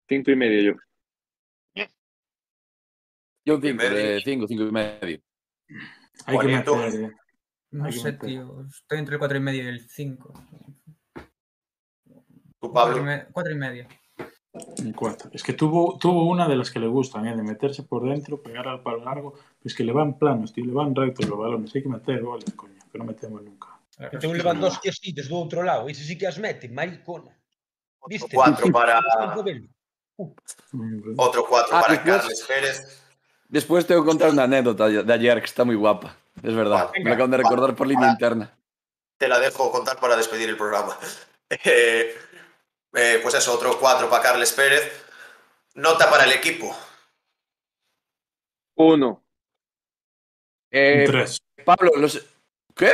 Cinco y medio yo. Yo un Cinco y 5 medio. de 5, 5 y medio. Hay que Juanito. meter, eh. No sé, meter. tío. Estoy entre el 4 y medio y el 5. Tú, 4 Pablo. y medio. Un 4. Es que tuvo, tuvo una de las que le gustan, ¿eh? de meterse por dentro, pegar al palo largo. Es que le van planos, tío, le van rectos los balones. Hay que meter goles, coño, que no metemos nunca. Que ten un Lewandowski así desde o outro lado. Ese sí que as mete, maricona. Viste? Cuatro para, Mm, otro cuatro Ah, para después- Carles Pérez. Después tengo que contar una anécdota de ayer que está muy guapa. Es verdad. Me acaban de recordar por línea Para- interna. Te la dejo contar para despedir el programa. Eh, eh, pues eso, otro cuatro para Carles Pérez. Nota para el equipo. Uno. Eh, 3. Pablo, los... ¿qué?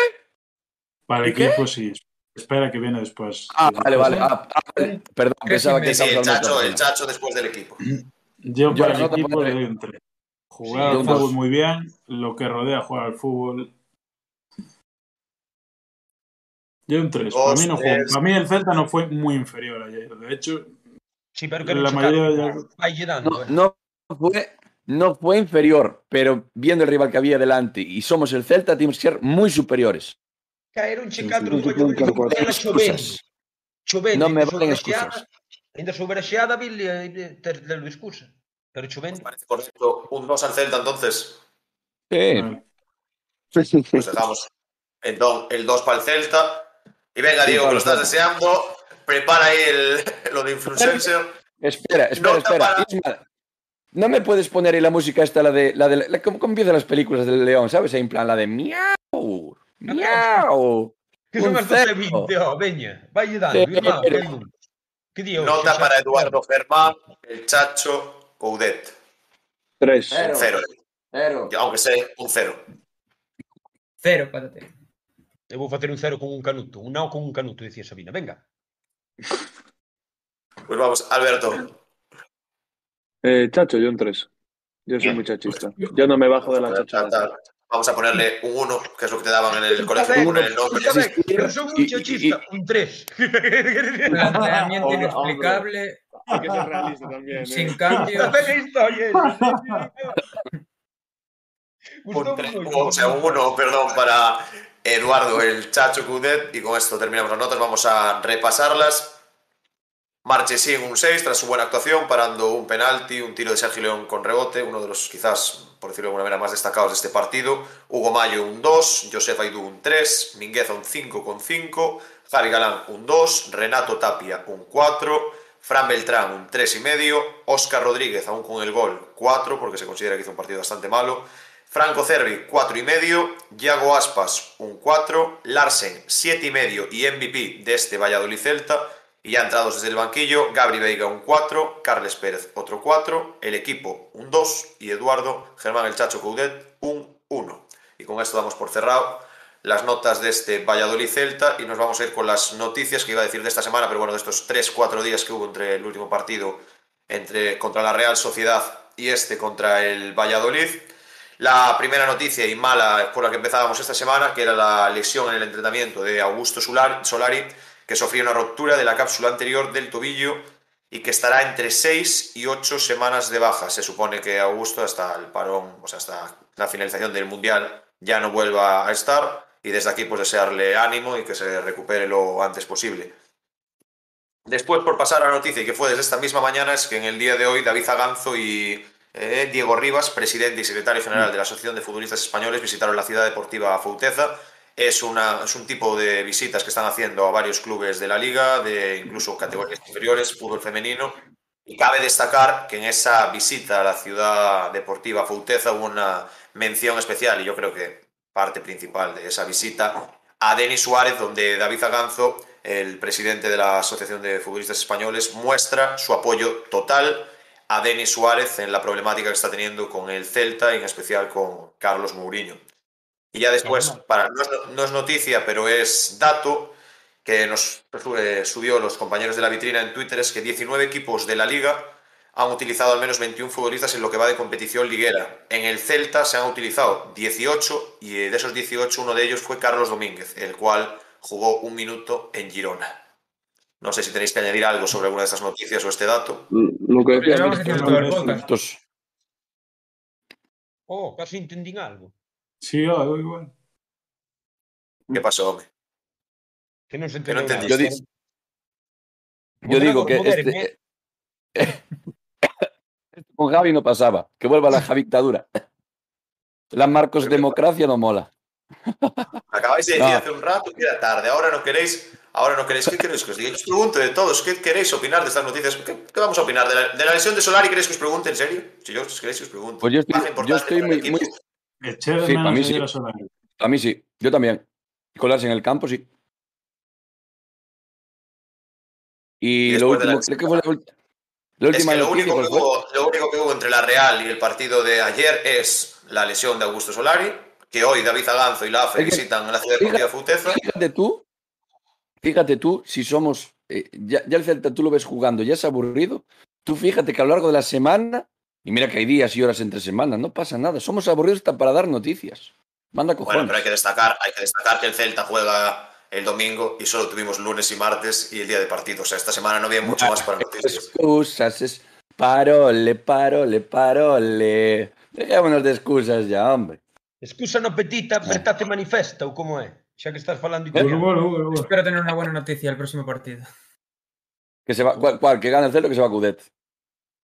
Para el equipo sí. Espera que viene después. Ah, vale, vale. Ah, ah, vale. Perdón, Tres pensaba que. Sí, el Chacho, el. Chacho después del equipo. Yo, Yo para el equipo le doy un 3. Jugar Sí, al un fútbol muy bien, lo que rodea jugar al fútbol. Yo un 3. Para mí, no jugó- tres. para mí el Celta no fue muy inferior ayer. De hecho, Sí, pero que La mayoría ya- No, eh. no fue, no fue inferior, pero viendo el rival que había delante y somos el Celta, tenemos que ser muy superiores. Caeron che Sí, catro sí, sí, excusas. Non me valen excusas. Ainda sobre a xeada, Billy, eh, ter terlo excusa. Pero chovendo. Parece correcto. Un 2 al Celta entonces. Sí. vale. Pues dejamos entonces el 2 para el Celta. Y venga, Sí, Diego, que lo estás deseando. Prepara ahí el, lo de influencer. Espera, espera, Nota espera. para- Isma, no me puedes poner ahí la música esta, la de. La de la, ¿cómo, empiezan las películas del León? ¿Sabes? Ahí en plan, la de miau. Miau. Que son Un as 12 cero. 20, oh, veña. Vai dando, Sí, pero- que Nota para Eduardo Germán, el Chacho, Coudet. Tres. Cero. Cero. Cero. Aunque sea un cero. Cero, pátate. Eu vou facer un cero con un canuto. Un nao con un canuto, dicía Sabina. Venga. Pues vamos, Alberto. Eh, chacho, yo un tres. Yo soy muy chachista. Yo no me bajo de la chachada. Vamos a ponerle un 1, que es lo que te daban en el colegio, ben, poner el nombre. Está ben, existir pero son y- un chachista. Un 3. Planteamiento Hombre, inexplicable. Hay que ser realista también. ¿eh? Sin cambio. Está ben a historia. Un tres- o sea, un 1, perdón, para Eduardo, el Chacho Coudet. Y con esto terminamos las notas. Vamos a repasarlas. Marchesín un 6 tras su buena actuación, parando un penalti, un tiro de Sergio León con rebote, uno de los quizás, por decirlo de alguna manera, más destacados de este partido. Hugo Mayo un 2, Josef Aidú un 3, Mingueza un 5 con 5, Javi Galán un 2, Renato Tapia un 4, Fran Beltrán un 3 y medio, Óscar Rodríguez aún con el gol 4 porque se considera que hizo un partido bastante malo, Franco Cervi 4 y medio, Yago Aspas un 4, Larsen 7 y medio y MVP de este Valladolid Celta. Y ya entrados desde el banquillo, Gabri Veiga un 4, Carles Pérez otro 4, el equipo un 2 y Eduardo Germán el Chacho Coudet un 1. Y con esto damos por cerrado las notas de este Valladolid Celta y nos vamos a ir con las noticias que iba a decir de esta semana, pero bueno, de estos 3-4 días que hubo entre el último partido entre, contra la Real Sociedad y este contra el Valladolid. la primera noticia y mala por la que empezábamos esta semana, que era la lesión en el entrenamiento de Augusto Solari, que sufrió una ruptura de la cápsula anterior del tobillo y que estará entre 6 y 8 semanas de baja. Se supone que Augusto hasta el parón, o sea, hasta la finalización del Mundial ya no vuelva a estar y desde aquí pues desearle ánimo y que se recupere lo antes posible. Después, por pasar a la noticia, y que fue desde esta misma mañana, es que en el día de hoy David Zaganzo y eh, Diego Rivas, presidente y secretario general de la Asociación de Futbolistas Españoles, visitaron la ciudad deportiva Fouteza. Es, una, es un tipo de visitas que están haciendo a varios clubes de la liga, de incluso categorías inferiores, fútbol femenino. Y cabe destacar que en esa visita a la ciudad deportiva Fouteza hubo una mención especial, y yo creo que parte principal de esa visita, a Denis Suárez, donde David Zaganzo el presidente de la Asociación de Futbolistas Españoles, muestra su apoyo total a Denis Suárez en la problemática que está teniendo con el Celta y en especial con Carlos Mourinho. Y ya después, para, no, es, noticia, pero es dato que nos eh, subió los compañeros de la vitrina en Twitter, es que 19 equipos de la liga han utilizado al menos 21 futbolistas en lo que va de competición liguera. En el Celta se han utilizado 18 y de esos 18 uno de ellos fue Carlos Domínguez, el cual jugó un minuto en Girona. No sé si tenéis que añadir algo sobre alguna de estas noticias o este dato. Lo que decía es Oh, casi entendí algo. Sí, oh, igual. ¿Qué pasó, hombre? Que no se no entendí. Yo, di yo digo que este... con Javi no pasaba. Que vuelva la Javictadura. La Marcos Democracia no mola. Acabáis de decir no. hace un rato que era tarde, ahora no queréis, ahora no queréis, ¿qué queréis que os diga? os pregunto de todos, ¿qué queréis opinar de estas noticias? ¿Qué, qué vamos a opinar? ¿De la, ¿De la, lesión de Solari queréis que os pregunte, en serio? Si yo queréis que os pregunte. Pues yo estoy, yo estoy muy... muy... Sí, para mí sí. A mí sí, yo también. Colarse en el campo, sí. Y, y lo último, creo que fue la, la última es que lo, único que hubo, lo único que hubo entre la Real y el partido de ayer es la lesión de Augusto Solari, que hoy David Zaganzo y la AFE visitan la ciudad deportiva Futeza. Fíjate tú, fíjate tú, si somos, eh, ya, ya, el Celta tú lo ves jugando, ya es aburrido, tú fíjate que a lo largo de la semana, y mira que hay días y horas entre semanas, no pasa nada, somos aburridos hasta para dar noticias. Manda cojones. Bueno, pero hay que destacar, hay que destacar que el Celta juega el domingo y solo tuvimos lunes y martes y el día de partido. O sea, esta semana no había mucho más para noticias. Excusas, es parole, parole, parole. Dejémonos de excusas ya, hombre. Excusa no petita, vertate manifesta ou como é? Xa que estás falando italiano. Bueno, bueno, bueno. Espero tener una buena noticia el próximo partido. Que se va, cuál, cuál, que gana el Celta o que se va a Cudet.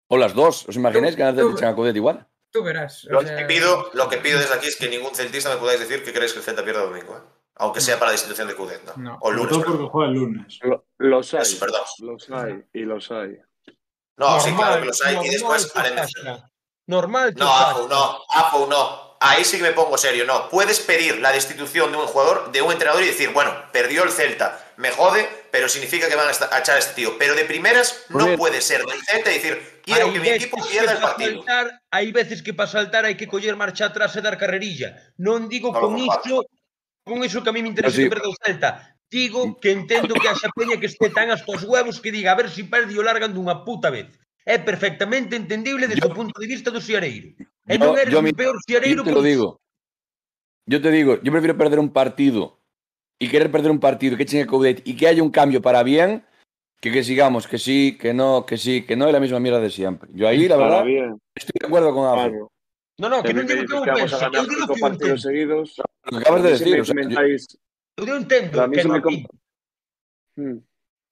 O las dos, ¿os imagináis que gana el Celta y se va a Cudet igual? Tú verás. Lo, sea... que pido, lo que pido desde aquí es que ningún celtista me podáis decir que queréis que el Celta pierda domingo, ¿eh? Aunque sea para la institución de Cudet, ¿no? no. O lunes. Todo porque juega el lunes. Lo, los hay. Eso, perdón. Los hay y los hay. No, normal, sí, claro que los hay y después haré Normal. No, Afu, no, Afu, no ahí sí que me pongo serio, no. Puedes pedir la destitución de un jugador, de un entrenador y decir, bueno, perdió el Celta, me jode, pero significa que van a echar a este tío. Pero de primeras no puede ser del Celta y decir, quiero que mi equipo pierda el pa partido. saltar, hai veces que para saltar hai que coller marcha atrás e dar carrerilla. Non digo No, con no, iso, con iso que a mí me interesa Pero sí. que perda o Celta. Digo que entendo que haxa peña que este tan hasta os huevos que diga a ver se si perde o largan dunha puta vez. É perfectamente entendible desde Yo- o punto de vista do Xiareiro. E non eres yo o mi- peor Xiareiro Yo te lo digo. Yo te digo, yo prefiero perder un partido y querer perder un partido que echen el Coudet y que haya un cambio para bien que que sigamos, que sí, que no, que sí, que no es la misma mierda de siempre. Yo ahí, la Para verdad, bien. estoy de acuerdo con Afro. No, no, que Si non me digo que dices eu que vamos penso, a ganar eu digo cinco que eu partidos seguidos. Lo que acabas de si decir, me o sea, yo- entendo a mí que si non me com- opine. Hmm.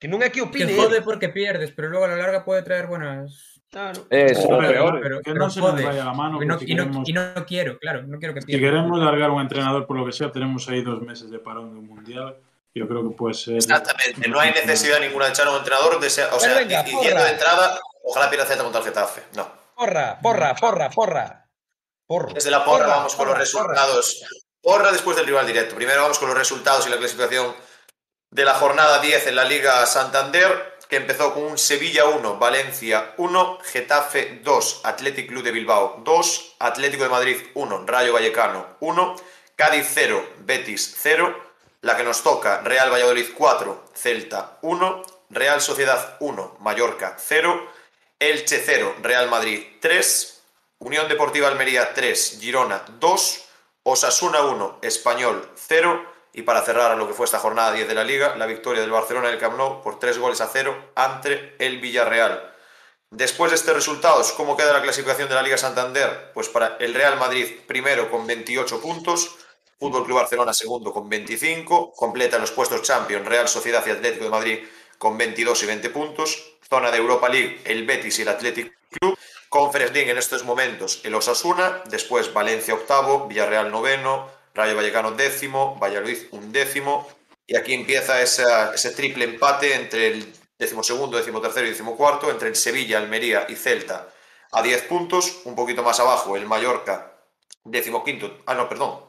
Que non é que Que opine. jode porque pierdes, pero luego a la larga puede traer buenas. Claro. eso. O Pero- peor, pero, que pero no se nos jode. vaya la mano, Y no, porque y no- queremos- y no quiero, claro, no quiero que Si pierda. queremos largar un entrenador por lo que sea, tenemos ahí dos meses de parón de un mundial. Yo creo que puede ser. Exactamente, no hay necesidad ninguna de echar a un entrenador. De ser- o sea, Pero venga, diciendo porra. de entrada, ojalá pierda Celta contra el Getafe. No. Porra, porra, porra, porra. Porro. Desde la porra, vamos con los porra, resultados. Porra después del rival directo. Primero vamos con los resultados y la clasificación de la jornada 10 en la Liga Santander, que empezó con un Sevilla 1, Valencia 1, Getafe 2, Athletic Club de Bilbao 2, Atlético de Madrid 1, Rayo Vallecano 1, Cádiz 0, Betis 0, la que nos toca Real Valladolid 4, Celta 1, Real Sociedad 1, Mallorca 0, Elche 0, Real Madrid 3, Unión Deportiva Almería 3, Girona 2, Osasuna 1, Español 0 y para cerrar lo que fue esta jornada 10 de la Liga, la victoria del Barcelona en el Camp Nou por 3 goles a 0 ante el Villarreal. Después de estos resultados, ¿cómo queda la clasificación de la Liga Santander? Pues para el Real Madrid primero con 28 puntos, Fútbol Club Barcelona segundo con 25, completa los puestos Champions Real Sociedad y Atlético de Madrid con 22 y 20 puntos, zona de Europa League el Betis y el Athletic Club, Conference en estos momentos el Osasuna, después Valencia octavo, Villarreal noveno, Rayo Vallecano décimo, Valladolid undécimo, y aquí empieza ese triple empate entre el decimosegundo, decimotercero y decimocuarto, entre el Sevilla, Almería y Celta a 10 puntos, un poquito más abajo el Mallorca, decimoquinto, ah no, perdón,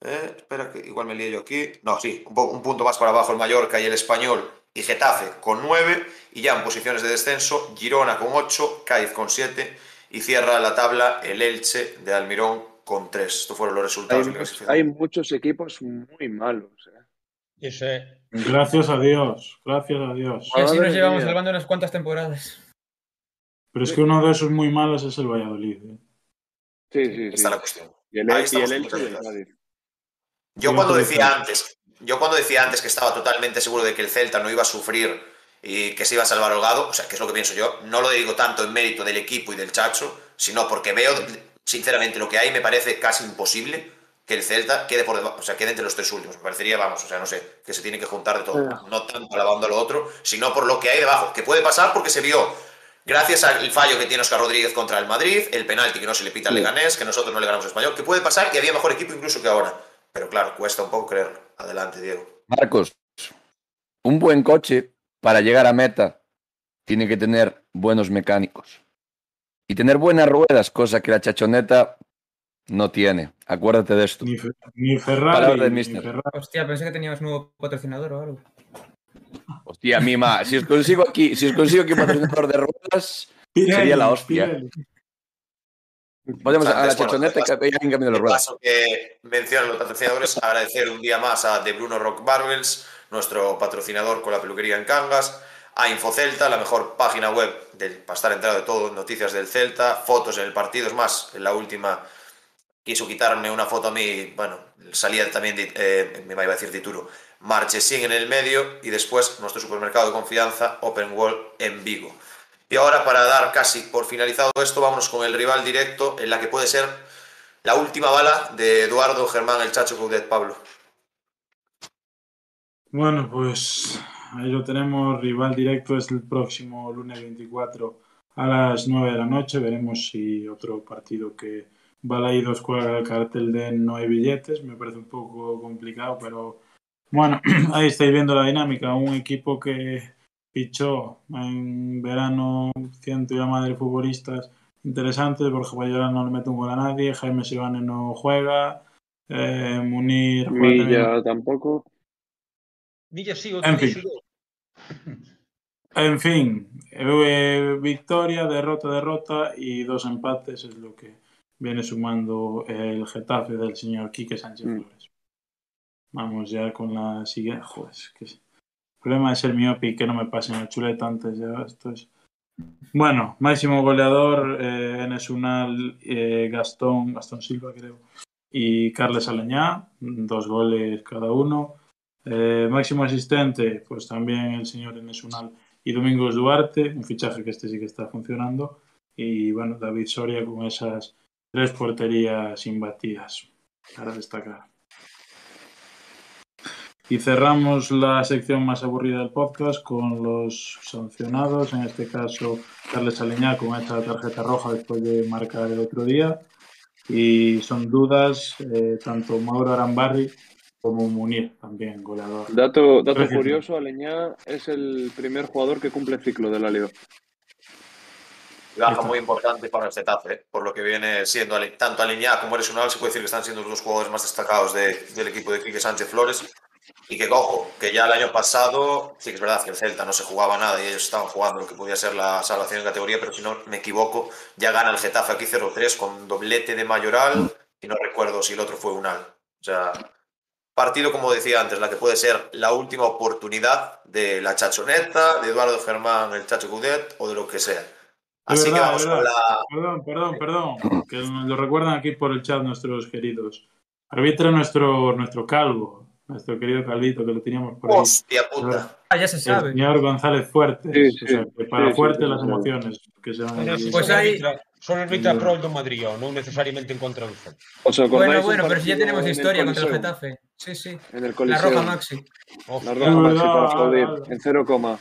eh, espera que igual me lío yo aquí, no, sí, un, un punto más para abajo el Mallorca y el Español y Getafe con 9 y ya en posiciones de descenso Girona con 8, Cádiz con 7 y cierra la tabla el Elche de Almirón con 3. Estos fueron los resultados. Hay, hay muchos equipos muy malos. ¿eh? Ese, Gracias a Dios, gracias a Dios. Y así nos llevamos mía. salvando unas cuantas temporadas. Pero es que uno de esos muy malos es el Valladolid. ¿eh? Sí, sí, sí. Está la cuestión. Y el, Elche el. Yo cuando decía antes, yo cuando decía antes que estaba totalmente seguro de que el Celta no iba a sufrir y que se iba a salvar holgado, o sea, que es lo que pienso yo, no lo digo tanto en mérito del equipo y del Chacho, sino porque veo, sinceramente, lo que hay me parece casi imposible que el Celta quede por debajo, o sea, quede entre los tres últimos. Me parecería, vamos, o sea, no sé, que se tiene que juntar de todo. No tanto alabando a lo otro, sino por lo que hay debajo, que puede pasar porque se vio gracias al fallo que tiene Oscar Rodríguez contra el Madrid, el penalti que no se le pita al. Leganés, que nosotros no le ganamos al Español, que puede pasar y había mejor equipo incluso que ahora. Pero claro, cuesta un poco creerlo. Adelante, Diego. Marcos, un buen coche para llegar a meta tiene que tener buenos mecánicos. Y tener buenas ruedas, cosa que la chachoneta no tiene. Acuérdate de esto. Ni, ni Ferrari, del ni mister. Ferrari. Hostia, pensé que teníamos nuevo patrocinador o algo. Hostia, mima, si os consigo aquí, si os consigo aquí un patrocinador de ruedas, Pirelli, Sería la hostia. Pirelli. Podemos a la bueno, chachoneta de que hay en camino de De ruedas. paso que mencionan los patrocinadores, agradecer un día más a The Bruno Rock Barbels, nuestro patrocinador con la peluquería en Cangas, a Infocelta, la mejor página web del, para estar enterado de todo, noticias del Celta, fotos en el partido, es más, en la última quiso quitarme una foto a mí, bueno, salía también, de- eh, me iba a decir Tituro, Marchesín en el medio y después nuestro supermercado de confianza, Open Wall en Vigo. Y ahora para dar casi por finalizado esto, vámonos con el rival directo en la que puede ser la última bala de Eduardo Germán el Chacho Coudet, Pablo. Bueno, pues ahí lo tenemos. Rival directo es el próximo lunes 24 a las 9 de la noche. Veremos si otro partido que Balaidos cuelga el cartel de no hay billetes. Me parece un poco complicado, pero bueno, ahí estáis viendo la dinámica. Un equipo que fichó en verano ciento y la madre de futbolistas interesantes. Borja Mayoral no le mete un gol a nadie. Jaime Sivane no juega. eh, Munir Milla tampoco. Villa sí, En fin. En fin, eh, victoria, derrota, derrota y dos empates es lo que viene sumando el Getafe del señor Quique Sánchez Mm. Flores. Vamos ya con la siguiente. Joder, que problema es el miope y que no me pasen el chuleta antes ya. Esto es. Bueno, máximo goleador, eh, Unal, eh, Gastón, Gastón Silva creo, y Carles Aleñá, dos goles cada uno. Eh, máximo asistente, pues también el señor Enes Unal y Domingos Duarte, un fichaje que este sí que está funcionando. Y bueno, David Soria con esas tres porterías imbatidas para destacar. Y cerramos la sección más aburrida del podcast con los sancionados, en este caso Carles Aleñá con esta tarjeta roja después de marcar el otro día. Y son dudas eh, tanto Mauro Arambarri como Munir, también goleador. Dato, dato Gracias. curioso, Aleñá es el primer jugador que cumple ciclo de la liga. Baja muy importante para el Getafe, ¿eh? por lo que viene siendo tanto Aleñá como Eres Unal, se puede decir que están siendo los dos jugadores más destacados de- del equipo de Quique Sánchez Flores. Y que, ojo, que ya el año pasado, sí que es verdad que el Celta no se jugaba nada y ellos estaban jugando lo que podía ser la salvación en categoría, pero si no me equivoco, ya gana el Getafe aquí 0-3 con doblete de Mayoral y no recuerdo si el otro fue Unal. O sea, partido, como decía antes, la que puede ser la última oportunidad de la chachoneta, de Eduardo Germán, el Chacho Cudet o de lo que sea. Así que vamos con la. Perdón, perdón, perdón. Que lo recuerdan aquí por el chat nuestros queridos. Arbitra nuestro, nuestro calvo, nuestro querido calvito que lo teníamos por ahí. Hostia puta. Ah, ya se El sabe. señor González Fuertes. Sí, sí. o sea, que para Sí, fuerte sí, las sí. emociones que se van. Pues son hay- arbitra, son arbitra a prol do Madrid, non necesariamente en contra do Celta. ¿Os acordáis Bueno, del bueno, pero si ya tenemos en el historia contra el? Getafe. Sí, sí. En el La Coliseo. roja Maxi. Oh, La roja Maxi para aplaudir. En cero coma.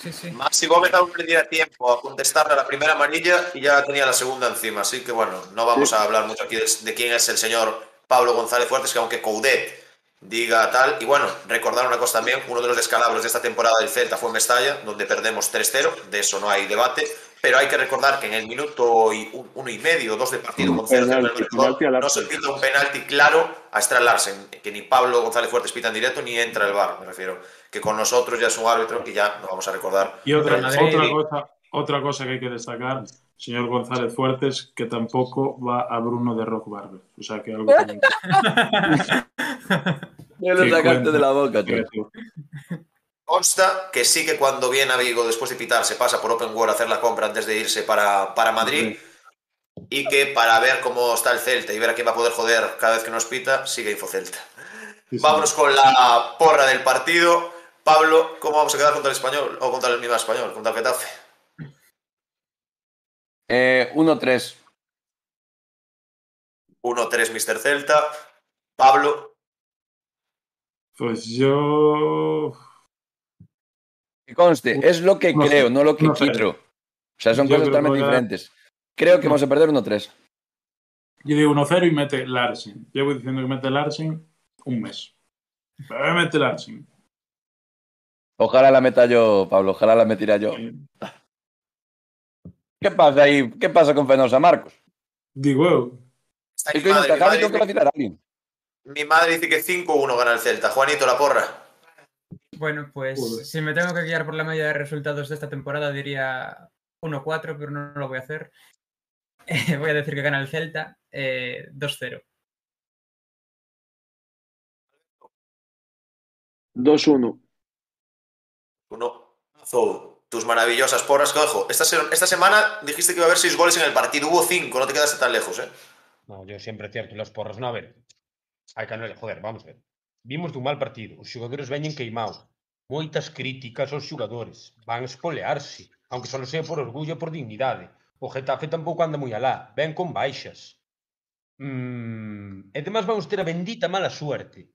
Sí, sí. Maxi Gómez aún le diera tiempo a contestarle a la primera amarilla y ya tenía la segunda encima. Así que bueno, no vamos Sí. a hablar mucho aquí de, de quién es el señor Pablo González Fuertes, que aunque Coudet diga tal. Y bueno, recordar una cosa también: uno de los descalabros de esta temporada del Celta fue en Mestalla, donde perdemos 3-0. De eso no hay debate. Pero hay que recordar que en el minuto y un- uno y medio, dos de partido con 0 Penalti, penalti a no se pita un penalti claro a Estral Larsen, que ni Pablo González Fuertes pita en directo ni entra el bar, me refiero. Que con nosotros ya es un árbitro que ya no vamos a recordar. Y otra, otra, cosa, otra cosa que hay que destacar, señor González Fuertes, que tampoco va a Bruno de Rock Barber. O sea que algo también Me lo sacaste de la boca, que tío. Consta que sí que cuando viene a Vigo después de pitar se pasa por Open World a hacer la compra antes de irse para, para Madrid y que para ver cómo está el Celta y ver a quién va a poder joder cada vez que nos pita, sigue Infocelta. Sí, sí. Vámonos con la porra del partido. Pablo, ¿cómo vamos a quedar contra el español? O contra el mismo español, contra el Getafe. Eh, 1-3. 1-3 Mr. Celta. Pablo, Pues yo. Que conste, es lo que No sé, creo, no lo que no sé. quiero. O sea, son Yo cosas totalmente a- diferentes. Creo que No. vamos a perder 1-3. Yo digo 1-0 y mete Larsen. Llevo diciendo que mete Larsen un mes. Pero mete Larsen. Ojalá la meta yo, Pablo, ojalá la metiera yo. ¿Qué pasa ahí? ¿Qué pasa con Fenosa, Marcos? Digo, wow. Está mi, madre, mi, madre dice, que a alguien. mi madre dice que 5-1 gana el Celta. Juanito, la porra. Bueno, pues si me tengo que guiar por la media de resultados de esta temporada, diría 1-4, pero no, no, lo voy a hacer. voy a decir que gana el Celta eh, 2-0. 2-1. 1-0. tus maravillosas porras. Que ojo, esta, esta semana dijiste que iba a haber seis goles en el partido, hubo cinco, no te quedaste tan lejos, ¿eh? No, yo siempre cierto, los porros. No, a ver, hai que analizar, joder, vamos a ver. Vimos dun mal partido, os xogadores veñen queimados, moitas críticas aos xogadores, van espolearse, aunque só sea por orgullo e por dignidade. O Getafe tampouco anda moi alá, ven con baixas. Mm, e demais vamos ter a bendita mala suerte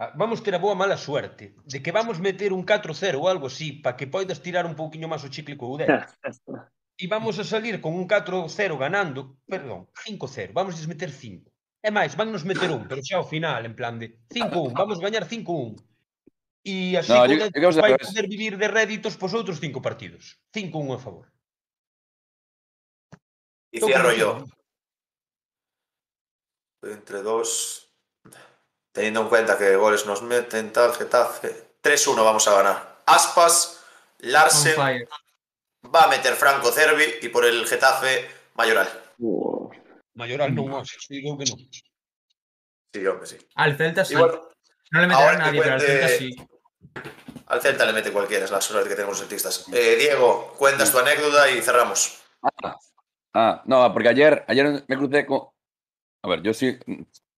Ah, vamos ter a boa mala suerte de que vamos meter un 4-0 ou algo así para que poidas tirar un pouquiño máis o chicle co Udel. e vamos a salir con un 4-0 ganando, perdón, 5-0, vamos a meter 5. É máis, van nos meter un, pero xa ao final, en plan de 5-1, vamos gañar 5-1. E así no, yo, yo vai poder vivir de réditos pos outros 5 partidos. 5-1 a favor. E cierro yo. Entre dos, Teniendo en cuenta que goles nos meten, tal, Getafe. 3-1 vamos a ganar. Aspas, Larsen, va a meter Franco Cervi y por el Getafe, Mayoral. Wow. Mayoral non, oxe, digo que non. Sí, hombre, sí. Al Celta sí. Bueno, no le meterá nadie, pero al Celta sí. al Celta le mete cualquiera, es la suerte que tenemos los celtistas. Eh, Diego, cuentas tu anécdota y cerramos. Ah, no, porque ayer, ayer me crucé con. A ver, yo sí.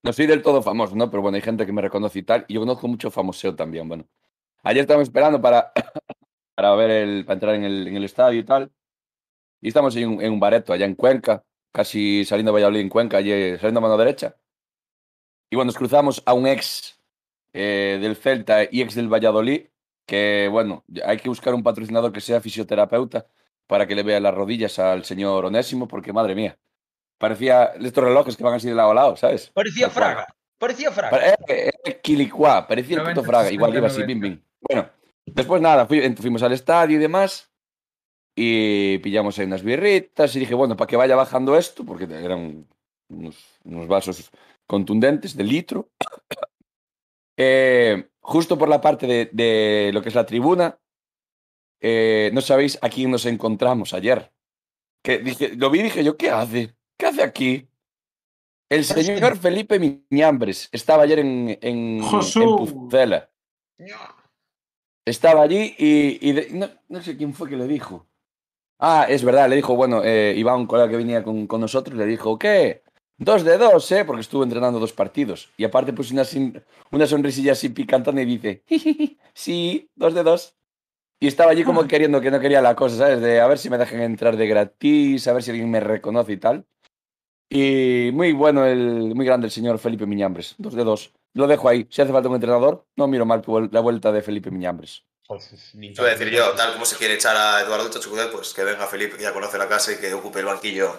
No soy del todo famoso, ¿no? Pero bueno, hay gente que me reconoce y tal. Y yo conozco mucho famoseo también. Bueno, ayer estábamos esperando para, para ver el. para entrar en el, en el estadio y tal. Y estamos en en un bareto allá en Cuenca, casi saliendo de Valladolid en Cuenca, allí, saliendo a mano derecha. Y bueno, cruzamos a un ex eh, del Celta y ex del Valladolid, que bueno, hay que buscar un patrocinador que sea fisioterapeuta para que le vea las rodillas al señor Onésimo, porque madre mía, parecía estos relojes que van así de lado a lado, ¿sabes? Parecía Tal cual. Fraga, parecía Fraga. Eh, eh, Quilicua, parecía el puto 90, Fraga, igual iba 60, así, bim, bim. Bueno, después nada, fui- fuimos al estadio y demás, y pillamos ahí unas birritas, y dije, bueno, para que vaya bajando esto, porque eran unos, unos vasos contundentes de litro. Eh, justo por la parte de, de lo que es la tribuna, eh, no sabéis a quién nos encontramos ayer. Que dije, lo vi y dije yo, ¿qué hace? ¿Qué hace aquí? El señor Felipe Miñambres estaba ayer en, en, en. Pucela. Estaba allí y, y de- no, no sé quién fue que le dijo. Ah, es verdad, le dijo, bueno, eh, Iván, un colega que venía con, con nosotros, le dijo, ¿qué? Dos de dos, ¿eh? Porque estuvo entrenando dos partidos. Y aparte puso una, sin- una sonrisilla así picantona y dice, "Jijiji, sí, dos de dos. Y estaba allí como queriendo que no quería la cosa, ¿sabes? De a ver si me dejan entrar de gratis, a ver si alguien me reconoce y tal. Y muy bueno, el, muy grande el señor Felipe Miñambres, dos de dos. Lo dejo ahí. Si hace falta un entrenador, no miro mal la vuelta de Felipe Miñambres. Voy a decir yo, tal como se quiere echar a Eduardo Chachucudel, pues que venga Felipe, que ya conoce la casa y que ocupe el banquillo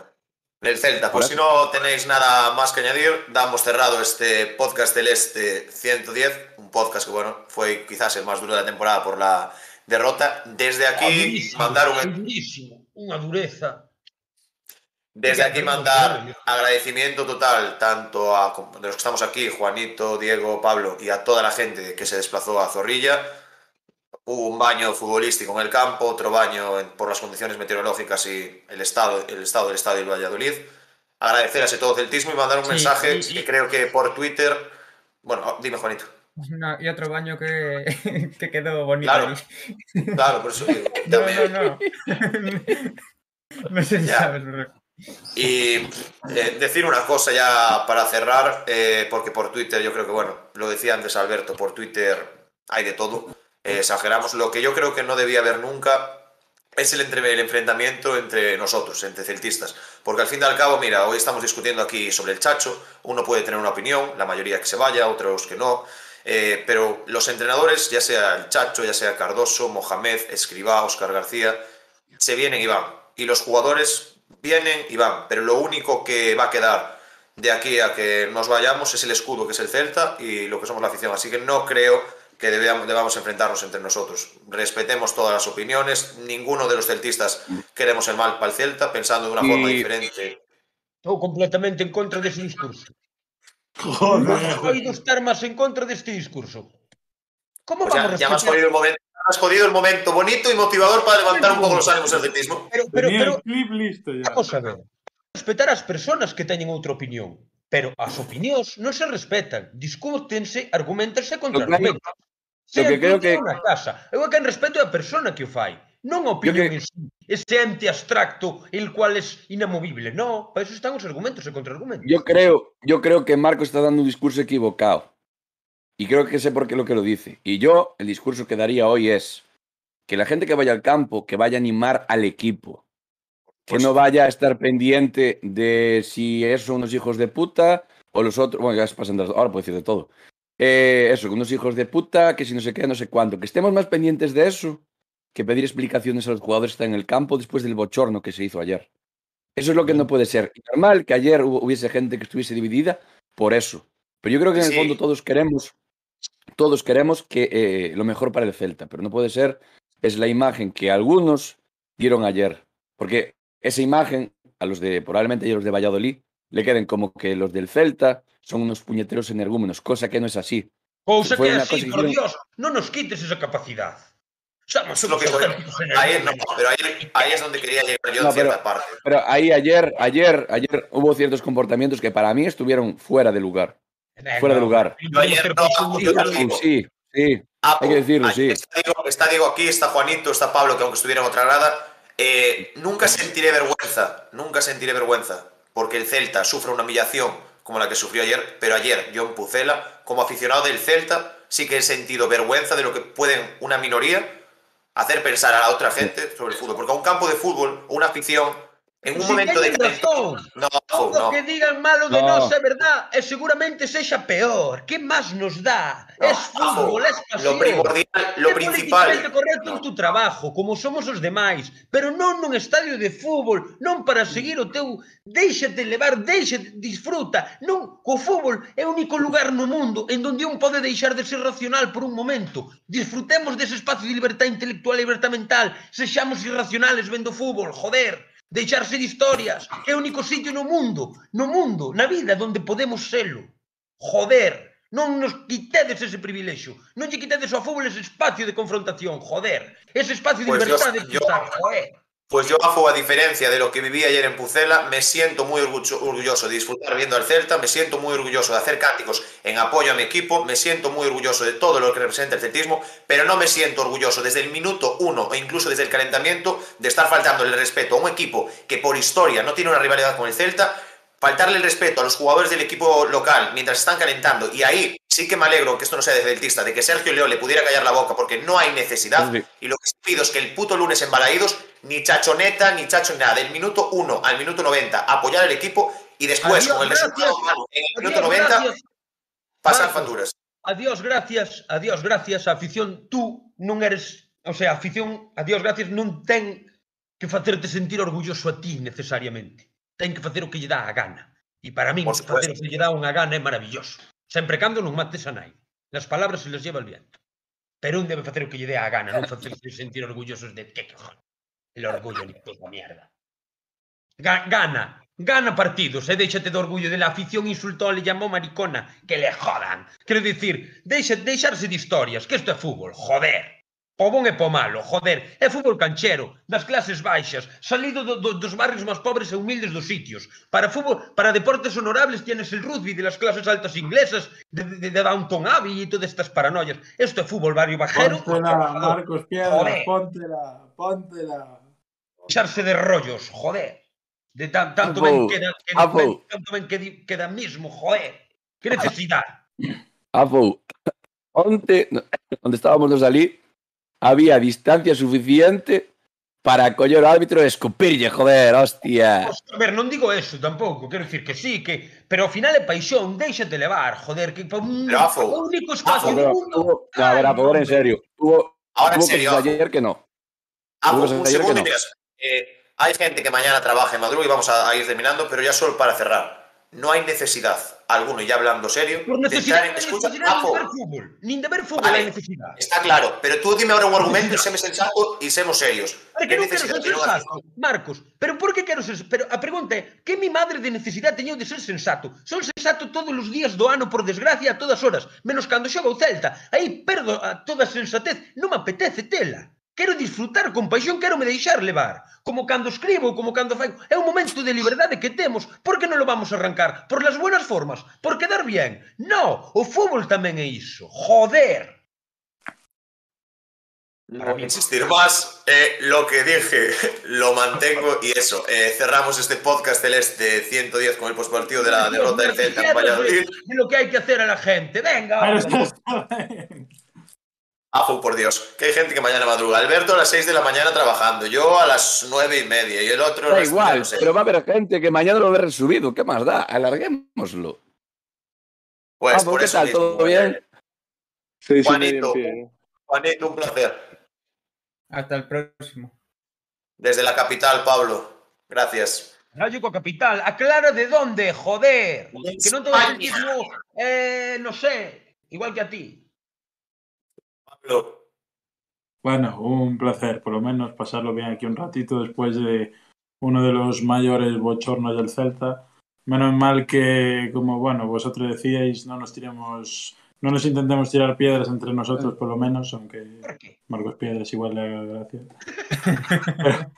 del Celta. Pues si no tenéis nada más que añadir, damos cerrado este podcast del Este 110, un podcast que, bueno, fue quizás el más duro de la temporada por la derrota. Desde aquí, durísimo, mandar un, durísimo, unha dureza. Desde aquí mandar agradecimiento total tanto a de los que estamos aquí, Juanito, Diego, Pablo, y a toda la gente que se desplazó a Zorrilla. Hubo un baño futbolístico en el campo, otro baño por las condiciones meteorológicas y el estado, el estado del estadio de Valladolid. Agradecer a ese todo celtismo y mandar un Sí, mensaje y- y- que creo que por Twitter. Bueno, dime, Juanito. No, y otro baño que, que quedó bonito. Claro. por eso digo. No, no, no. no sé si Ya. sabes, pero... Y eh, decir una cosa ya para cerrar, eh, porque por Twitter yo creo que, bueno, lo decía antes Alberto, por Twitter hay de todo, eh, exageramos. Lo que yo creo que no debía haber nunca es el, entre, el enfrentamiento entre nosotros, entre celtistas. Porque al fin y al cabo, mira, hoy estamos discutiendo aquí sobre el Chacho, uno puede tener una opinión, la mayoría que se vaya, otros que no. pero los entrenadores, ya sea el Chacho, ya sea Cardoso, Mohamed, Escribá, Oscar García, se vienen y van. Y los jugadores vienen y van. Pero lo único que va a quedar de aquí a que nos vayamos es el escudo que es el Celta y lo que somos la afición. Así que no creo que debamos, debamos enfrentarnos entre nosotros. Respetemos todas las opiniones. Ninguno de los celtistas queremos el mal para el Celta, pensando de una Y- forma diferente. Estou completamente en contra dese discurso. Non Joder. estar máis en contra deste discurso. Como Pues ya, vamos a ya me has momento. has jodido el momento bonito y motivador para levantar un poco los ánimos del atletismo. Pero, pero, pero, clip listo ya. Vamos a ver. Respetar as persoas que teñen outra opinión, pero as opinións non se respetan, discútense, argumentanse contra argumentos. Lo que creo que... na casa. Eu a quen respeto é a persona que o fai, non a opinión que... en sí. Ese ente abstracto, el cual es inamovible. No, para eso están os argumentos e contraargumentos. Yo creo, yo creo que Marco está dando un discurso equivocado. Y creo que sé por qué lo que lo dice. Y yo, el discurso que daría hoy es que la gente que vaya al campo, que vaya a animar al equipo. Que Pues- no vaya a estar pendiente de si esos son unos hijos de puta o los otros. Bueno, ya se pasan de ahora puedo decir de todo. Eh, eso, unos hijos de puta, que si no sé qué, no sé cuánto. Que estemos más pendientes de eso que pedir explicaciones a los jugadores que están en el campo después del bochorno que se hizo ayer. Eso es lo que no puede ser. Normal que ayer hubiese gente que estuviese dividida por eso. Pero yo creo que en el Sí. fondo todos queremos, todos queremos que eh, lo mejor para el Celta, pero no puede ser es la imagen que algunos dieron ayer, porque esa imagen a los de probablemente a los de Valladolid le queden como que los del Celta son unos puñeteros energúmenos, cosa que no es así. Que cosa que por hicieron- Dios, non nos quites esa capacidad. Somos lo que auténticos Ahí, no, pero es donde quería llegar yo No, en cierta pero- parte. Pero ahí ayer, ayer, ayer hubo ciertos comportamientos que para mí estuvieron fuera de lugar. Fuera de lugar. Yo ayer no, yo algo. digo. Sí, sí. Ah, Hay que decirlo, ahí sí. Está Diego, está Diego aquí, está Juanito, está Pablo, que aunque estuviera en otra grada, eh, nunca sentiré vergüenza, nunca sentiré vergüenza, porque el Celta sufre una humillación como la que sufrió ayer, pero ayer John Pucela, como aficionado del Celta, sí que he sentido vergüenza de lo que pueden una minoría hacer pensar a la otra gente sobre el fútbol, porque a un campo de fútbol o una afición, En un si momento de razón. No, Todo no. que digan malo de no. nós é verdad e seguramente sexa peor. Que máis nos dá? No, es fútbol, es pasión. Lo primordial, lo é principal. É correcto no. tu trabajo, como somos os demais, pero non nun estadio de fútbol, non para seguir o teu... Déixate levar, déixate, disfruta. Non, co fútbol é o único lugar no mundo en donde un pode deixar de ser racional por un momento. Disfrutemos dese espacio de libertad intelectual e libertad mental. Sexamos irracionales vendo fútbol, joder deixarse de historias. É o único sitio no mundo, no mundo, na vida, donde podemos selo. Joder, non nos quitedes ese privilexio. Non lle quitedes ao fútbol ese espacio de confrontación, joder. Ese espacio de pois, pues libertade. Yo, yo, que está, joder. Pues yo, Afo, a diferencia de lo que viví ayer en Pucela, me siento muy orgulloso de disfrutar viendo al Celta, me siento muy orgulloso de hacer cánticos en apoyo a mi equipo, me siento muy orgulloso de todo lo que representa el celtismo, pero no me siento orgulloso desde el minuto uno o incluso desde el calentamiento de estar faltando el respeto a un equipo que por historia no tiene una rivalidad con el Celta, faltarle el respeto a los jugadores del equipo local mientras están calentando y ahí sí que me alegro que esto no sea de celtista, de que Sergio León le pudiera callar la boca porque no hay necesidad. Sí. Y lo que pido es que el puto lunes en Balaídos, ni chachoneta, ni chacho, nada, del minuto 1 al minuto 90, apoyar al equipo y después, Adiós, con el gracias. resultado malo en el minuto Adiós, 90, gracias. pasar Marcos. facturas. Adiós, gracias, adiós, gracias, afición, tú non eres, o sea, afición, adiós, gracias, non ten que facerte sentir orgulloso a ti necesariamente. ten que facer o que lle dá a gana. E para min, Por facer o que lle dá unha gana é maravilloso. Sempre cando non mates a nai. Las palabras se les lleva el viento. Pero un debe facer o que lle dé a gana, non facerse sentir orgullosos de que cojones. El orgullo ni puta mierda. Ga gana, gana partidos e déixate do orgullo de la afición insultó le llamó maricona, que le jodan. Quero dicir, deixa, deixarse de historias, que isto é fútbol, joder po bon e po malo, joder, é fútbol canchero, das clases baixas, salido do, do, dos barrios máis pobres e humildes dos sitios. Para fútbol, para deportes honorables tienes el rugby de las clases altas inglesas, de, de, de Downton Abbey e todas estas paranoias. Isto é fútbol barrio bajero. Póntela, Marcos Piedra, joder. póntela, póntela. Echarse de rollos, joder. De tan, tanto, ben queda, que, ben, tanto ben que, queda mismo, joder. Que necesidade. Avou, onte, onde estábamos nos ali, había distancia suficiente para coller o árbitro e escupirlle, joder, hostia. Pues, a ver, non digo eso tampouco, quero dicir que sí, que pero ao final é paixón, déixate levar, joder, que pa un único espacio do mundo. hubo- no, a ver, Afo, ahora en serio. Hubo, Ahora en hubo serio, cosas Afo. ayer que no. Ah, un se ayer que segundo no. miras, eh, hay gente que mañana trabaja en madruga y vamos a, a ir terminando, pero ya solo para cerrar. no hai necesidad alguno, ya hablando serio, Por de entrar en escucha a fútbol. fútbol. Nin de ver fútbol vale, hai necesidad. Está claro, pero tú dime ahora un argumento e seme sensato e semos serios. Pero que non quero ser sensato, Marcos. Pero por que quero ser... Pero ah, a pregunta é, que mi madre de necesidade teñeu de ser sensato? Son sensato todos os días do ano, por desgracia, a todas horas, menos cando xoga o Celta. Aí perdo a toda sensatez, non me apetece tela. Quero disfrutar con paixón, quero me deixar levar. Como cando escribo, como cando fai... É un momento de liberdade que temos. Por que non lo vamos a arrancar? Por las buenas formas, por quedar bien. No, o fútbol tamén é iso. Joder. Para mí. insistir más, eh, lo que dije lo mantengo y eso. Eh, cerramos este podcast celeste 110 con el postpartido de la derrota del Celta en Valladolid. De lo que hay que hacer a la gente. Venga. Vamos. Afu, por Dios, que hay gente que mañana madruga. Alberto a las 6 de la mañana trabajando, yo a las 9 y media y el otro... Da a las- igual, no sé. pero va a haber gente que mañana lo ve resubido. ¿Qué más da? Alarguémoslo. Pues por ¿qué eso tal? mismo, ¿Todo bien? Juanito. Juanito, un placer. Hasta el próximo. Desde la capital, Pablo. Gracias. Rayo coa capital, aclara de dónde, joder. De Que non todo mismo, eh, no sé, igual que a ti. Pablo. Bueno, un placer, por lo menos pasarlo bien aquí un ratito después de uno de los mayores bochornos del Celta. Menos mal que, como bueno, vosotros decíais, no nos tiremos, no nos intentemos tirar piedras entre nosotros, por lo menos, aunque? Marcos Piedras igual le haga gracia.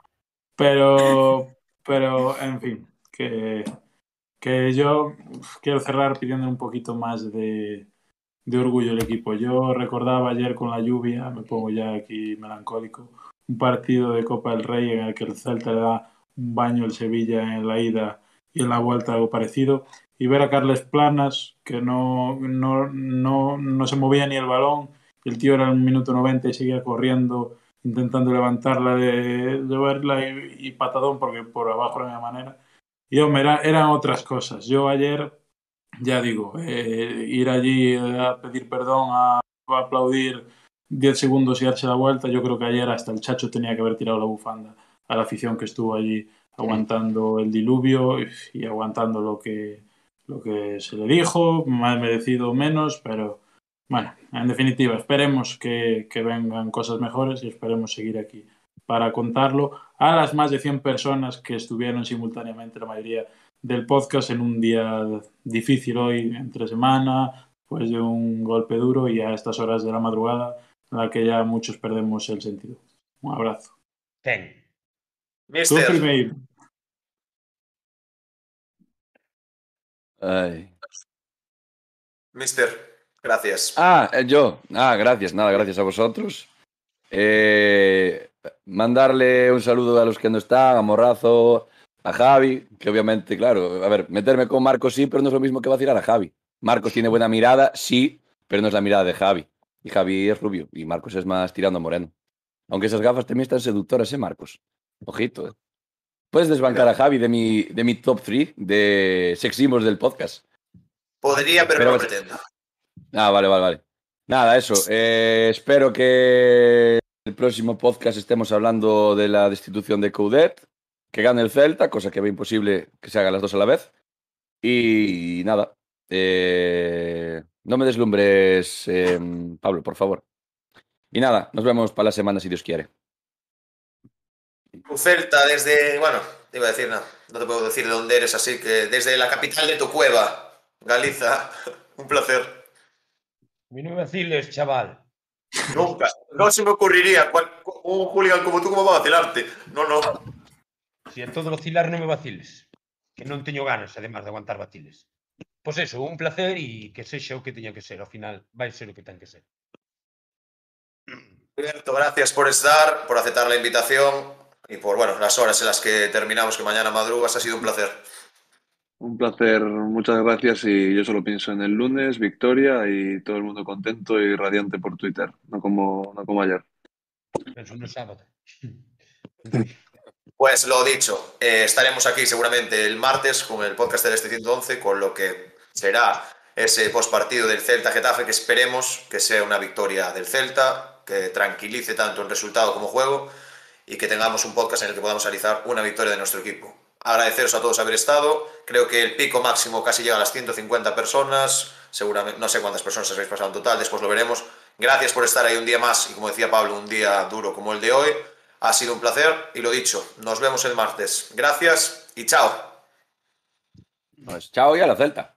pero, pero, en fin, que, que yo quiero cerrar pidiendo un poquito más de, de orgullo al equipo. Yo recordaba ayer con la lluvia, me pongo ya aquí melancólico, un partido de Copa del Rey en el que el Celta le da un baño al Sevilla en la ida y en la vuelta algo parecido. Y ver a Carles Planas, que no, no, no, no se movía ni el balón, el tío era en el minuto 90 y seguía corriendo, intentando levantarla, de, verla y, patadón, porque por abajo no había manera. Y hombre, era- eran otras cosas. Yo ayer ya digo, eh, ir allí a pedir perdón, a, a aplaudir 10 segundos y darse la vuelta, yo creo que ayer hasta el Chacho tenía que haber tirado la bufanda a la afición que estuvo allí aguantando el diluvio y, aguantando lo que, lo que se le dijo, más merecido menos, pero bueno, en definitiva, esperemos que, que vengan cosas mejores y esperemos seguir aquí para contarlo. A las más de 100 personas que estuvieron simultáneamente, la mayoría del podcast en un día difícil hoy, entre semana, pues de un golpe duro y a estas horas de la madrugada en la que ya muchos perdemos el sentido. Un abrazo. Ten. Mister. Ay. Mister, gracias. Ah, eh, yo. Ah, gracias, nada, gracias a vosotros. Eh, mandarle un saludo a los que no están, a Morrazo, a Javi, que obviamente, claro, a ver, meterme con Marcos sí, pero no es lo mismo que vacilar a Javi. Marcos tiene buena mirada, sí, pero no es la mirada de Javi. Y Javi es rubio y Marcos es más tirando a moreno. Aunque esas gafas también están seductoras, ¿eh, Marcos? Ojito, ¿eh? Puedes desbancar a Javi de mi, de mi top 3 de sex symbols del podcast. Podría, pero, pero- no pretendo. Ah, vale, vale, vale. Nada, eso. eh, espero que el próximo podcast estemos hablando de la destitución de Coudet, que gane el Celta, cosa que ve imposible que se hagan las dos a la vez. Y nada. eh, no me deslumbres, eh, Pablo, por favor. Y nada, nos vemos para la semana si Dios quiere. Tu Celta desde, bueno, te iba a decir, no, no te puedo decir de dónde eres, así que desde la capital de tu cueva, Galiza, un placer. A mí no me vaciles, chaval. Nunca, no se me ocurriría cual- un hooligan como tú, ¿cómo va a vacilarte? No, no. Si a todo vacilar non me vaciles. Que non teño ganas, además, de aguantar vaciles. Pois eso, un placer e que sexa o que teña que ser. Ao final, vai ser o que ten que ser. Alberto, gracias por estar, por aceptar la invitación y por, bueno, las horas en las que terminamos, que mañana madrugas, ha sido un placer. Un placer, muchas gracias y yo solo pienso en el lunes, victoria y todo el mundo contento y radiante por Twitter, no como, no como ayer. Penso no sábado. Pues lo dicho, eh, estaremos aquí seguramente el martes con el podcast del Este 111, con lo que será ese postpartido del Celta Getafe, que esperemos que sea una victoria del Celta, que tranquilice tanto en resultado como juego y que tengamos un podcast en el que podamos analizar una victoria de nuestro equipo. Agradeceros a todos haber estado. Creo que el pico máximo casi llega a las 150 personas. Seguramente, no sé cuántas personas habéis pasado en total, después lo veremos. Gracias por estar ahí un día más y como decía Pablo, un día duro como el de hoy. Ha sido un placer y lo dicho, nos vemos el martes. Gracias y chao. Pues chao y a la Celta.